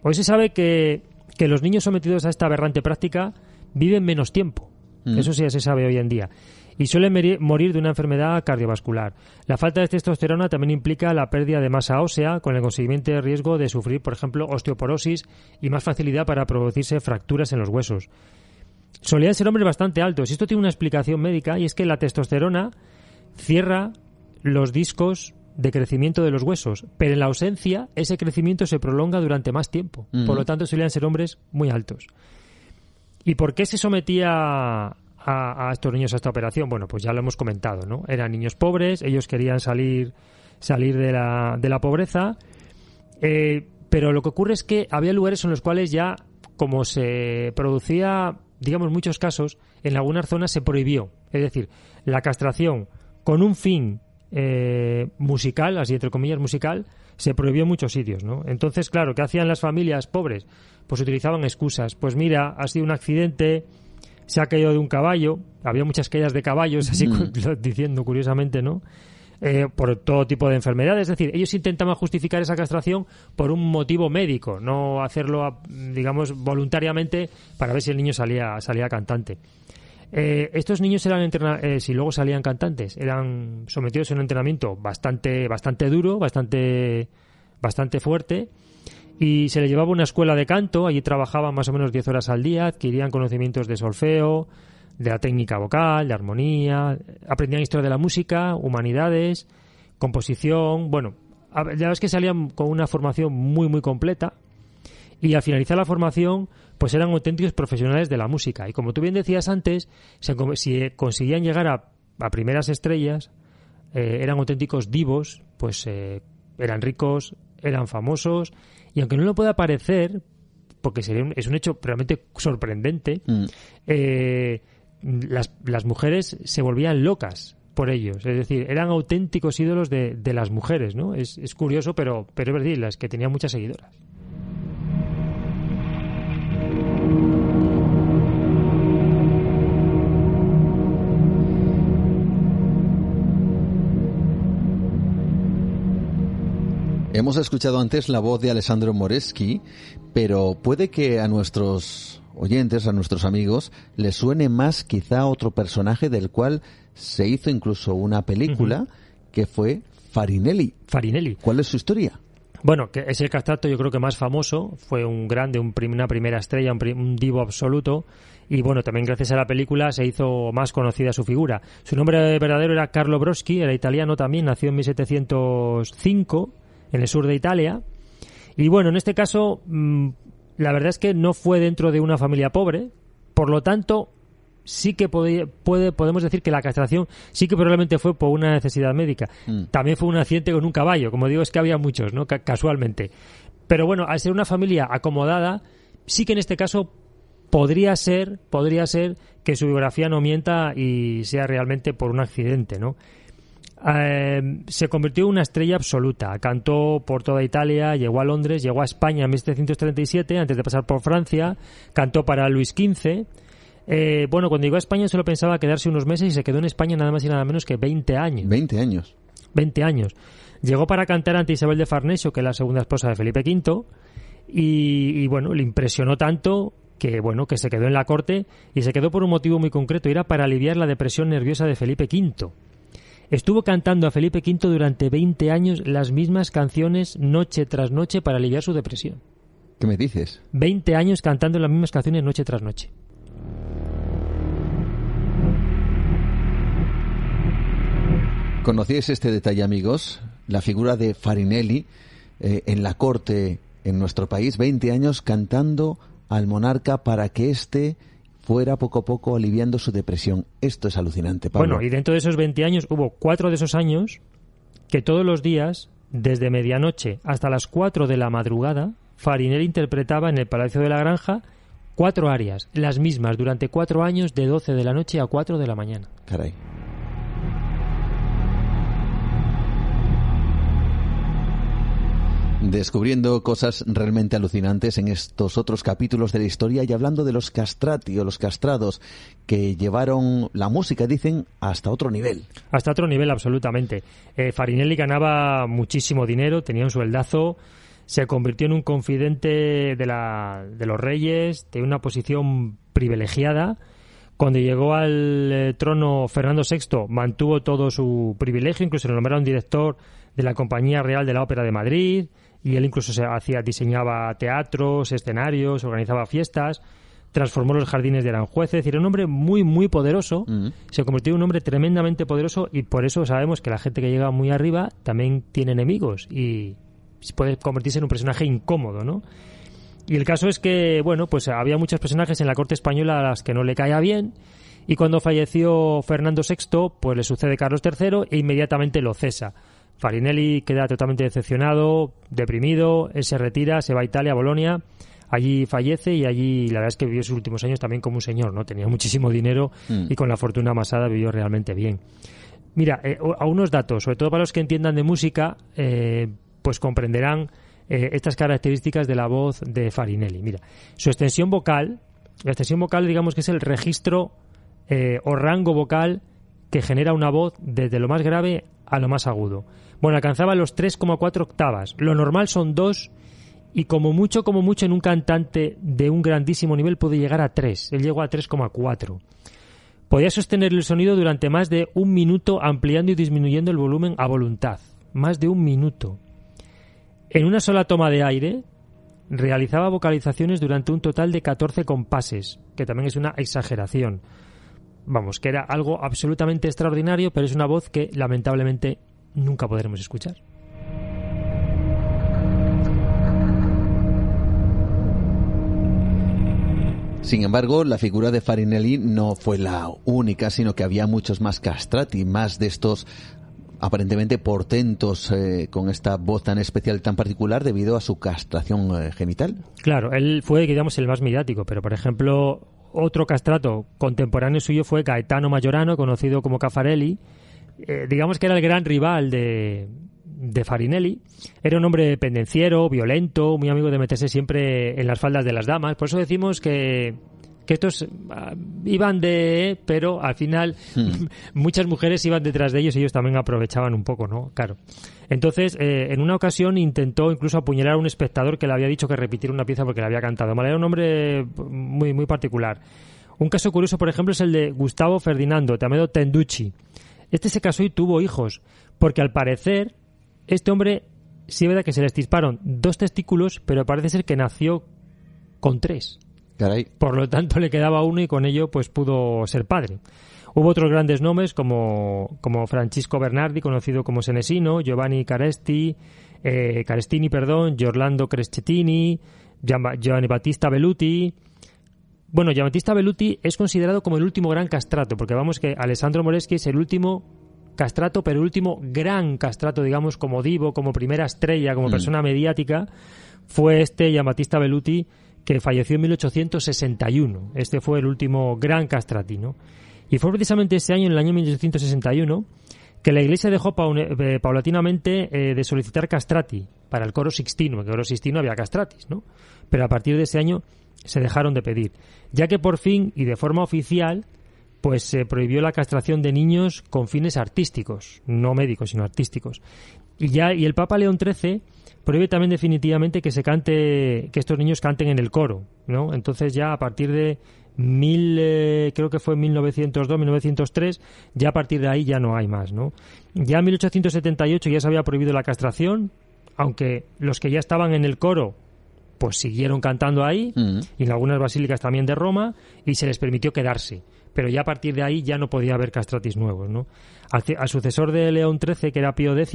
Hoy se sabe que, que los niños sometidos a esta aberrante práctica viven menos tiempo. Mm. Eso sí ya se sabe hoy en día. Y suelen morir de una enfermedad cardiovascular. La falta de testosterona también implica la pérdida de masa ósea, con el consiguiente riesgo de sufrir, por ejemplo, osteoporosis y más facilidad para producirse fracturas en los huesos. Solían ser hombres bastante altos. Y esto tiene una explicación médica, y es que la testosterona cierra los discos de crecimiento de los huesos, pero en la ausencia ese crecimiento se prolonga durante más tiempo. Por lo tanto, solían ser hombres muy altos. ¿Y por qué se sometía a, a estos niños a esta operación? Bueno, pues ya lo hemos comentado, ¿no? Eran niños pobres, ellos querían salir, salir de, la, de la pobreza, eh, pero lo que ocurre es que había lugares en los cuales ya, como se producía, digamos, muchos casos, en algunas zonas se prohibió. Es decir, la castración con un fin eh, musical, así entre comillas musical, se prohibió en muchos sitios, ¿no? Entonces, claro, ¿qué hacían las familias pobres? Pues utilizaban excusas. Pues mira, ha sido un accidente, se ha caído de un caballo, había muchas caídas de caballos, así Mm. diciendo curiosamente, ¿no? Eh, por todo tipo de enfermedades. Es decir, ellos intentaban justificar esa castración por un motivo médico, no hacerlo, digamos, voluntariamente para ver si el niño salía, salía cantante. Eh, estos niños eran eh, si luego salían cantantes, eran sometidos a un entrenamiento bastante, bastante duro, bastante, bastante fuerte, y se les llevaba una escuela de canto, allí trabajaban más o menos 10 horas al día, adquirían conocimientos de solfeo, de la técnica vocal, de armonía, aprendían historia de la música, humanidades, composición, bueno, la verdad es que salían con una formación muy, muy completa, y al finalizar la formación, pues eran auténticos profesionales de la música. Y como tú bien decías antes, se si conseguían llegar a, a primeras estrellas, eh, eran auténticos divos, pues eh, eran ricos, eran famosos, y aunque no lo pueda parecer, porque sería un- es un hecho realmente sorprendente, eh, las, las mujeres se volvían locas por ellos. Es decir, eran auténticos ídolos de, de las mujeres, ¿no? Es, es curioso, pero, pero es verdad, las que tenían muchas seguidoras. Hemos escuchado antes la voz de Alessandro Moreschi, pero puede que a nuestros oyentes, a nuestros amigos, les suene más quizá otro personaje del cual se hizo incluso una película que fue Farinelli. Farinelli. ¿Cuál es su historia? Bueno, que es el castrato yo creo que más famoso, fue un grande, un una primera estrella, un, un, divo absoluto y bueno, también gracias a la película se hizo más conocida su figura. Su nombre verdadero era Carlo Broschi, era italiano también, nació en 1705 en el sur de Italia y bueno, en este caso mmm, la verdad es que no fue dentro de una familia pobre, por lo tanto sí que puede, puede, podemos decir que la castración sí que probablemente fue por una necesidad médica. Mm. También fue un accidente con un caballo, como digo, es que había muchos, ¿no? casualmente. Pero bueno, al ser una familia acomodada, sí que en este caso podría ser, podría ser que su biografía no mienta y sea realmente por un accidente, ¿no? Eh, se convirtió en una estrella absoluta. Cantó por toda Italia, llegó a Londres, llegó a España en 1737, antes de pasar por Francia, cantó para Luis XV. Eh, bueno, cuando llegó a España solo pensaba quedarse unos meses y se quedó en España nada más y nada menos que 20 años. 20 años. 20 años. Llegó para cantar ante Isabel de Farnesio, que es la segunda esposa de Felipe V, y, y bueno, le impresionó tanto que bueno que se quedó en la corte y se quedó por un motivo muy concreto, era para aliviar la depresión nerviosa de Felipe V. Estuvo cantando a Felipe V durante 20 años las mismas canciones noche tras noche para aliviar su depresión. ¿Qué me dices? 20 años cantando las mismas canciones noche tras noche. ¿Conocíais este detalle, amigos? La figura de Farinelli eh, en la corte en nuestro país, 20 años cantando al monarca para que éste fuera poco a poco aliviando su depresión. Esto es alucinante, Pablo. Bueno, y dentro de esos 20 años hubo cuatro de esos años que todos los días, desde medianoche hasta las 4 de la madrugada, Farinelli interpretaba en el Palacio de la Granja cuatro arias, las mismas, durante cuatro años, de 12 de la noche a 4 de la mañana. Caray. Descubriendo cosas realmente alucinantes en estos otros capítulos de la historia y hablando de los castrati o los castrados que llevaron la música, dicen, hasta otro nivel. Hasta otro nivel, absolutamente. Eh, Farinelli ganaba muchísimo dinero, tenía un sueldazo, se convirtió en un confidente de, la, de los reyes, de una posición privilegiada. Cuando llegó al eh, trono Fernando VI, mantuvo todo su privilegio, incluso le nombraron director de la Compañía Real de la Ópera de Madrid, y él incluso se hacía, diseñaba teatros, escenarios, organizaba fiestas, transformó los jardines de Aranjuez, es decir, era un hombre muy, muy poderoso, mm. se convirtió en un hombre tremendamente poderoso y por eso sabemos que la gente que llega muy arriba también tiene enemigos y puede convertirse en un personaje incómodo, ¿no? Y el caso es que, bueno, pues había muchos personajes en la corte española a las que no le caía bien y cuando falleció Fernando VI, pues le sucede Carlos III e inmediatamente lo cesa. Farinelli queda totalmente decepcionado, deprimido, él se retira, se va a Italia, a Bolonia, allí fallece y allí la verdad es que vivió sus últimos años también como un señor, ¿no? Tenía muchísimo dinero mm. y con la fortuna amasada vivió realmente bien. Mira, eh, a unos datos, sobre todo para los que entiendan de música, eh, pues comprenderán eh, estas características de la voz de Farinelli. Mira, su extensión vocal, la extensión vocal digamos que es el registro o rango vocal que genera una voz desde lo más grave a lo más agudo. Bueno, alcanzaba los 3,4 octavas. Lo normal son 2 y como mucho, como mucho en un cantante de un grandísimo nivel puede llegar a 3. Él llegó a 3,4. Podía sostener el sonido durante más de un minuto ampliando y disminuyendo el volumen a voluntad. Más de un minuto. En una sola toma de aire realizaba vocalizaciones durante un total de 14 compases, que también es una exageración. Vamos, que era algo absolutamente extraordinario, pero es una voz que lamentablemente nunca podremos escuchar. Sin embargo, la figura de Farinelli no fue la única, sino que había muchos más castrati, más de estos aparentemente portentos eh, con esta voz tan especial, tan particular, debido a su castración eh, genital. Claro, él fue, digamos, el más mediático, pero por ejemplo, otro castrato contemporáneo suyo fue Gaetano Mayorano, conocido como Caffarelli, eh, digamos que era el gran rival de, de Farinelli. Era un hombre pendenciero, violento, muy amigo de meterse siempre en las faldas de las damas. Por eso decimos que, que estos ah, iban de, pero al final hmm. muchas mujeres iban detrás de ellos y ellos también aprovechaban un poco, ¿no? Claro. Entonces, eh, en una ocasión intentó incluso apuñalar a un espectador que le había dicho que repitiera una pieza porque le había cantado mal. Era un hombre muy, muy particular. Un caso curioso, por ejemplo, es el de Gustavo Ferdinando, Tamedo Tenducci este se casó y tuvo hijos, porque al parecer este hombre sí es verdad que se le estirparon dos testículos, pero parece ser que nació con tres. Caray. Por lo tanto, le quedaba uno y con ello pues pudo ser padre. Hubo otros grandes nombres como, como Francisco Bernardi, conocido como Senesino, Giovanni Caresti, eh, Carestini, perdón, Giorlando Crescetini, Giovanni Battista Belluti. Bueno, Giovanni Battista Belluti es considerado como el último gran castrato, porque vamos que Alessandro Moreschi es el último castrato, pero el último gran castrato, digamos, como divo, como primera estrella, como Mm. persona mediática, fue este Giambattista Belluti que falleció en 1861. Este fue el último gran castrati, ¿no? Y fue precisamente ese año, en el año 1861, que la Iglesia dejó eh, paulatinamente eh, de solicitar castrati para el coro sixtino, porque el coro sixtino había castratis, ¿no? Pero a partir de ese año se dejaron de pedir, ya que por fin y de forma oficial pues se prohibió la castración de niños con fines artísticos, no médicos, sino artísticos. Y ya y el Papa León XIII prohíbe también definitivamente que se cante que estos niños canten en el coro, ¿no? Entonces ya a partir de mil eh, creo que fue 1902 1903 ya a partir de ahí ya no hay más no ya en 1878 ya se había prohibido la castración aunque los que ya estaban en el coro pues siguieron cantando ahí y en algunas basílicas también de Roma y se les permitió quedarse pero ya a partir de ahí ya no podía haber castratis nuevos no al, al sucesor de León XIII que era Pío X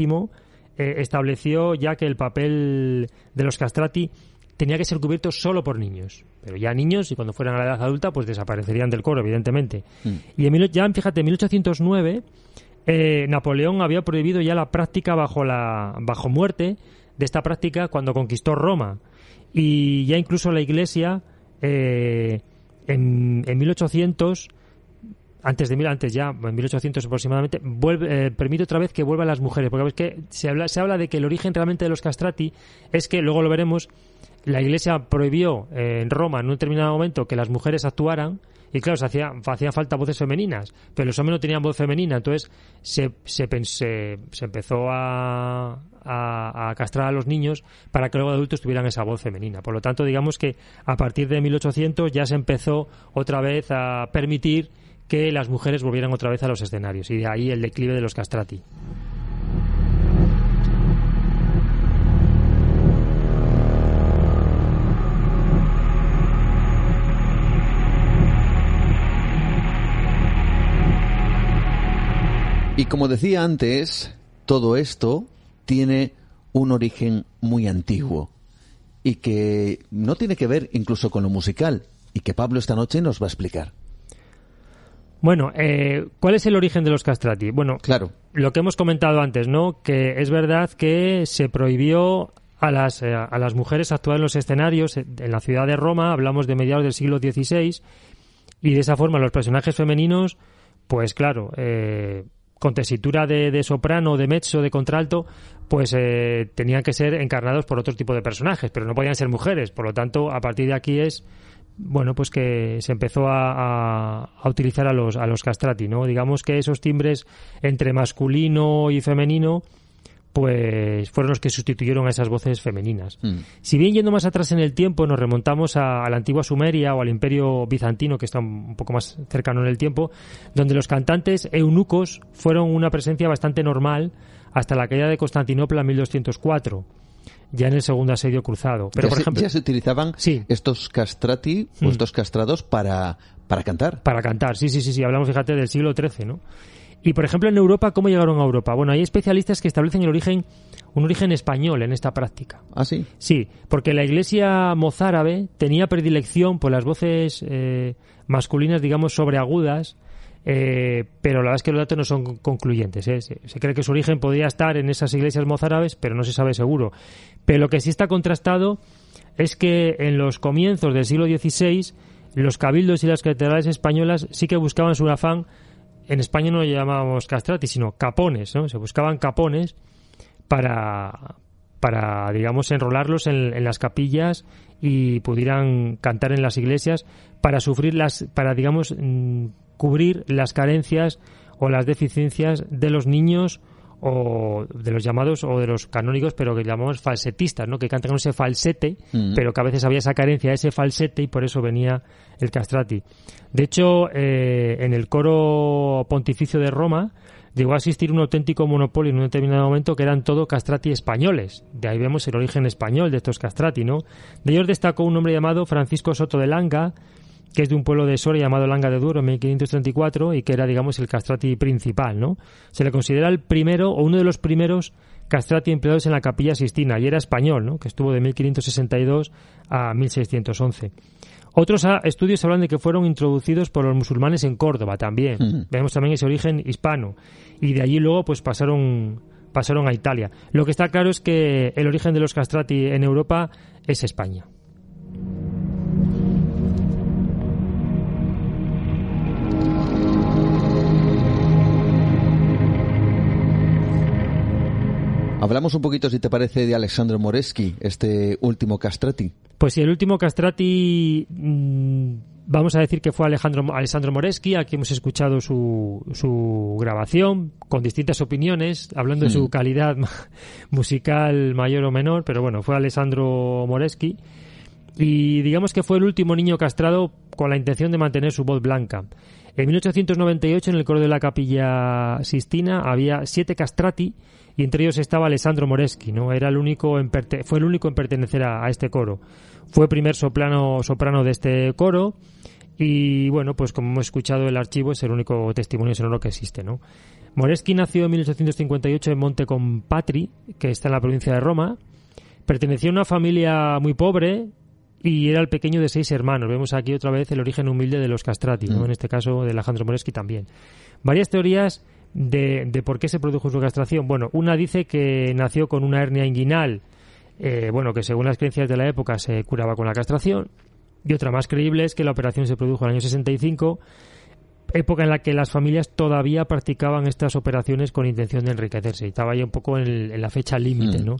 eh, estableció ya que el papel de los castrati tenía que ser cubierto solo por niños. Pero ya niños, y cuando fueran a la edad adulta, pues desaparecerían del coro, evidentemente. Y en, mil- ya, fíjate, en 1809, eh, Napoleón había prohibido ya la práctica bajo, la, bajo muerte de esta práctica cuando conquistó Roma. Y ya incluso la Iglesia, eh, en, en 1800, antes de mil, antes ya, en 1800 aproximadamente, vuelve, eh, permite otra vez que vuelvan las mujeres, porque que se habla, se habla de que el origen realmente de los castrati es que, luego lo veremos, la Iglesia prohibió eh, en Roma en un determinado momento que las mujeres actuaran y claro, se hacía, falta voces femeninas, pero los hombres no tenían voz femenina, entonces se, se, se- empezó a, a, a castrar a los niños para que luego de adultos tuvieran esa voz femenina. Por lo tanto, digamos que a partir de 1800 ya se empezó otra vez a permitir que las mujeres volvieran otra vez a los escenarios y de ahí el declive de los castrati. Y como decía antes, todo esto tiene un origen muy antiguo y que no tiene que ver incluso con lo musical y que Pablo esta noche nos va a explicar. Bueno, eh, ¿cuál es el origen de los castrati? Bueno, claro. lo que hemos comentado antes, ¿no? Que es verdad que se prohibió a las, eh, a las mujeres actuar en los escenarios en la ciudad de Roma, hablamos de mediados del siglo XVI, y de esa forma los personajes femeninos, pues claro, eh, con tesitura de, de soprano, de mezzo, de contralto, pues eh, tenían que ser encarnados por otro tipo de personajes, pero no podían ser mujeres. Por lo tanto, a partir de aquí es bueno, pues que se empezó a, a- a utilizar a los, a los castrati, ¿no? Digamos que esos timbres entre masculino y femenino, pues fueron los que sustituyeron a esas voces femeninas. Si bien yendo más atrás en el tiempo nos remontamos a, a la antigua Sumeria o al Imperio Bizantino, que está un poco más cercano en el tiempo, donde los cantantes eunucos fueron una presencia bastante normal hasta la caída de Constantinopla en 1204, ya en el segundo asedio cruzado. Pero ya, por se, ejemplo, ya se utilizaban estos castrati o Mm. estos castrados para, para cantar. Para cantar, sí, sí, sí, sí. Hablamos, fíjate, del siglo XIII, ¿no? Y, por ejemplo, en Europa, ¿cómo llegaron a Europa? Bueno, hay especialistas que establecen el origen, un origen español en esta práctica. ¿Ah, sí? Sí, porque la iglesia mozárabe tenía predilección por las voces eh, masculinas, digamos, sobreagudas, eh, pero la verdad es que los datos no son concluyentes. ¿eh? Se, se cree que su origen podría estar en esas iglesias mozárabes, pero no se sabe seguro. Pero lo que sí está contrastado es que en los comienzos del siglo XVI, los cabildos y las catedrales españolas sí que buscaban su afán. En España no lo llamábamos castrati, sino capones, ¿no? Se buscaban capones para, para digamos, enrolarlos en, en las capillas y pudieran cantar en las iglesias para sufrir las, para, digamos, mm, cubrir las carencias o las deficiencias de los niños o de los llamados o de los canónicos, pero que llamamos falsetistas, ¿no? Que cantan con ese falsete, Mm. pero que a veces había esa carencia de ese falsete y por eso venía el castrati. De hecho, eh, en el coro pontificio de Roma llegó a existir un auténtico monopolio en un determinado momento que eran todo castrati españoles. De ahí vemos el origen español de estos castrati, ¿no? De ellos destacó un hombre llamado Francisco Soto de Langa, que es de un pueblo de Soria llamado Langa de Duero en 1534 y que era, digamos, el castrati principal, ¿no? Se le considera el primero o uno de los primeros castrati empleados en la capilla Sistina y era español, ¿no? Que estuvo de 1562 a 1611. Otros estudios hablan de que fueron introducidos por los musulmanes en Córdoba también. Vemos también ese origen hispano. Y de allí luego pues pasaron, pasaron a Italia. Lo que está claro es que el origen de los castrati en Europa es España. Hablamos un poquito, si te parece, de Alessandro Moreschi, este último castrati. Pues sí, el último castrati, mm, vamos a decir que fue Alejandro, Alessandro Moreschi, aquí hemos escuchado su, su grabación, con distintas opiniones, hablando de su calidad musical mayor o menor, pero bueno, fue Alessandro Moreschi. Y digamos que fue el último niño castrado con la intención de mantener su voz blanca. En 1898, en el coro de la capilla Sistina, había siete castrati y entre ellos estaba Alessandro Moreschi, ¿no? Era el único en fue el único en pertenecer a, este coro. Fue primer soprano, soprano de este coro y bueno, pues como hemos escuchado el archivo es el único testimonio sonoro que existe, ¿no? Moreschi nació en 1858 en Monte Compatri, que está en la provincia de Roma. Pertenecía a una familia muy pobre y era el pequeño de seis hermanos. Vemos aquí otra vez el origen humilde de los castrati, ¿no? Mm. En este caso de Alejandro Moreschi también. Varias teorías de, por qué se produjo su castración. Bueno, una dice que nació con una hernia inguinal, eh, bueno, que según las creencias de la época se curaba con la castración. Y otra más creíble es que la operación se produjo en el año 65, época en la que las familias todavía practicaban estas operaciones con intención de enriquecerse. Y estaba ya un poco en, la fecha límite, mm. ¿no?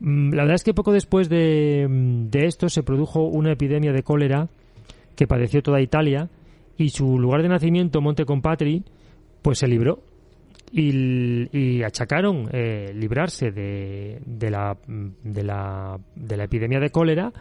Mm, la verdad es que poco después de, de esto se produjo una epidemia de cólera que padeció toda Italia y su lugar de nacimiento, Monte Compatri, pues se libró y, achacaron eh, librarse de, de, la, de, la, de la epidemia de cólera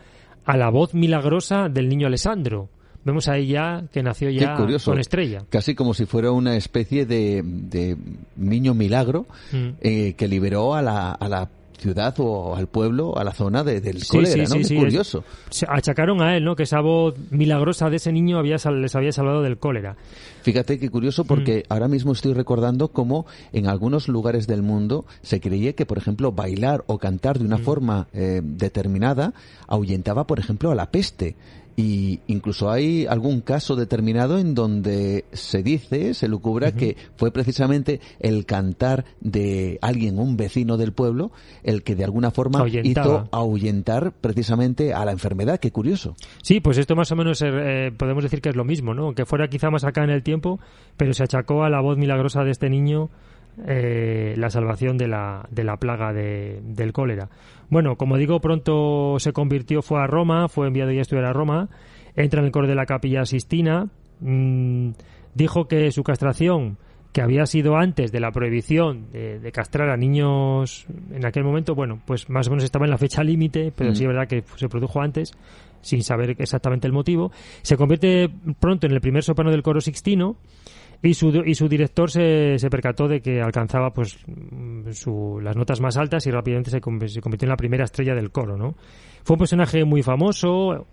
a la voz milagrosa del niño Alessandro. Vemos ahí ya que nació ya con estrella. Casi como si fuera una especie de, de niño milagro mm. eh, que liberó a la, a la ciudad o al pueblo, a la zona de, del cólera, ¿no? Sí, curioso. Se achacaron a él, ¿no? Que esa voz milagrosa de ese niño había, les había salvado del cólera. Fíjate qué curioso porque mm. ahora mismo estoy recordando cómo en algunos lugares del mundo se creía que, por ejemplo, bailar o cantar de una mm. forma eh, determinada ahuyentaba, por ejemplo, a la peste. Y incluso hay algún caso determinado en donde se dice, se lucubra que fue precisamente el cantar de alguien, un vecino del pueblo, el que de alguna forma hizo ahuyentar precisamente a la enfermedad. Qué curioso. Sí, pues esto más o menos eh, podemos decir que es lo mismo, ¿no? Que fuera quizá más acá en el tiempo, pero se achacó a la voz milagrosa de este niño eh, la salvación de la, de la plaga de, del cólera. Bueno, como digo, pronto se convirtió, fue a Roma, fue enviado ya a estudiar a Roma, entra en el coro de la capilla Sistina, mm, dijo que su castración, que había sido antes de la prohibición de, castrar a niños en aquel momento, bueno, pues más o menos estaba en la fecha límite, pero sí es verdad que se produjo antes, sin saber exactamente el motivo. Se convierte pronto en el primer soprano del coro sixtino y su, y su director se, se percató de que alcanzaba pues su, las notas más altas y rápidamente se, se, convirtió en la primera estrella del coro, ¿no? Fue un personaje muy famoso,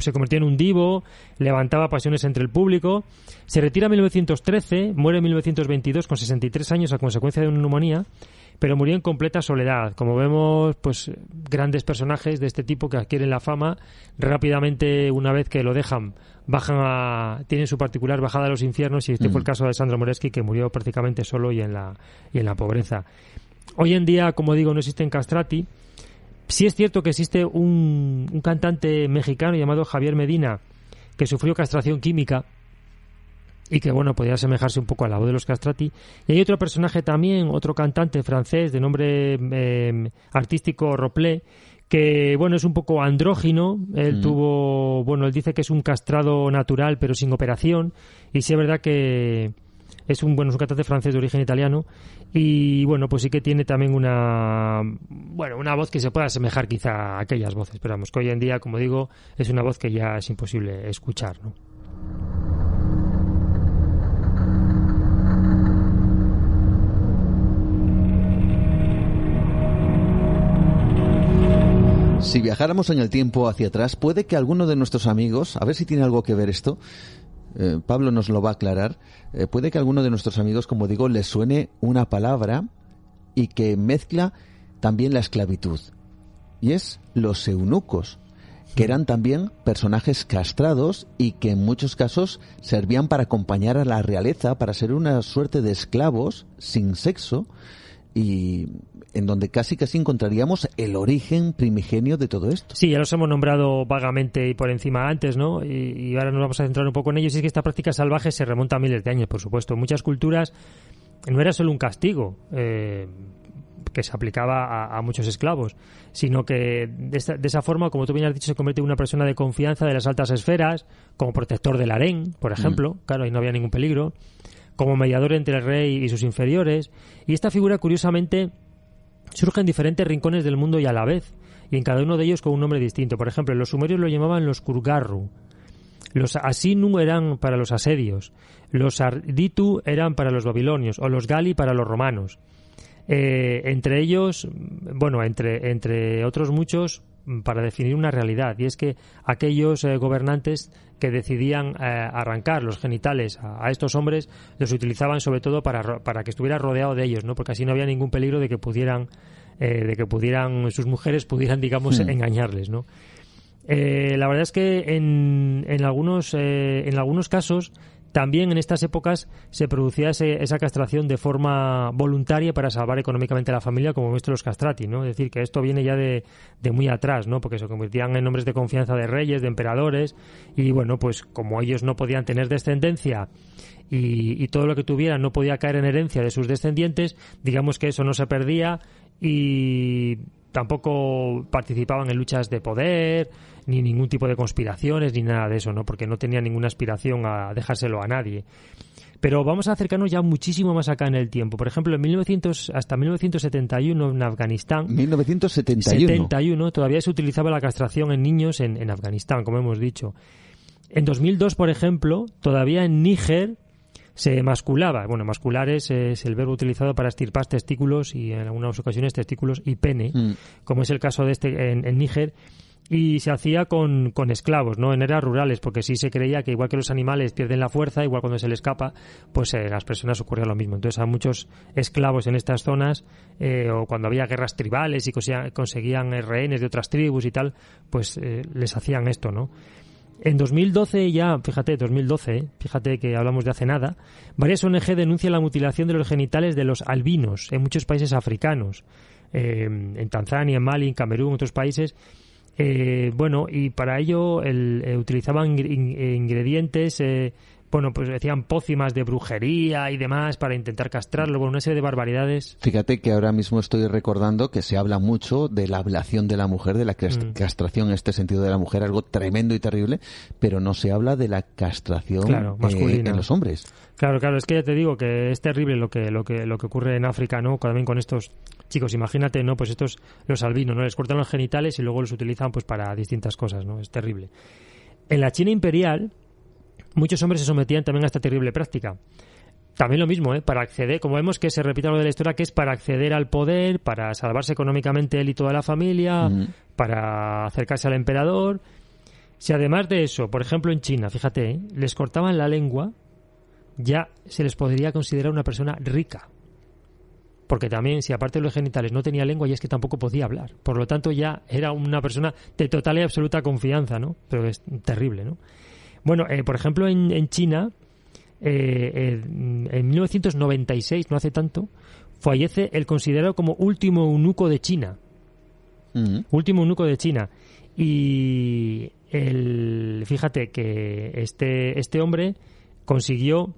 se convirtió en un divo, levantaba pasiones entre el público. Se retira en 1913, muere en 1922 con 63 años a consecuencia de una neumonía pero murió en completa soledad. Como vemos, pues grandes personajes de este tipo que adquieren la fama rápidamente una vez que lo dejan, bajan a, tienen su particular bajada a los infiernos y este fue el caso de Sandro Moreschi que murió prácticamente solo y en la y en la pobreza. Hoy en día, como digo, no existen castrati. Sí es cierto que existe un, un cantante mexicano llamado Javier Medina que sufrió castración química y que bueno podría asemejarse un poco a la voz de los castrati. Y hay otro personaje también otro cantante francés de nombre em, artístico Roplé que bueno es un poco andrógino. Él mm. tuvo bueno él dice que es un castrado natural pero sin operación. Y sí es verdad que es un bueno es un cantante francés de origen italiano. Y bueno pues sí que tiene también una bueno una voz que se puede asemejar quizá a aquellas voces. Pero vamos que hoy en día como digo es una voz que ya es imposible escuchar ¿no? Si viajáramos en el tiempo hacia atrás, puede que alguno de nuestros amigos, a ver si tiene algo que ver esto, eh, Pablo nos lo va a aclarar, eh, puede que alguno de nuestros amigos, como digo, les suene una palabra y que mezcla también la esclavitud. Y es los eunucos, que eran también personajes castrados y que en muchos casos servían para acompañar a la realeza, para ser una suerte de esclavos sin sexo y en donde casi casi encontraríamos el origen primigenio de todo esto. Sí, ya los hemos nombrado vagamente y por encima antes, ¿no? Y, y ahora nos vamos a centrar un poco en ellos. Y es que esta práctica salvaje se remonta a miles de años, por supuesto. En muchas culturas no era solo un castigo. Eh, que se aplicaba a, a, muchos esclavos, sino que de, esta, de, esa forma, como tú bien has dicho, se convierte en una persona de confianza de las altas esferas, como protector del harén, por ejemplo, mm. claro, ahí no había ningún peligro, como mediador entre el rey y sus inferiores, y esta figura, curiosamente, surge en diferentes rincones del mundo y a la vez, y en cada uno de ellos con un nombre distinto. Por ejemplo, los sumerios lo llamaban los Kurgarru, los Asinu eran para los asedios, los Arditu eran para los babilonios, o los Gali para los romanos. Eh, entre ellos, bueno, entre, entre otros muchos, para definir una realidad, y es que aquellos eh, gobernantes que decidían eh, arrancar los genitales a, a, estos hombres los utilizaban sobre todo para, para que estuviera rodeado de ellos, ¿no? porque así no había ningún peligro de que pudieran, eh, de que pudieran sus mujeres pudieran, digamos, Hmm. mm. engañarles, ¿no? la verdad es que en, en algunos, en algunos casos también en estas épocas se producía ese, esa castración de forma voluntaria para salvar económicamente a la familia, como hemos visto los castrati, ¿no? Es decir, que esto viene ya de, muy atrás, ¿no? Porque se convertían en hombres de confianza de reyes, de emperadores, y bueno, pues como ellos no podían tener descendencia y, y todo lo que tuvieran no podía caer en herencia de sus descendientes, digamos que eso no se perdía y tampoco participaban en luchas de poder, ni ningún tipo de conspiraciones, ni nada de eso, ¿no? Porque no tenían ninguna aspiración a dejárselo a nadie. Pero vamos a acercarnos ya muchísimo más acá en el tiempo. Por ejemplo, en 1900, hasta 1971 en Afganistán. 1971. 71 todavía se utilizaba la castración en niños en, en Afganistán, como hemos dicho. En 2002, por ejemplo, todavía en Níger se masculaba. Bueno, mascular es, es, el verbo utilizado para estirpar testículos y en algunas ocasiones testículos y pene, mm. como es el caso de este en, en Níger. Y se hacía con, con, esclavos, ¿no? En eras rurales, porque sí se creía que igual que los animales pierden la fuerza, igual cuando se les escapa, pues eh, las personas ocurría lo mismo. Entonces, a muchos esclavos en estas zonas, eh, o cuando había guerras tribales y conseguían, conseguían rehenes de otras tribus y tal, pues eh, les hacían esto, ¿no? En 2012 ya, fíjate, 2012, ¿eh? fíjate que hablamos de hace nada, varias ONG denuncian la mutilación de los genitales de los albinos en muchos países africanos, eh, en Tanzania, en Mali, en Camerún, en otros países. Eh, bueno, y para ello el, utilizaban ingredientes bueno, pues decían pócimas de brujería y demás para intentar castrarlo, bueno, una serie de barbaridades. Fíjate que ahora mismo estoy recordando que se habla mucho de la ablación de la mujer, de la castración en este sentido de la mujer, algo tremendo y terrible, pero no se habla de la castración claro, masculina. Eh, en los hombres. Claro, claro, es que ya te digo que es terrible lo que lo que lo que ocurre en África, ¿no? También con estos chicos, imagínate, ¿no? Pues estos los albinos, ¿no? Les cortan los genitales y luego los utilizan pues para distintas cosas, ¿no? Es terrible. En la China imperial, muchos hombres se sometían también a esta terrible práctica. También lo mismo, ¿eh? para acceder, como vemos que se repite lo de la historia, que es para acceder al poder, para salvarse económicamente él y toda la familia, para acercarse al emperador. Si además de eso, por ejemplo en China, fíjate, ¿eh? les cortaban la lengua, ya se les podría considerar una persona rica. Porque también, si aparte de los genitales no tenía lengua, ya es que tampoco podía hablar. Por lo tanto, ya era una persona de total y absoluta confianza, ¿no? Pero es terrible, ¿no? Bueno, eh, por ejemplo, en, en China, eh, eh, en 1996, no hace tanto, fallece el considerado como último eunuco de China. Mm. Uh -huh. Último eunuco de China. Y el, fíjate que este, este hombre consiguió,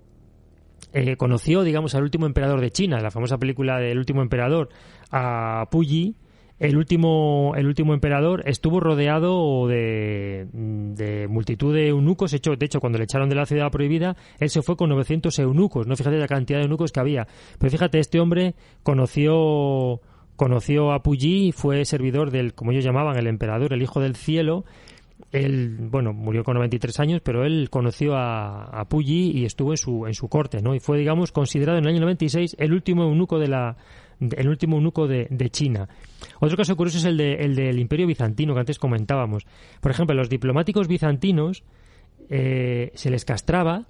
eh, conoció, digamos, al último emperador de China, la famosa película del último emperador, a Puyi, el último, el último emperador estuvo rodeado de, de multitud de eunucos. Hecho, de hecho, cuando le echaron de la ciudad prohibida, él se fue con 900 eunucos. No fíjate la cantidad de eunucos que había. Pero fíjate, este hombre conoció, conoció a Puyi fue servidor del, como ellos llamaban, el emperador, el hijo del cielo. Él, bueno, murió con 93 años, pero él conoció a, a y estuvo en su, en su corte, ¿no? Y fue, digamos, considerado en el año 96 el último eunuco de la, el último eunuco de, China. Otro caso curioso es el, de, el del Imperio Bizantino que antes comentábamos. Por ejemplo, los diplomáticos bizantinos eh, se les castraba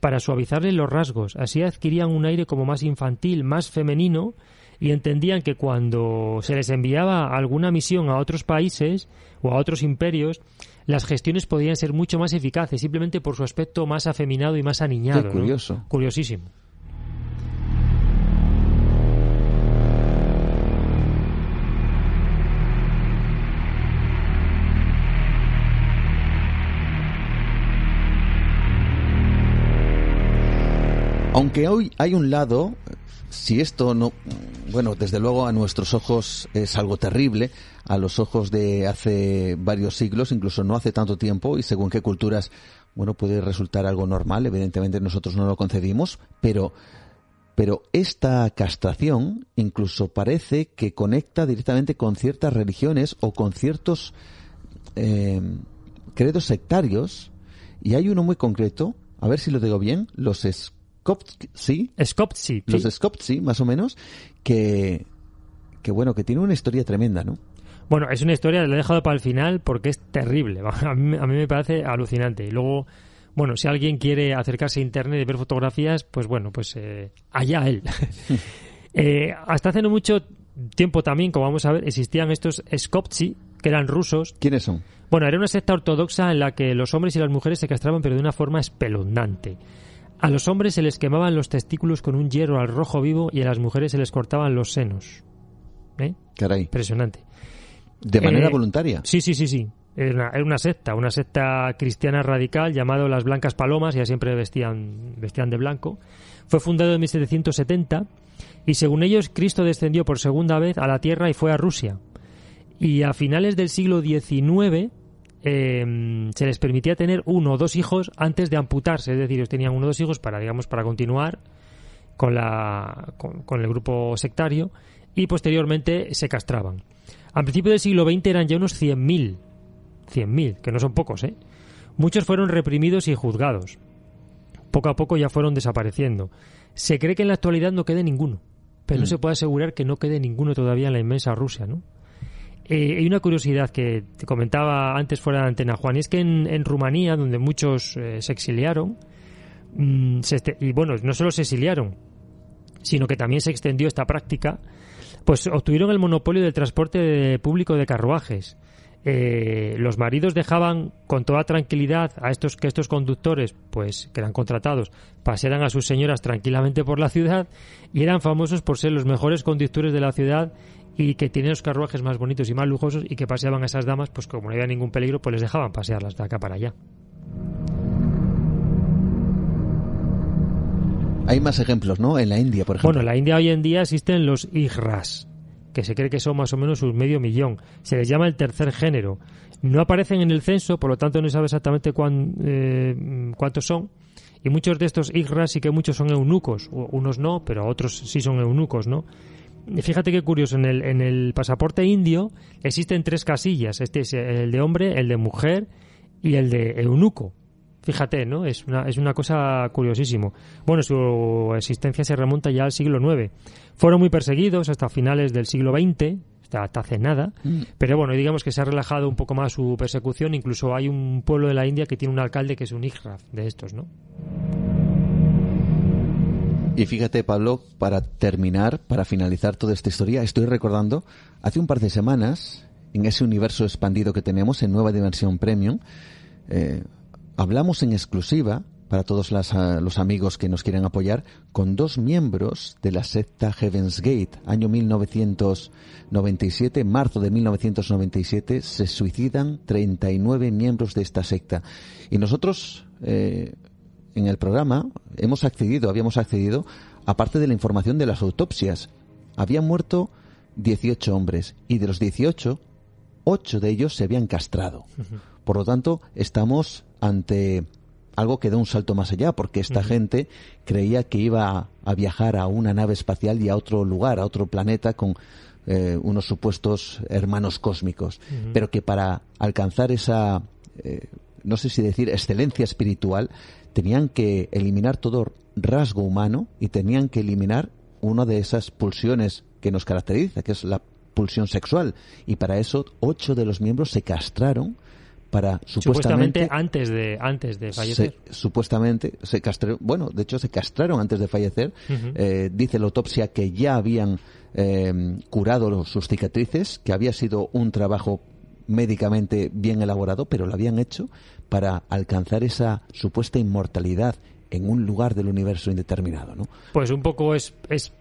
para suavizarles los rasgos. Así adquirían un aire como más infantil, más femenino y entendían que cuando se les enviaba alguna misión a otros países o a otros imperios, las gestiones podían ser mucho más eficaces simplemente por su aspecto más afeminado y más aniñado. Qué curioso. Curiosísimo. Aunque hoy hay un lado, si esto no, bueno, desde luego a nuestros ojos es algo terrible, a los ojos de hace varios siglos, incluso no hace tanto tiempo, y según qué culturas, bueno, puede resultar algo normal, evidentemente nosotros no lo concedimos, pero, pero esta castración incluso parece que conecta directamente con ciertas religiones o con ciertos eh, credos sectarios, y hay uno muy concreto, a ver si lo digo bien, los es sí. Los Skoptsi, más o menos, que, que bueno, que tiene una historia tremenda, ¿no? Bueno, es una historia, la he dejado para el final porque es terrible. A mí, a mí me parece alucinante. Y luego, bueno, si alguien quiere acercarse a internet y ver fotografías, pues bueno, pues eh, allá él. eh, hasta hace no mucho tiempo también, como vamos a ver, existían estos Skoptsi, que eran rusos. ¿Quiénes son? Bueno, era una secta ortodoxa en la que los hombres y las mujeres se castraban, pero de una forma espeluznante. A los hombres se les quemaban los testículos con un hierro al rojo vivo y a las mujeres se les cortaban los senos. ¿Eh? Caray. Impresionante. ¿De manera eh, voluntaria? Sí, sí, sí, sí. Era una, secta, una secta cristiana radical llamado las Blancas Palomas, ya siempre vestían, vestían de blanco. Fue fundado en 1770 y según ellos Cristo descendió por segunda vez a la tierra y fue a Rusia. Y a finales del siglo XIX Em, se les permitía tener uno o dos hijos antes de amputarse, es decir, ellos tenían uno o dos hijos para, digamos, para continuar con, la, con, el grupo sectario y posteriormente se castraban. Al principio del siglo XX eran ya unos 100.000, 100.000, que no son pocos, ¿eh? Muchos fueron reprimidos y juzgados. Poco a poco ya fueron desapareciendo. Se cree que en la actualidad no quede ninguno, pero no mm. se puede asegurar que no quede ninguno todavía en la inmensa Rusia, ¿no? Eh, hay una curiosidad que te comentaba antes fuera de antena, Juan, y es que en, Rumanía, donde muchos eh, se exiliaron, mm, este, y bueno, no solo se exiliaron, sino que también se extendió esta práctica, pues obtuvieron el monopolio del transporte público de carruajes. Eh, los maridos dejaban con toda tranquilidad a estos que estos conductores, pues que eran contratados, pasearan a sus señoras tranquilamente por la ciudad y eran famosos por ser los mejores conductores de la ciudad y que tienen los carruajes más bonitos y más lujosos y que paseaban a esas damas, pues como no había ningún peligro, pues les dejaban pasearlas de acá para allá. Hay más ejemplos, ¿no? En la India, por ejemplo. Bueno, en la India hoy en día existen los igras, que se cree que son más o menos un medio millón. Se les llama el tercer género. No aparecen en el censo, por lo tanto no se sabe exactamente eh, cuántos son. Y muchos de estos igras sí que muchos son eunucos. Unos no, pero otros sí son eunucos, ¿no? Fíjate qué curioso, en el, en el pasaporte indio existen tres casillas. Este es el de hombre, el de mujer y el de eunuco. Fíjate, ¿no? Es una, es una cosa curiosísimo. Bueno, su existencia se remonta ya al siglo IX. Fueron muy perseguidos hasta finales del siglo XX, hasta hace nada, mm. pero bueno, digamos que se ha relajado un poco más su persecución. Incluso hay un pueblo de la India que tiene un alcalde que es un Igraf de estos, ¿no? Y fíjate, Pablo, para terminar, para finalizar toda esta historia, estoy recordando, hace un par de semanas, en ese universo expandido que tenemos en Nueva Dimensión Premium, eh, hablamos en exclusiva para todos ah, los amigos que nos quieren apoyar, con dos miembros de la secta Heaven's Gate. Año 1997, marzo de 1997, se suicidan 39 miembros de esta secta. Y nosotros eh, en el programa hemos accedido, habíamos accedido, aparte de la información de las autopsias. Habían muerto 18 hombres y de los 18, 8 de ellos se habían castrado. Por lo tanto, estamos ante algo que da un salto más allá, porque esta gente creía que iba a, viajar a una nave espacial y a otro lugar, a otro planeta con eh, unos supuestos hermanos cósmicos, pero que para alcanzar esa, eh, no sé si decir, excelencia espiritual, tenían que eliminar todo rasgo humano y tenían que eliminar una de esas pulsiones que nos caracteriza, que es la pulsión sexual. Y para eso, ocho de los miembros se castraron para supuestamente, antes de antes de fallecer. supuestamente se castraron bueno de hecho se castraron antes de fallecer. Eh, dice la autopsia que ya habían eh, curado sus cicatrices que había sido un trabajo médicamente bien elaborado pero lo habían hecho para alcanzar esa supuesta inmortalidad en un lugar del universo indeterminado, ¿no? Pues un poco es, es,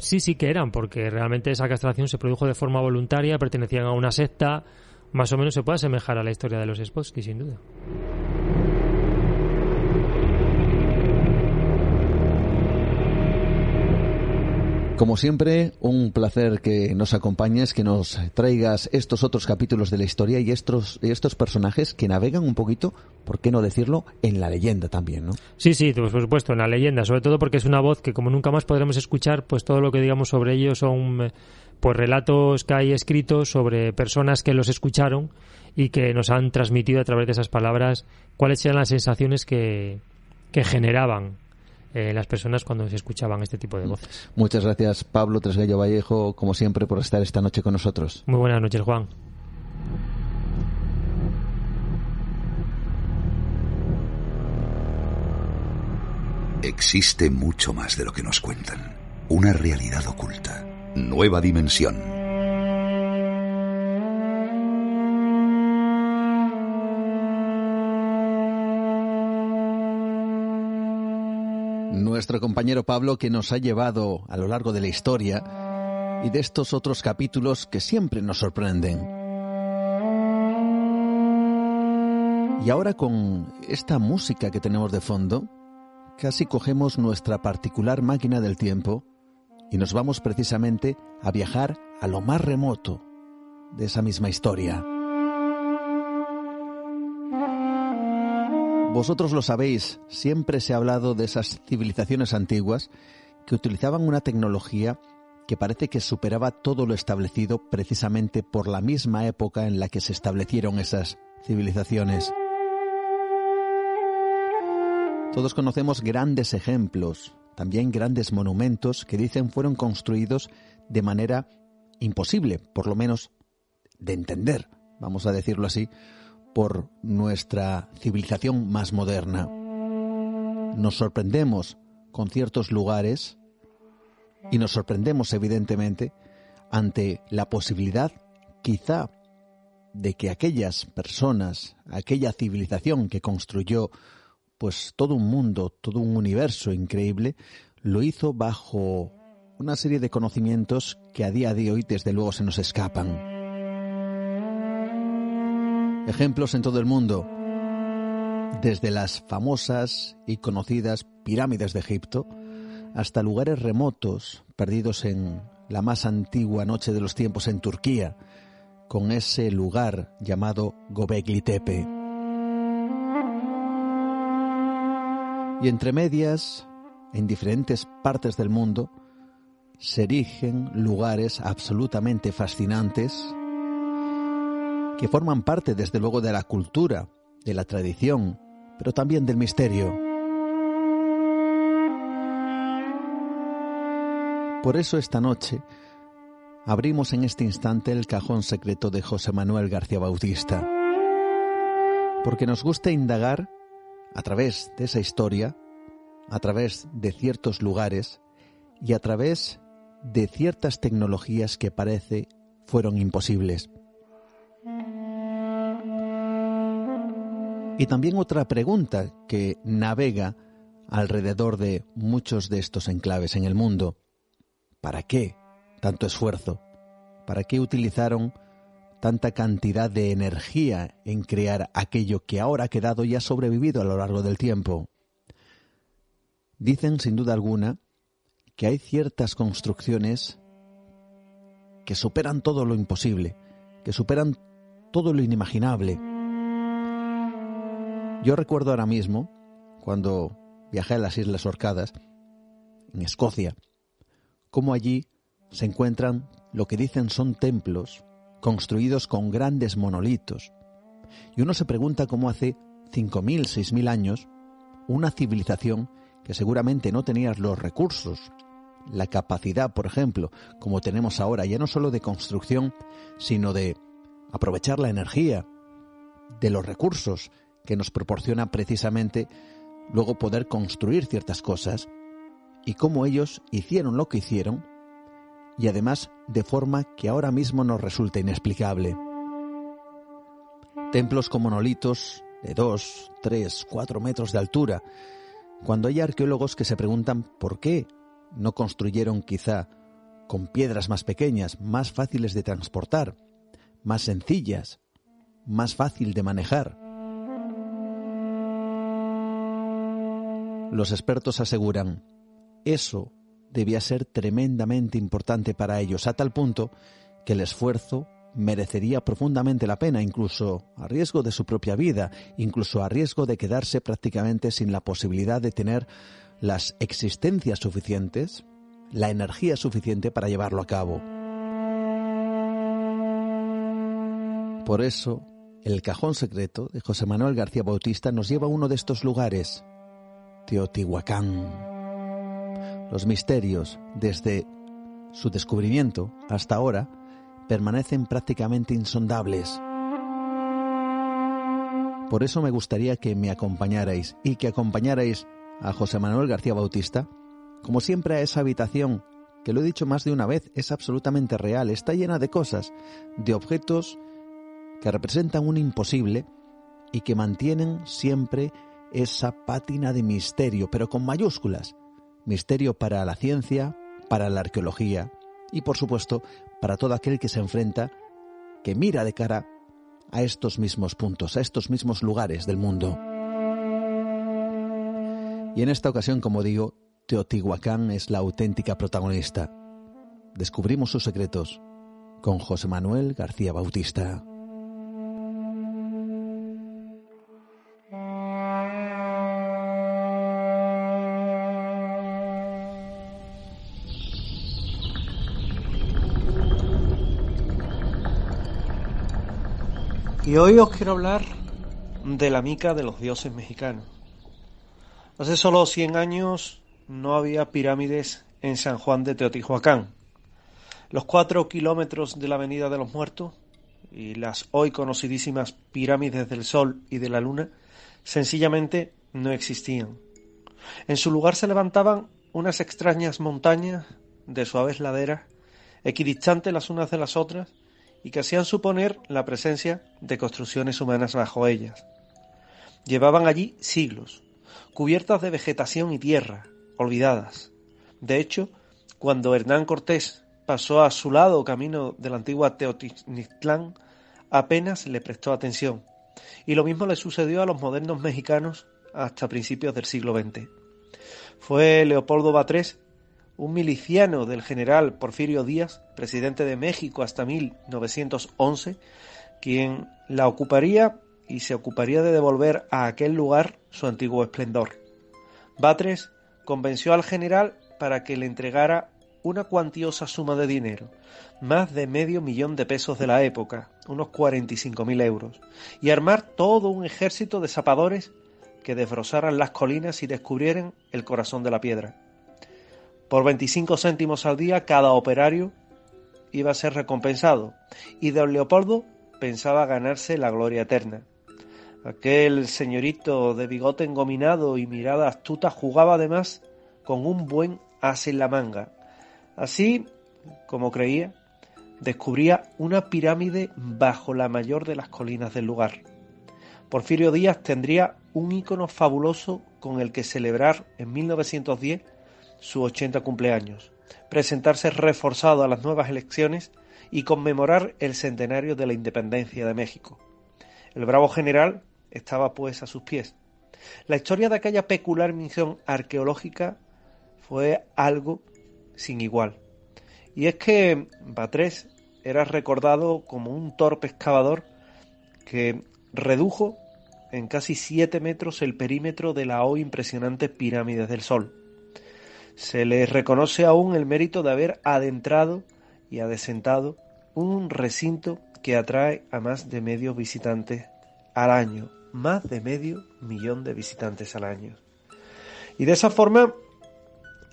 sí sí que eran, porque realmente esa castración se produjo de forma voluntaria, pertenecían a una secta, más o menos se puede asemejar a la historia de los Spotsky, sin duda. Como siempre, un placer que nos acompañes, que nos traigas estos otros capítulos de la historia y estos, estos personajes que navegan un poquito, ¿por qué no decirlo?, en la leyenda también, ¿no? Sí, sí, pues, por supuesto, en la leyenda, sobre todo porque es una voz que como nunca más podremos escuchar, pues todo lo que digamos sobre ellos son pues relatos que hay escritos sobre personas que los escucharon y que nos han transmitido a través de esas palabras cuáles eran las sensaciones que, que generaban eh, las personas cuando se escuchaban este tipo de voces. Muchas gracias, Pablo Tresgallo Vallejo, como siempre, por estar esta noche con nosotros. Muy buenas noches, Juan. Existe mucho más de lo que nos cuentan. Una realidad oculta. Nueva dimensión. Nuestro compañero Pablo que nos ha llevado a lo largo de la historia y de estos otros capítulos que siempre nos sorprenden. Y ahora con esta música que tenemos de fondo, casi cogemos nuestra particular máquina del tiempo y nos vamos precisamente a viajar a lo más remoto de esa misma historia. Vosotros lo sabéis, siempre se ha hablado de esas civilizaciones antiguas que utilizaban una tecnología que parece que superaba todo lo establecido precisamente por la misma época en la que se establecieron esas civilizaciones. Todos conocemos grandes ejemplos, también grandes monumentos que dicen fueron construidos de manera imposible, por lo menos de entender, vamos a decirlo así, por nuestra civilización más moderna. Nos sorprendemos con ciertos lugares y nos sorprendemos evidentemente ante la posibilidad quizá de que aquellas personas, aquella civilización que construyó pues todo un mundo, todo un universo increíble, lo hizo bajo una serie de conocimientos que a día de hoy desde luego se nos escapan. Ejemplos en todo el mundo, desde las famosas y conocidas pirámides de Egipto hasta lugares remotos perdidos en la más antigua noche de los tiempos en Turquía, con ese lugar llamado Gobekli Tepe. Y entre medias, en diferentes partes del mundo, se erigen lugares absolutamente fascinantes que forman parte desde luego de la cultura, de la tradición, pero también del misterio. Por eso esta noche abrimos en este instante el cajón secreto de José Manuel García Bautista, porque nos gusta indagar a través de esa historia, a través de ciertos lugares y a través de ciertas tecnologías que parece fueron imposibles. Y también otra pregunta que navega alrededor de muchos de estos enclaves en el mundo. ¿Para qué tanto esfuerzo? ¿Para qué utilizaron tanta cantidad de energía en crear aquello que ahora ha quedado y ha sobrevivido a lo largo del tiempo? Dicen sin duda alguna que hay ciertas construcciones que superan todo lo imposible, que superan todo lo inimaginable yo recuerdo ahora mismo, cuando viajé a las Islas Orcadas, en Escocia, cómo allí se encuentran lo que dicen son templos construidos con grandes monolitos. Y uno se pregunta cómo hace 5.000, 6.000 años una civilización que seguramente no tenía los recursos la capacidad, por ejemplo, como tenemos ahora, ya no solo de construcción, sino de aprovechar la energía, de los recursos que nos proporciona precisamente luego poder construir ciertas cosas, y cómo ellos hicieron lo que hicieron, y además de forma que ahora mismo nos resulta inexplicable. Templos con monolitos de 2, 3, 4 metros de altura, cuando hay arqueólogos que se preguntan por qué no construyeron quizá con piedras más pequeñas, más fáciles de transportar, más sencillas, más fácil de manejar. Los expertos aseguran, eso debía ser tremendamente importante para ellos, a tal punto que el esfuerzo merecería profundamente la pena, incluso a riesgo de su propia vida, incluso a riesgo de quedarse prácticamente sin la posibilidad de tener las existencias suficientes, la energía suficiente para llevarlo a cabo. Por eso, el cajón secreto de José Manuel García Bautista nos lleva a uno de estos lugares, Teotihuacán. Los misterios, desde su descubrimiento hasta ahora, permanecen prácticamente insondables. Por eso me gustaría que me acompañarais y que acompañarais a José Manuel García Bautista, como siempre a esa habitación, que lo he dicho más de una vez, es absolutamente real, está llena de cosas, de objetos que representan un imposible y que mantienen siempre esa pátina de misterio, pero con mayúsculas. Misterio para la ciencia, para la arqueología y por supuesto para todo aquel que se enfrenta, que mira de cara a estos mismos puntos, a estos mismos lugares del mundo. Y en esta ocasión, como digo, Teotihuacán es la auténtica protagonista. Descubrimos sus secretos con José Manuel García Bautista. Y hoy os quiero hablar de la mica de los dioses mexicanos. Hace solo 100 años no había pirámides en San Juan de Teotihuacán. Los cuatro kilómetros de la Avenida de los Muertos y las hoy conocidísimas pirámides del Sol y de la Luna sencillamente no existían. En su lugar se levantaban unas extrañas montañas de suaves laderas, equidistantes las unas de las otras, y que hacían suponer la presencia de construcciones humanas bajo ellas. Llevaban allí siglos, cubiertas de vegetación y tierra, olvidadas. De hecho, cuando Hernán Cortés pasó a su lado camino de la antigua Teotihuacán, apenas le prestó atención. Y lo mismo le sucedió a los modernos mexicanos hasta principios del siglo XX. Fue Leopoldo Batres un miliciano del general Porfirio Díaz, presidente de México hasta 1911, quien la ocuparía y se ocuparía de devolver a aquel lugar su antiguo esplendor. Batres convenció al general para que le entregara una cuantiosa suma de dinero, más de medio millón de pesos de la época, unos 45.000 euros, y armar todo un ejército de zapadores que desbrozaran las colinas y descubrieran el corazón de la piedra. Por 25 céntimos al día cada operario iba a ser recompensado y don Leopoldo pensaba ganarse la gloria eterna. Aquel señorito de bigote engominado y mirada astuta jugaba además con un buen as en la manga. Así, como creía, descubría una pirámide bajo la mayor de las colinas del lugar. Porfirio Díaz tendría un ícono fabuloso con el que celebrar en 1910 su 80 cumpleaños, presentarse reforzado a las nuevas elecciones y conmemorar el centenario de la independencia de México. El bravo general estaba pues a sus pies. La historia de aquella peculiar misión arqueológica fue algo sin igual. Y es que Batres era recordado como un torpe excavador que redujo en casi siete metros el perímetro de la hoy impresionante pirámide del Sol se le reconoce aún el mérito de haber adentrado y adesentado un recinto que atrae a más de medio visitantes al año, más de medio millón de visitantes al año. Y de esa forma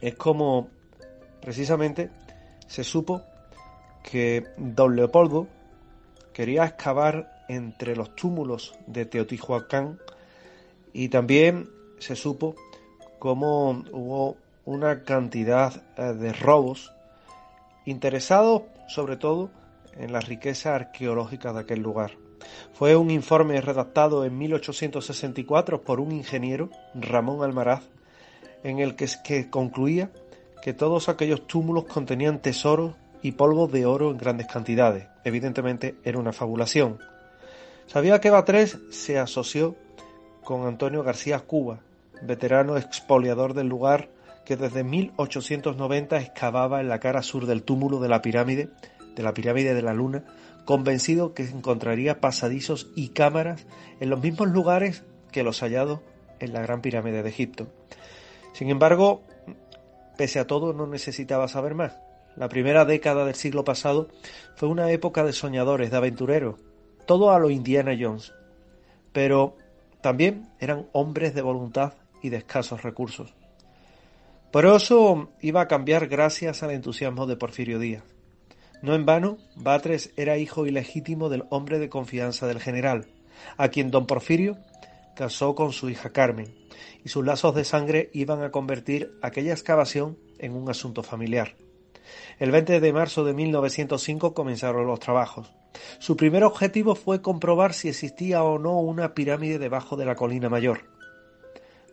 es como Precisamente se supo que don Leopoldo quería excavar entre los túmulos de Teotihuacán y también se supo cómo hubo una cantidad eh, de robos interesados sobre todo en la riqueza arqueológica de aquel lugar. Fue un informe redactado en 1864 por un ingeniero, Ramón Almaraz, en el que, que concluía que todos aquellos túmulos contenían tesoros y polvos de oro en grandes cantidades. Evidentemente era una fabulación. Sabía que Batres se asoció con Antonio García Cuba, veterano expoliador del lugar que desde 1890 excavaba en la cara sur del túmulo de la pirámide, de la pirámide de la luna, convencido que encontraría pasadizos y cámaras en los mismos lugares que los hallados en la gran pirámide de Egipto. Sin embargo, pese a todo, no necesitaba saber más. La primera década del siglo pasado fue una época de soñadores, de aventureros, todo a lo Indiana Jones. Pero también eran hombres de voluntad y de escasos recursos. Por eso iba a cambiar gracias al entusiasmo de Porfirio Díaz. No en vano, Batres era hijo ilegítimo del hombre de confianza del general, a quien don Porfirio casó con su hija Carmen, y sus lazos de sangre iban a convertir aquella excavación en un asunto familiar. El 20 de marzo de 1905 comenzaron los trabajos. Su primer objetivo fue comprobar si existía o no una pirámide debajo de la colina mayor.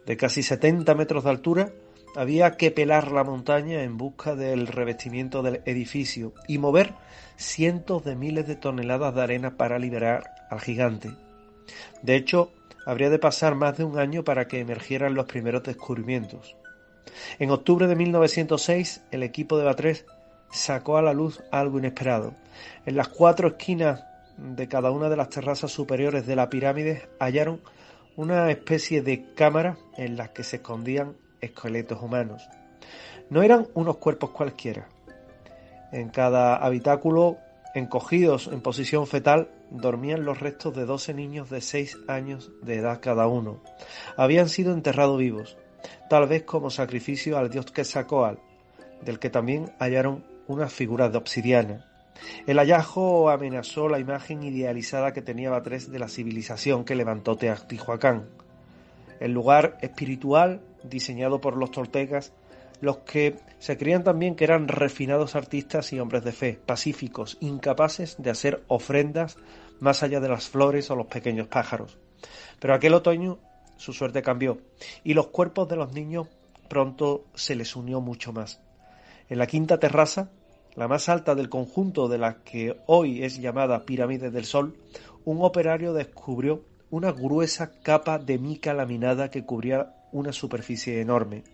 De casi 70 metros de altura, había que pelar la montaña en busca del revestimiento del edificio y mover cientos de miles de toneladas de arena para liberar al gigante. De hecho, habría de pasar más de un año para que emergieran los primeros descubrimientos. En octubre de 1906, el equipo de Batres sacó a la luz algo inesperado. En las cuatro esquinas de cada una de las terrazas superiores de la pirámide hallaron una especie de cámara en las que se escondían esqueletos humanos. No eran unos cuerpos cualquiera. En cada habitáculo, encogidos en posición fetal, dormían los restos de doce niños de seis años de edad cada uno. Habían sido enterrados vivos, tal vez como sacrificio al dios Quetzalcóatl, del que también hallaron unas figuras de obsidiana. El hallazgo amenazó la imagen idealizada que tenía Batres de la civilización que levantó Teotihuacán. El lugar espiritual diseñado por los toltecas, los que se creían también que eran refinados artistas y hombres de fe, pacíficos, incapaces de hacer ofrendas más allá de las flores o los pequeños pájaros. Pero aquel otoño su suerte cambió y los cuerpos de los niños pronto se les unió mucho más. En la quinta terraza, la más alta del conjunto de la que hoy es llamada Pirámide del Sol, un operario descubrió una gruesa capa de mica laminada que cubría una superficie enorme.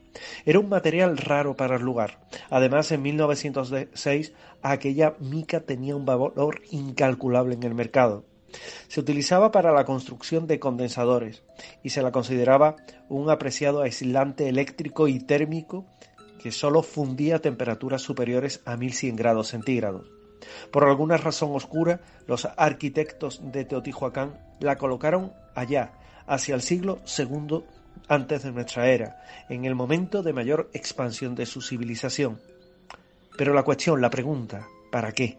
Era un material raro para el lugar. Además, en 1906 aquella mica tenía un valor incalculable en el mercado. Se utilizaba para la construcción de condensadores y se la consideraba un apreciado aislante eléctrico y térmico que sólo fundía a temperaturas superiores a 1100 grados centígrados. Por alguna razón oscura, los arquitectos de Teotihuacán la colocaron allá, hacia el siglo II antes de nuestra era, en el momento de mayor expansión de su civilización. Pero la cuestión, la pregunta, ¿para qué?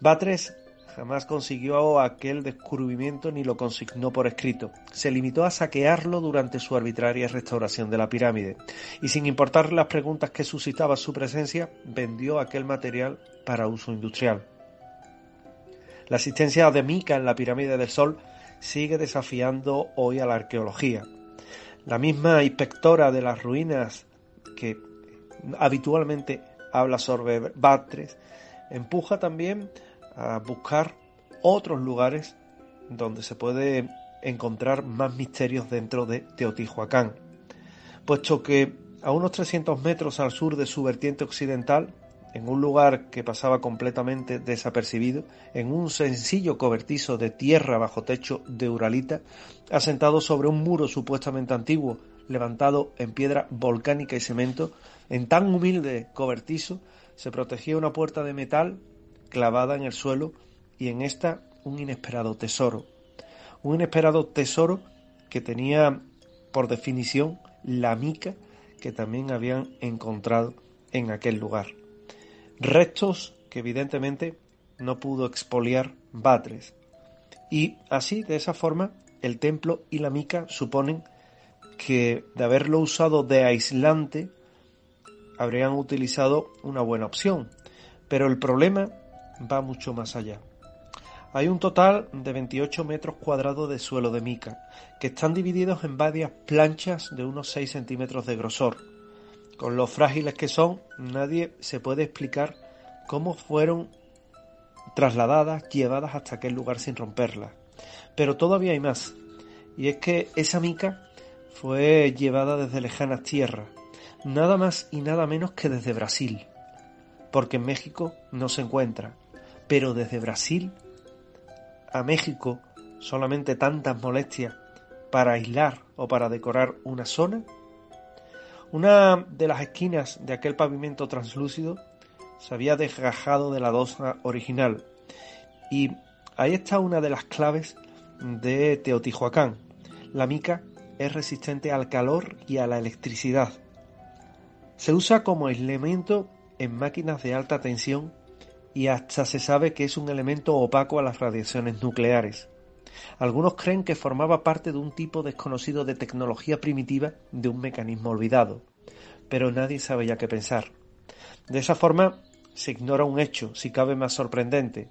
Batres jamás consiguió aquel descubrimiento ni lo consignó por escrito. Se limitó a saquearlo durante su arbitraria restauración de la pirámide, y sin importar las preguntas que suscitaba su presencia, vendió aquel material para uso industrial. La existencia de mica en la pirámide del Sol sigue desafiando hoy a la arqueología. La misma inspectora de las ruinas que habitualmente habla sobre Batres empuja también a buscar otros lugares donde se puede encontrar más misterios dentro de Teotihuacán, puesto que a unos 300 metros al sur de su vertiente occidental en un lugar que pasaba completamente desapercibido, en un sencillo cobertizo de tierra bajo techo de uralita, asentado sobre un muro supuestamente antiguo, levantado en piedra volcánica y cemento, en tan humilde cobertizo se protegía una puerta de metal clavada en el suelo y en esta un inesperado tesoro. Un inesperado tesoro que tenía por definición la mica que también habían encontrado en aquel lugar. Restos que evidentemente no pudo expoliar Batres. Y así, de esa forma, el templo y la mica suponen que de haberlo usado de aislante habrían utilizado una buena opción. Pero el problema va mucho más allá. Hay un total de 28 metros cuadrados de suelo de mica, que están divididos en varias planchas de unos 6 centímetros de grosor. Con lo frágiles que son, nadie se puede explicar cómo fueron trasladadas, llevadas hasta aquel lugar sin romperlas. Pero todavía hay más, y es que esa mica fue llevada desde lejanas tierras, nada más y nada menos que desde Brasil, porque en México no se encuentra, pero desde Brasil a México solamente tantas molestias para aislar o para decorar una zona? Una de las esquinas de aquel pavimento translúcido se había desgajado de la dosa original y ahí está una de las claves de Teotihuacán. La mica es resistente al calor y a la electricidad. Se usa como elemento en máquinas de alta tensión y hasta se sabe que es un elemento opaco a las radiaciones nucleares. Algunos creen que formaba parte de un tipo desconocido de tecnología primitiva de un mecanismo olvidado, pero nadie sabe ya qué pensar. De esa forma, se ignora un hecho, si cabe más sorprendente.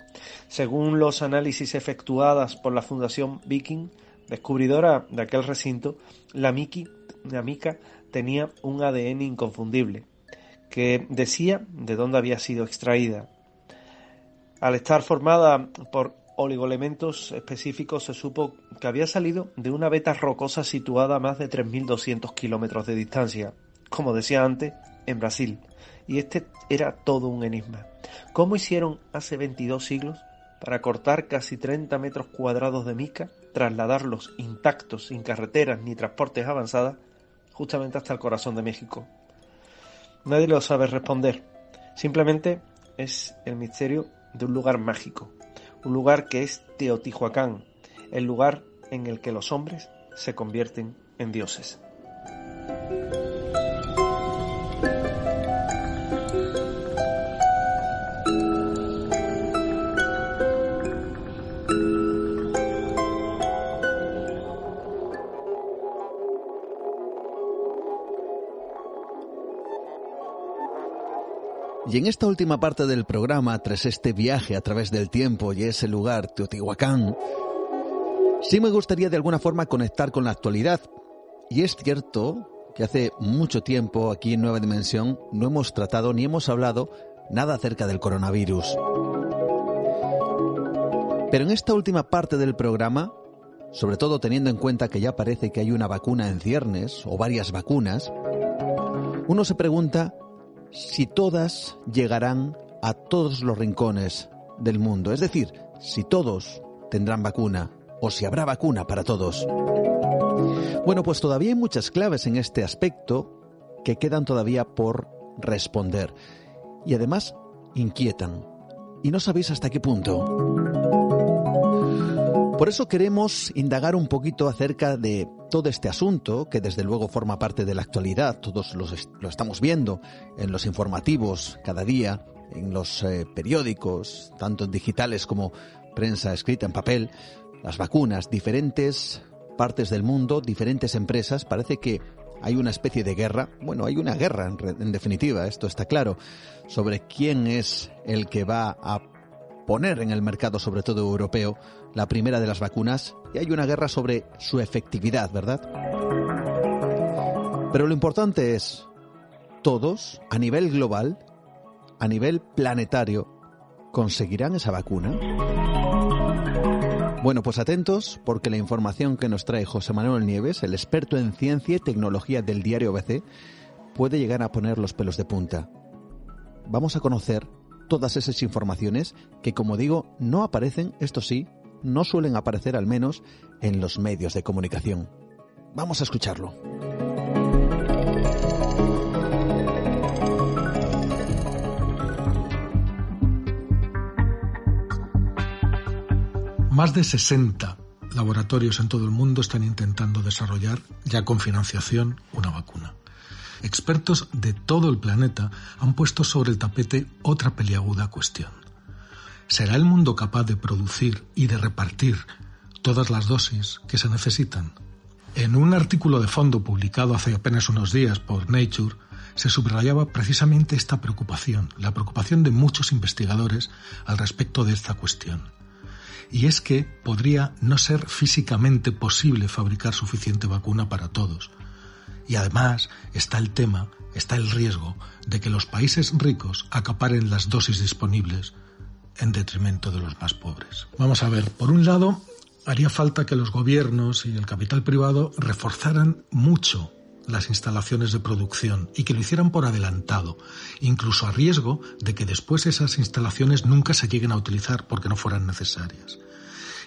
Según los análisis efectuados por la Fundación Viking, descubridora de aquel recinto, la, Miki, la mica tenía un ADN inconfundible, que decía de dónde había sido extraída. Al estar formada por oligoelementos específicos, se supo que había salido de una beta rocosa situada a más de 3.200 kilómetros de distancia, como decía antes, en Brasil. Y este era todo un enigma. ¿Cómo hicieron hace 22 siglos para cortar casi 30 metros cuadrados de mica, trasladarlos intactos, sin carreteras ni transportes avanzadas, justamente hasta el corazón de México? Nadie lo sabe responder. Simplemente es el misterio de un lugar mágico, un lugar que es Teotihuacán, el lugar en el que los hombres se convierten en dioses. Y en esta última parte del programa, tras este viaje a través del tiempo y ese lugar, Teotihuacán, sí me gustaría de alguna forma conectar con la actualidad. Y es cierto que hace mucho tiempo aquí en Nueva Dimensión no hemos tratado ni hemos hablado nada acerca del coronavirus. Pero en esta última parte del programa, sobre todo teniendo en cuenta que ya parece que hay una vacuna en ciernes o varias vacunas, uno se pregunta si todas llegarán a todos los rincones del mundo. Es decir, si todos tendrán vacuna o si habrá vacuna para todos. Bueno, pues todavía hay muchas claves en este aspecto que quedan todavía por responder. Y además inquietan. Y no sabéis hasta qué punto. Por eso queremos indagar un poquito acerca de todo este asunto, que desde luego forma parte de la actualidad, todos lo estamos viendo en los informativos cada día, en los eh, periódicos, tanto digitales como prensa escrita en papel, las vacunas, diferentes partes del mundo, diferentes empresas, parece que hay una especie de guerra, bueno, hay una guerra en, en definitiva, esto está claro, sobre quién es el que va a poner en el mercado, sobre todo europeo, la primera de las vacunas y hay una guerra sobre su efectividad, ¿verdad? Pero lo importante es, todos, a nivel global, a nivel planetario, ¿conseguirán esa vacuna? Bueno, pues atentos porque la información que nos trae José Manuel Nieves, el experto en ciencia y tecnología del diario ABC, puede llegar a poner los pelos de punta. Vamos a conocer todas esas informaciones que, como digo, no aparecen, esto sí, no suelen aparecer al menos en los medios de comunicación. Vamos a escucharlo. Más de 60 laboratorios en todo el mundo están intentando desarrollar, ya con financiación, una vacuna. Expertos de todo el planeta han puesto sobre el tapete otra peliaguda cuestión. ¿Será el mundo capaz de producir y de repartir todas las dosis que se necesitan? En un artículo de fondo publicado hace apenas unos días por Nature, se subrayaba precisamente esta preocupación, la preocupación de muchos investigadores al respecto de esta cuestión. Y es que podría no ser físicamente posible fabricar suficiente vacuna para todos. Y además está el tema, está el riesgo de que los países ricos acaparen las dosis disponibles en detrimento de los más pobres. Vamos a ver, por un lado, haría falta que los gobiernos y el capital privado reforzaran mucho las instalaciones de producción y que lo hicieran por adelantado, incluso a riesgo de que después esas instalaciones nunca se lleguen a utilizar porque no fueran necesarias.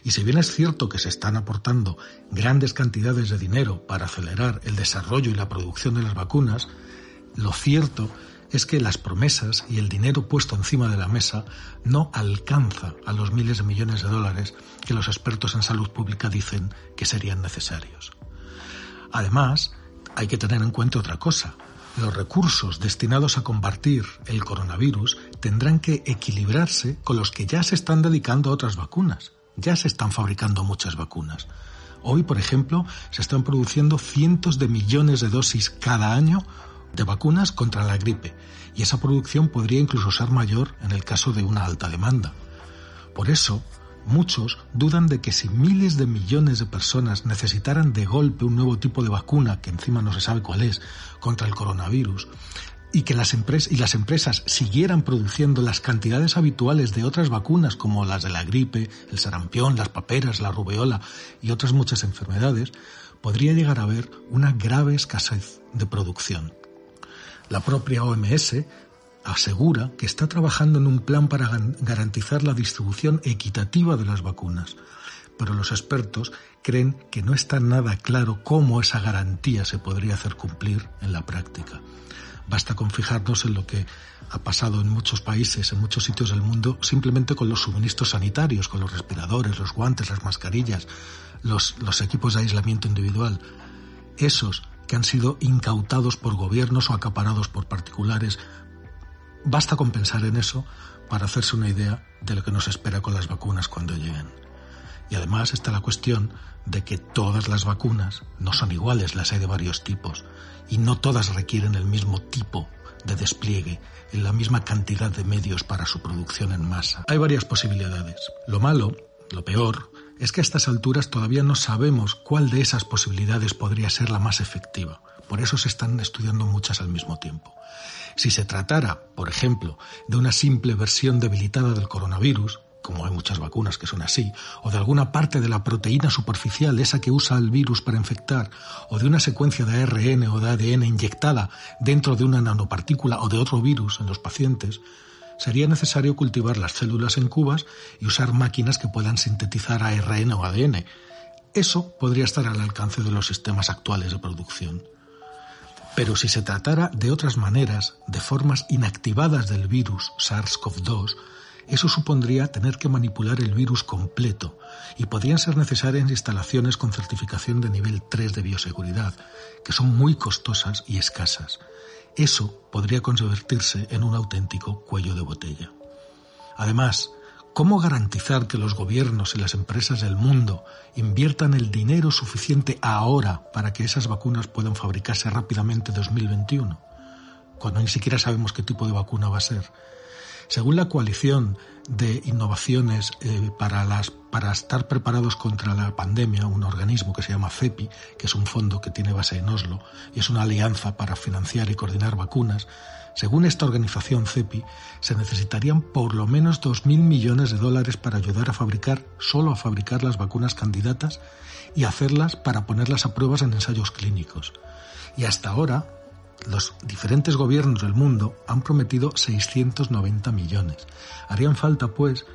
Y si bien es cierto que se están aportando grandes cantidades de dinero para acelerar el desarrollo y la producción de las vacunas, lo cierto es que las promesas y el dinero puesto encima de la mesa no alcanza a los miles de millones de dólares que los expertos en salud pública dicen que serían necesarios. Además, hay que tener en cuenta otra cosa. Los recursos destinados a combatir el coronavirus tendrán que equilibrarse con los que ya se están dedicando a otras vacunas. Ya se están fabricando muchas vacunas. Hoy, por ejemplo, se están produciendo cientos de millones de dosis cada año de vacunas contra la gripe, y esa producción podría incluso ser mayor en el caso de una alta demanda. Por eso, Muchos dudan de que si miles de millones de personas necesitaran de golpe un nuevo tipo de vacuna, que encima no se sabe cuál es, contra el coronavirus, y que las, empresas, y las empresas siguieran produciendo las cantidades habituales de otras vacunas como las de la gripe, el sarampión, las paperas, la rubeola y otras muchas enfermedades, podría llegar a haber una grave escasez de producción. La propia OMS asegura que está trabajando en un plan para garantizar la distribución equitativa de las vacunas, pero los expertos creen que no está nada claro cómo esa garantía se podría hacer cumplir en la práctica. Basta con fijarnos en lo que ha pasado en muchos países, en muchos sitios del mundo, simplemente con los suministros sanitarios, con los respiradores, los guantes, las mascarillas, los, los equipos de aislamiento individual. Esos que han sido incautados por gobiernos o acaparados por particulares Basta con pensar en eso para hacerse una idea de lo que nos espera con las vacunas cuando lleguen. Y además está la cuestión de que todas las vacunas no son iguales, las hay de varios tipos, y no todas requieren el mismo tipo de despliegue, en la misma cantidad de medios para su producción en masa. Hay varias posibilidades. Lo malo, lo peor, es que a estas alturas todavía no sabemos cuál de esas posibilidades podría ser la más efectiva. Por eso se están estudiando muchas al mismo tiempo. Si se tratara, por ejemplo, de una simple versión debilitada del coronavirus, como hay muchas vacunas que son así, o de alguna parte de la proteína superficial, esa que usa el virus para infectar, o de una secuencia de ARN o de ADN inyectada dentro de una nanopartícula o de otro virus en los pacientes, sería necesario cultivar las células en cubas y usar máquinas que puedan sintetizar ARN o ADN. Eso podría estar al alcance de los sistemas actuales de producción. Pero si se tratara de otras maneras, de formas inactivadas del virus SARS-CoV-2, eso supondría tener que manipular el virus completo y podrían ser necesarias instalaciones con certificación de nivel 3 de bioseguridad, que son muy costosas y escasas. Eso podría convertirse en un auténtico cuello de botella. Además, ¿Cómo garantizar que los gobiernos y las empresas del mundo inviertan el dinero suficiente ahora para que esas vacunas puedan fabricarse rápidamente en 2021? Cuando ni siquiera sabemos qué tipo de vacuna va a ser. Según la coalición de innovaciones eh, para, estar preparados contra la pandemia, un organismo que se llama CEPI, que es un fondo que tiene base en Oslo y es una alianza para financiar y coordinar vacunas, según esta organización CEPI, se necesitarían por lo menos 2.000 millones de dólares para ayudar a fabricar, solo a fabricar las vacunas candidatas y hacerlas para ponerlas a pruebas en ensayos clínicos. Y hasta ahora, los diferentes gobiernos del mundo han prometido 690 millones. Harían falta, pues,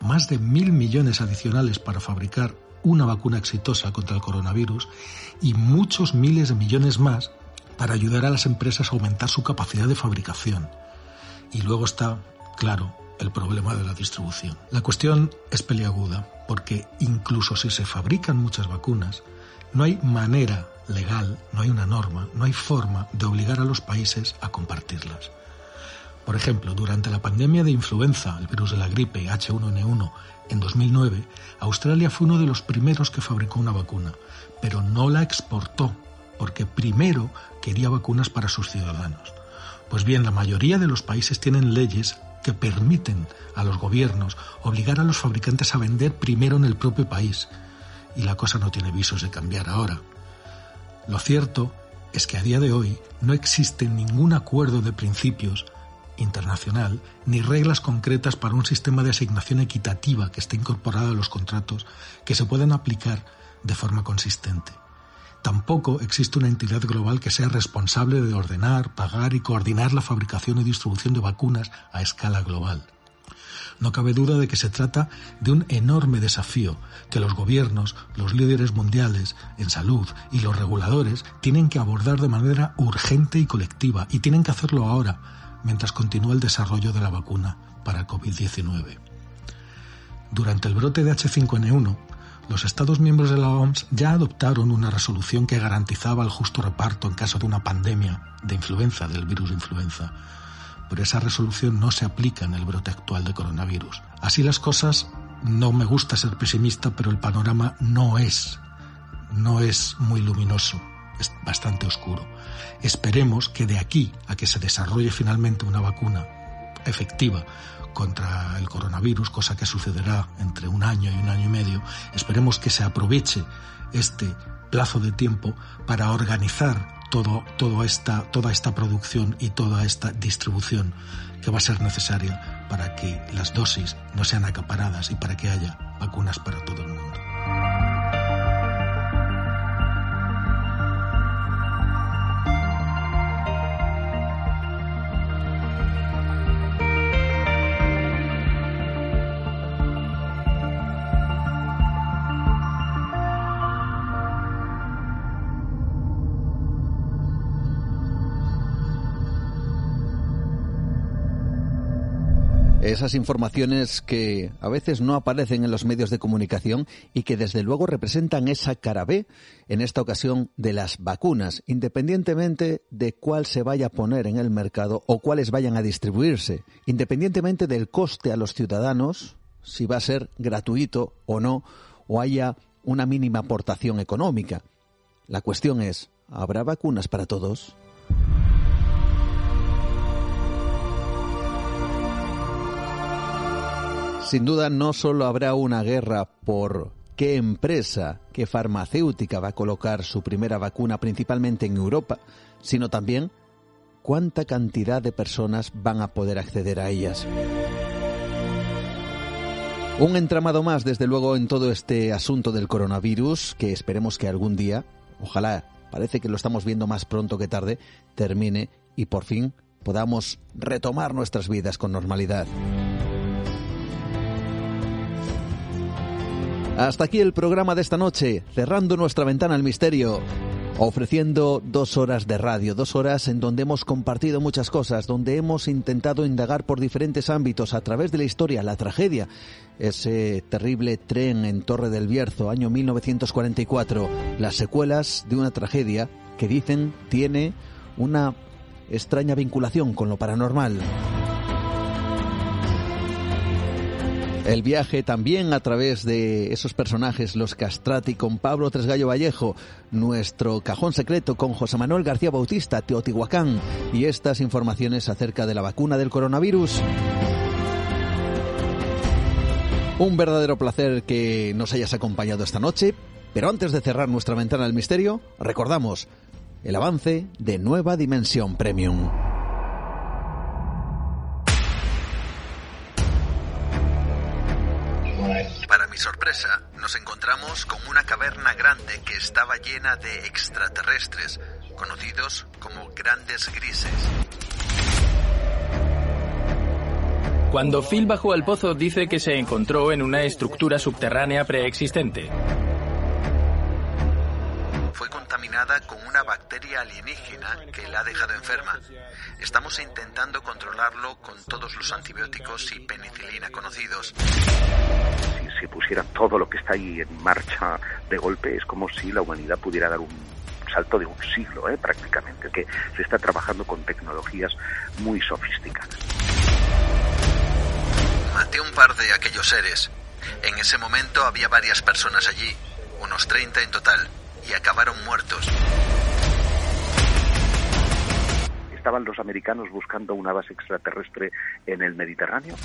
más de mil millones adicionales para fabricar una vacuna exitosa contra el coronavirus y muchos miles de millones más para ayudar a las empresas a aumentar su capacidad de fabricación. Y luego está, claro, el problema de la distribución. La cuestión es peliaguda porque incluso si se fabrican muchas vacunas, no hay manera legal, no hay una norma, no hay forma de obligar a los países a compartirlas. Por ejemplo, durante la pandemia de influenza, el virus de la gripe H1N1, en 2009, Australia fue uno de los primeros que fabricó una vacuna, pero no la exportó, porque primero quería vacunas para sus ciudadanos. Pues bien, la mayoría de los países tienen leyes que permiten a los gobiernos obligar a los fabricantes a vender primero en el propio país. Y la cosa no tiene visos de cambiar ahora. Lo cierto es que a día de hoy no existe ningún acuerdo de principios internacional ni reglas concretas para un sistema de asignación equitativa que esté incorporado a los contratos que se puedan aplicar de forma consistente. Tampoco existe una entidad global que sea responsable de ordenar, pagar y coordinar la fabricación y distribución de vacunas a escala global. No cabe duda de que se trata de un enorme desafío que los gobiernos, los líderes mundiales en salud y los reguladores tienen que abordar de manera urgente y colectiva y tienen que hacerlo ahora, mientras continúa el desarrollo de la vacuna para el COVID-19. Durante el brote de H5N1, los Estados miembros de la OMS ya adoptaron una resolución que garantizaba el justo reparto en caso de una pandemia de influenza, del virus influenza. Pero esa resolución no se aplica en el brote actual de coronavirus. Así las cosas, no me gusta ser pesimista, pero el panorama no es, no es muy luminoso, es bastante oscuro. Esperemos que de aquí a que se desarrolle finalmente una vacuna efectiva contra el coronavirus, cosa que sucederá entre un año y un año y medio, esperemos que se aproveche este plazo de tiempo para organizar todo, todo esta, toda esta producción y toda esta distribución que va a ser necesaria para que las dosis no sean acaparadas y para que haya vacunas para todo el mundo. Esas informaciones que a veces no aparecen en los medios de comunicación y que desde luego representan esa cara B, en esta ocasión de las vacunas, independientemente de cuál se vaya a poner en el mercado o cuáles vayan a distribuirse, independientemente del coste a los ciudadanos, si va a ser gratuito o no, o haya una mínima aportación económica. La cuestión es, ¿habrá vacunas para todos? Sin duda no solo habrá una guerra por qué empresa, qué farmacéutica va a colocar su primera vacuna principalmente en Europa, sino también cuánta cantidad de personas van a poder acceder a ellas. Un entramado más, desde luego, en todo este asunto del coronavirus, que esperemos que algún día, ojalá, parece que lo estamos viendo más pronto que tarde, termine y por fin podamos retomar nuestras vidas con normalidad. Hasta aquí el programa de esta noche, cerrando nuestra ventana al misterio, ofreciendo dos horas de radio, dos horas en donde hemos compartido muchas cosas, donde hemos intentado indagar por diferentes ámbitos a través de la historia, la tragedia, ese terrible tren en Torre del Bierzo, año 1944, las secuelas de una tragedia que dicen tiene una extraña vinculación con lo paranormal. El viaje también a través de esos personajes, los Castrati con Pablo Tresgallo Vallejo, nuestro cajón secreto con José Manuel García Bautista, Teotihuacán, y estas informaciones acerca de la vacuna del coronavirus. Un verdadero placer que nos hayas acompañado esta noche, pero antes de cerrar nuestra ventana al misterio, recordamos el avance de Nueva Dimensión Premium. Mi sorpresa, nos encontramos con una caverna grande que estaba llena de extraterrestres, conocidos como grandes grises. Cuando Phil bajó al pozo dice que se encontró en una estructura subterránea preexistente. Contaminada con una bacteria alienígena que la ha dejado enferma. Estamos intentando controlarlo con todos los antibióticos y penicilina conocidos. Si se pusiera todo lo que está ahí en marcha de golpe, es como si la humanidad pudiera dar un salto de un siglo ¿eh? prácticamente, que se está trabajando con tecnologías muy sofisticadas. Maté un par de aquellos seres. En ese momento había varias personas allí, unos 30 en total, y acabaron muertos. ¿Estaban los americanos buscando una base extraterrestre en el Mediterráneo?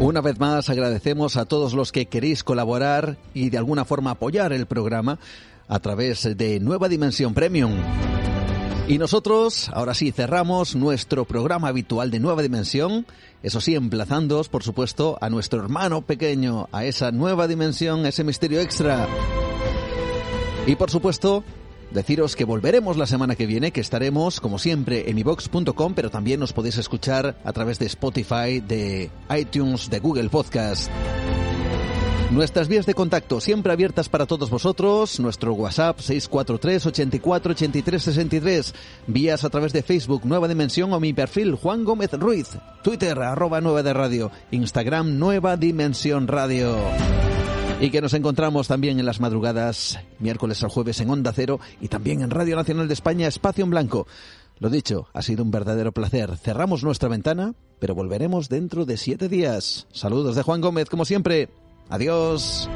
Una vez más agradecemos a todos los que queréis colaborar y de alguna forma apoyar el programa a través de Nueva Dimensión Premium. Y nosotros, ahora sí, cerramos nuestro programa habitual de Nueva Dimensión, eso sí, emplazándoos, por supuesto, a nuestro hermano pequeño, a esa nueva dimensión, ese misterio extra. Y por supuesto, Deciros que volveremos la semana que viene, que estaremos, como siempre, en ivox.com, pero también nos podéis escuchar a través de Spotify, de iTunes, de Google Podcast. Nuestras vías de contacto siempre abiertas para todos vosotros. Nuestro WhatsApp 643 84 83 63. Vías a través de Facebook Nueva Dimensión o mi perfil Juan Gómez Ruiz. Twitter arroba Nueva de Radio. Instagram Nueva Dimensión Radio y que nos encontramos también en las madrugadas, miércoles al jueves en Onda Cero y también en Radio Nacional de España, Espacio en Blanco. Lo dicho, ha sido un verdadero placer. Cerramos nuestra ventana, pero volveremos dentro de siete días. Saludos de Juan Gómez, como siempre. Adiós.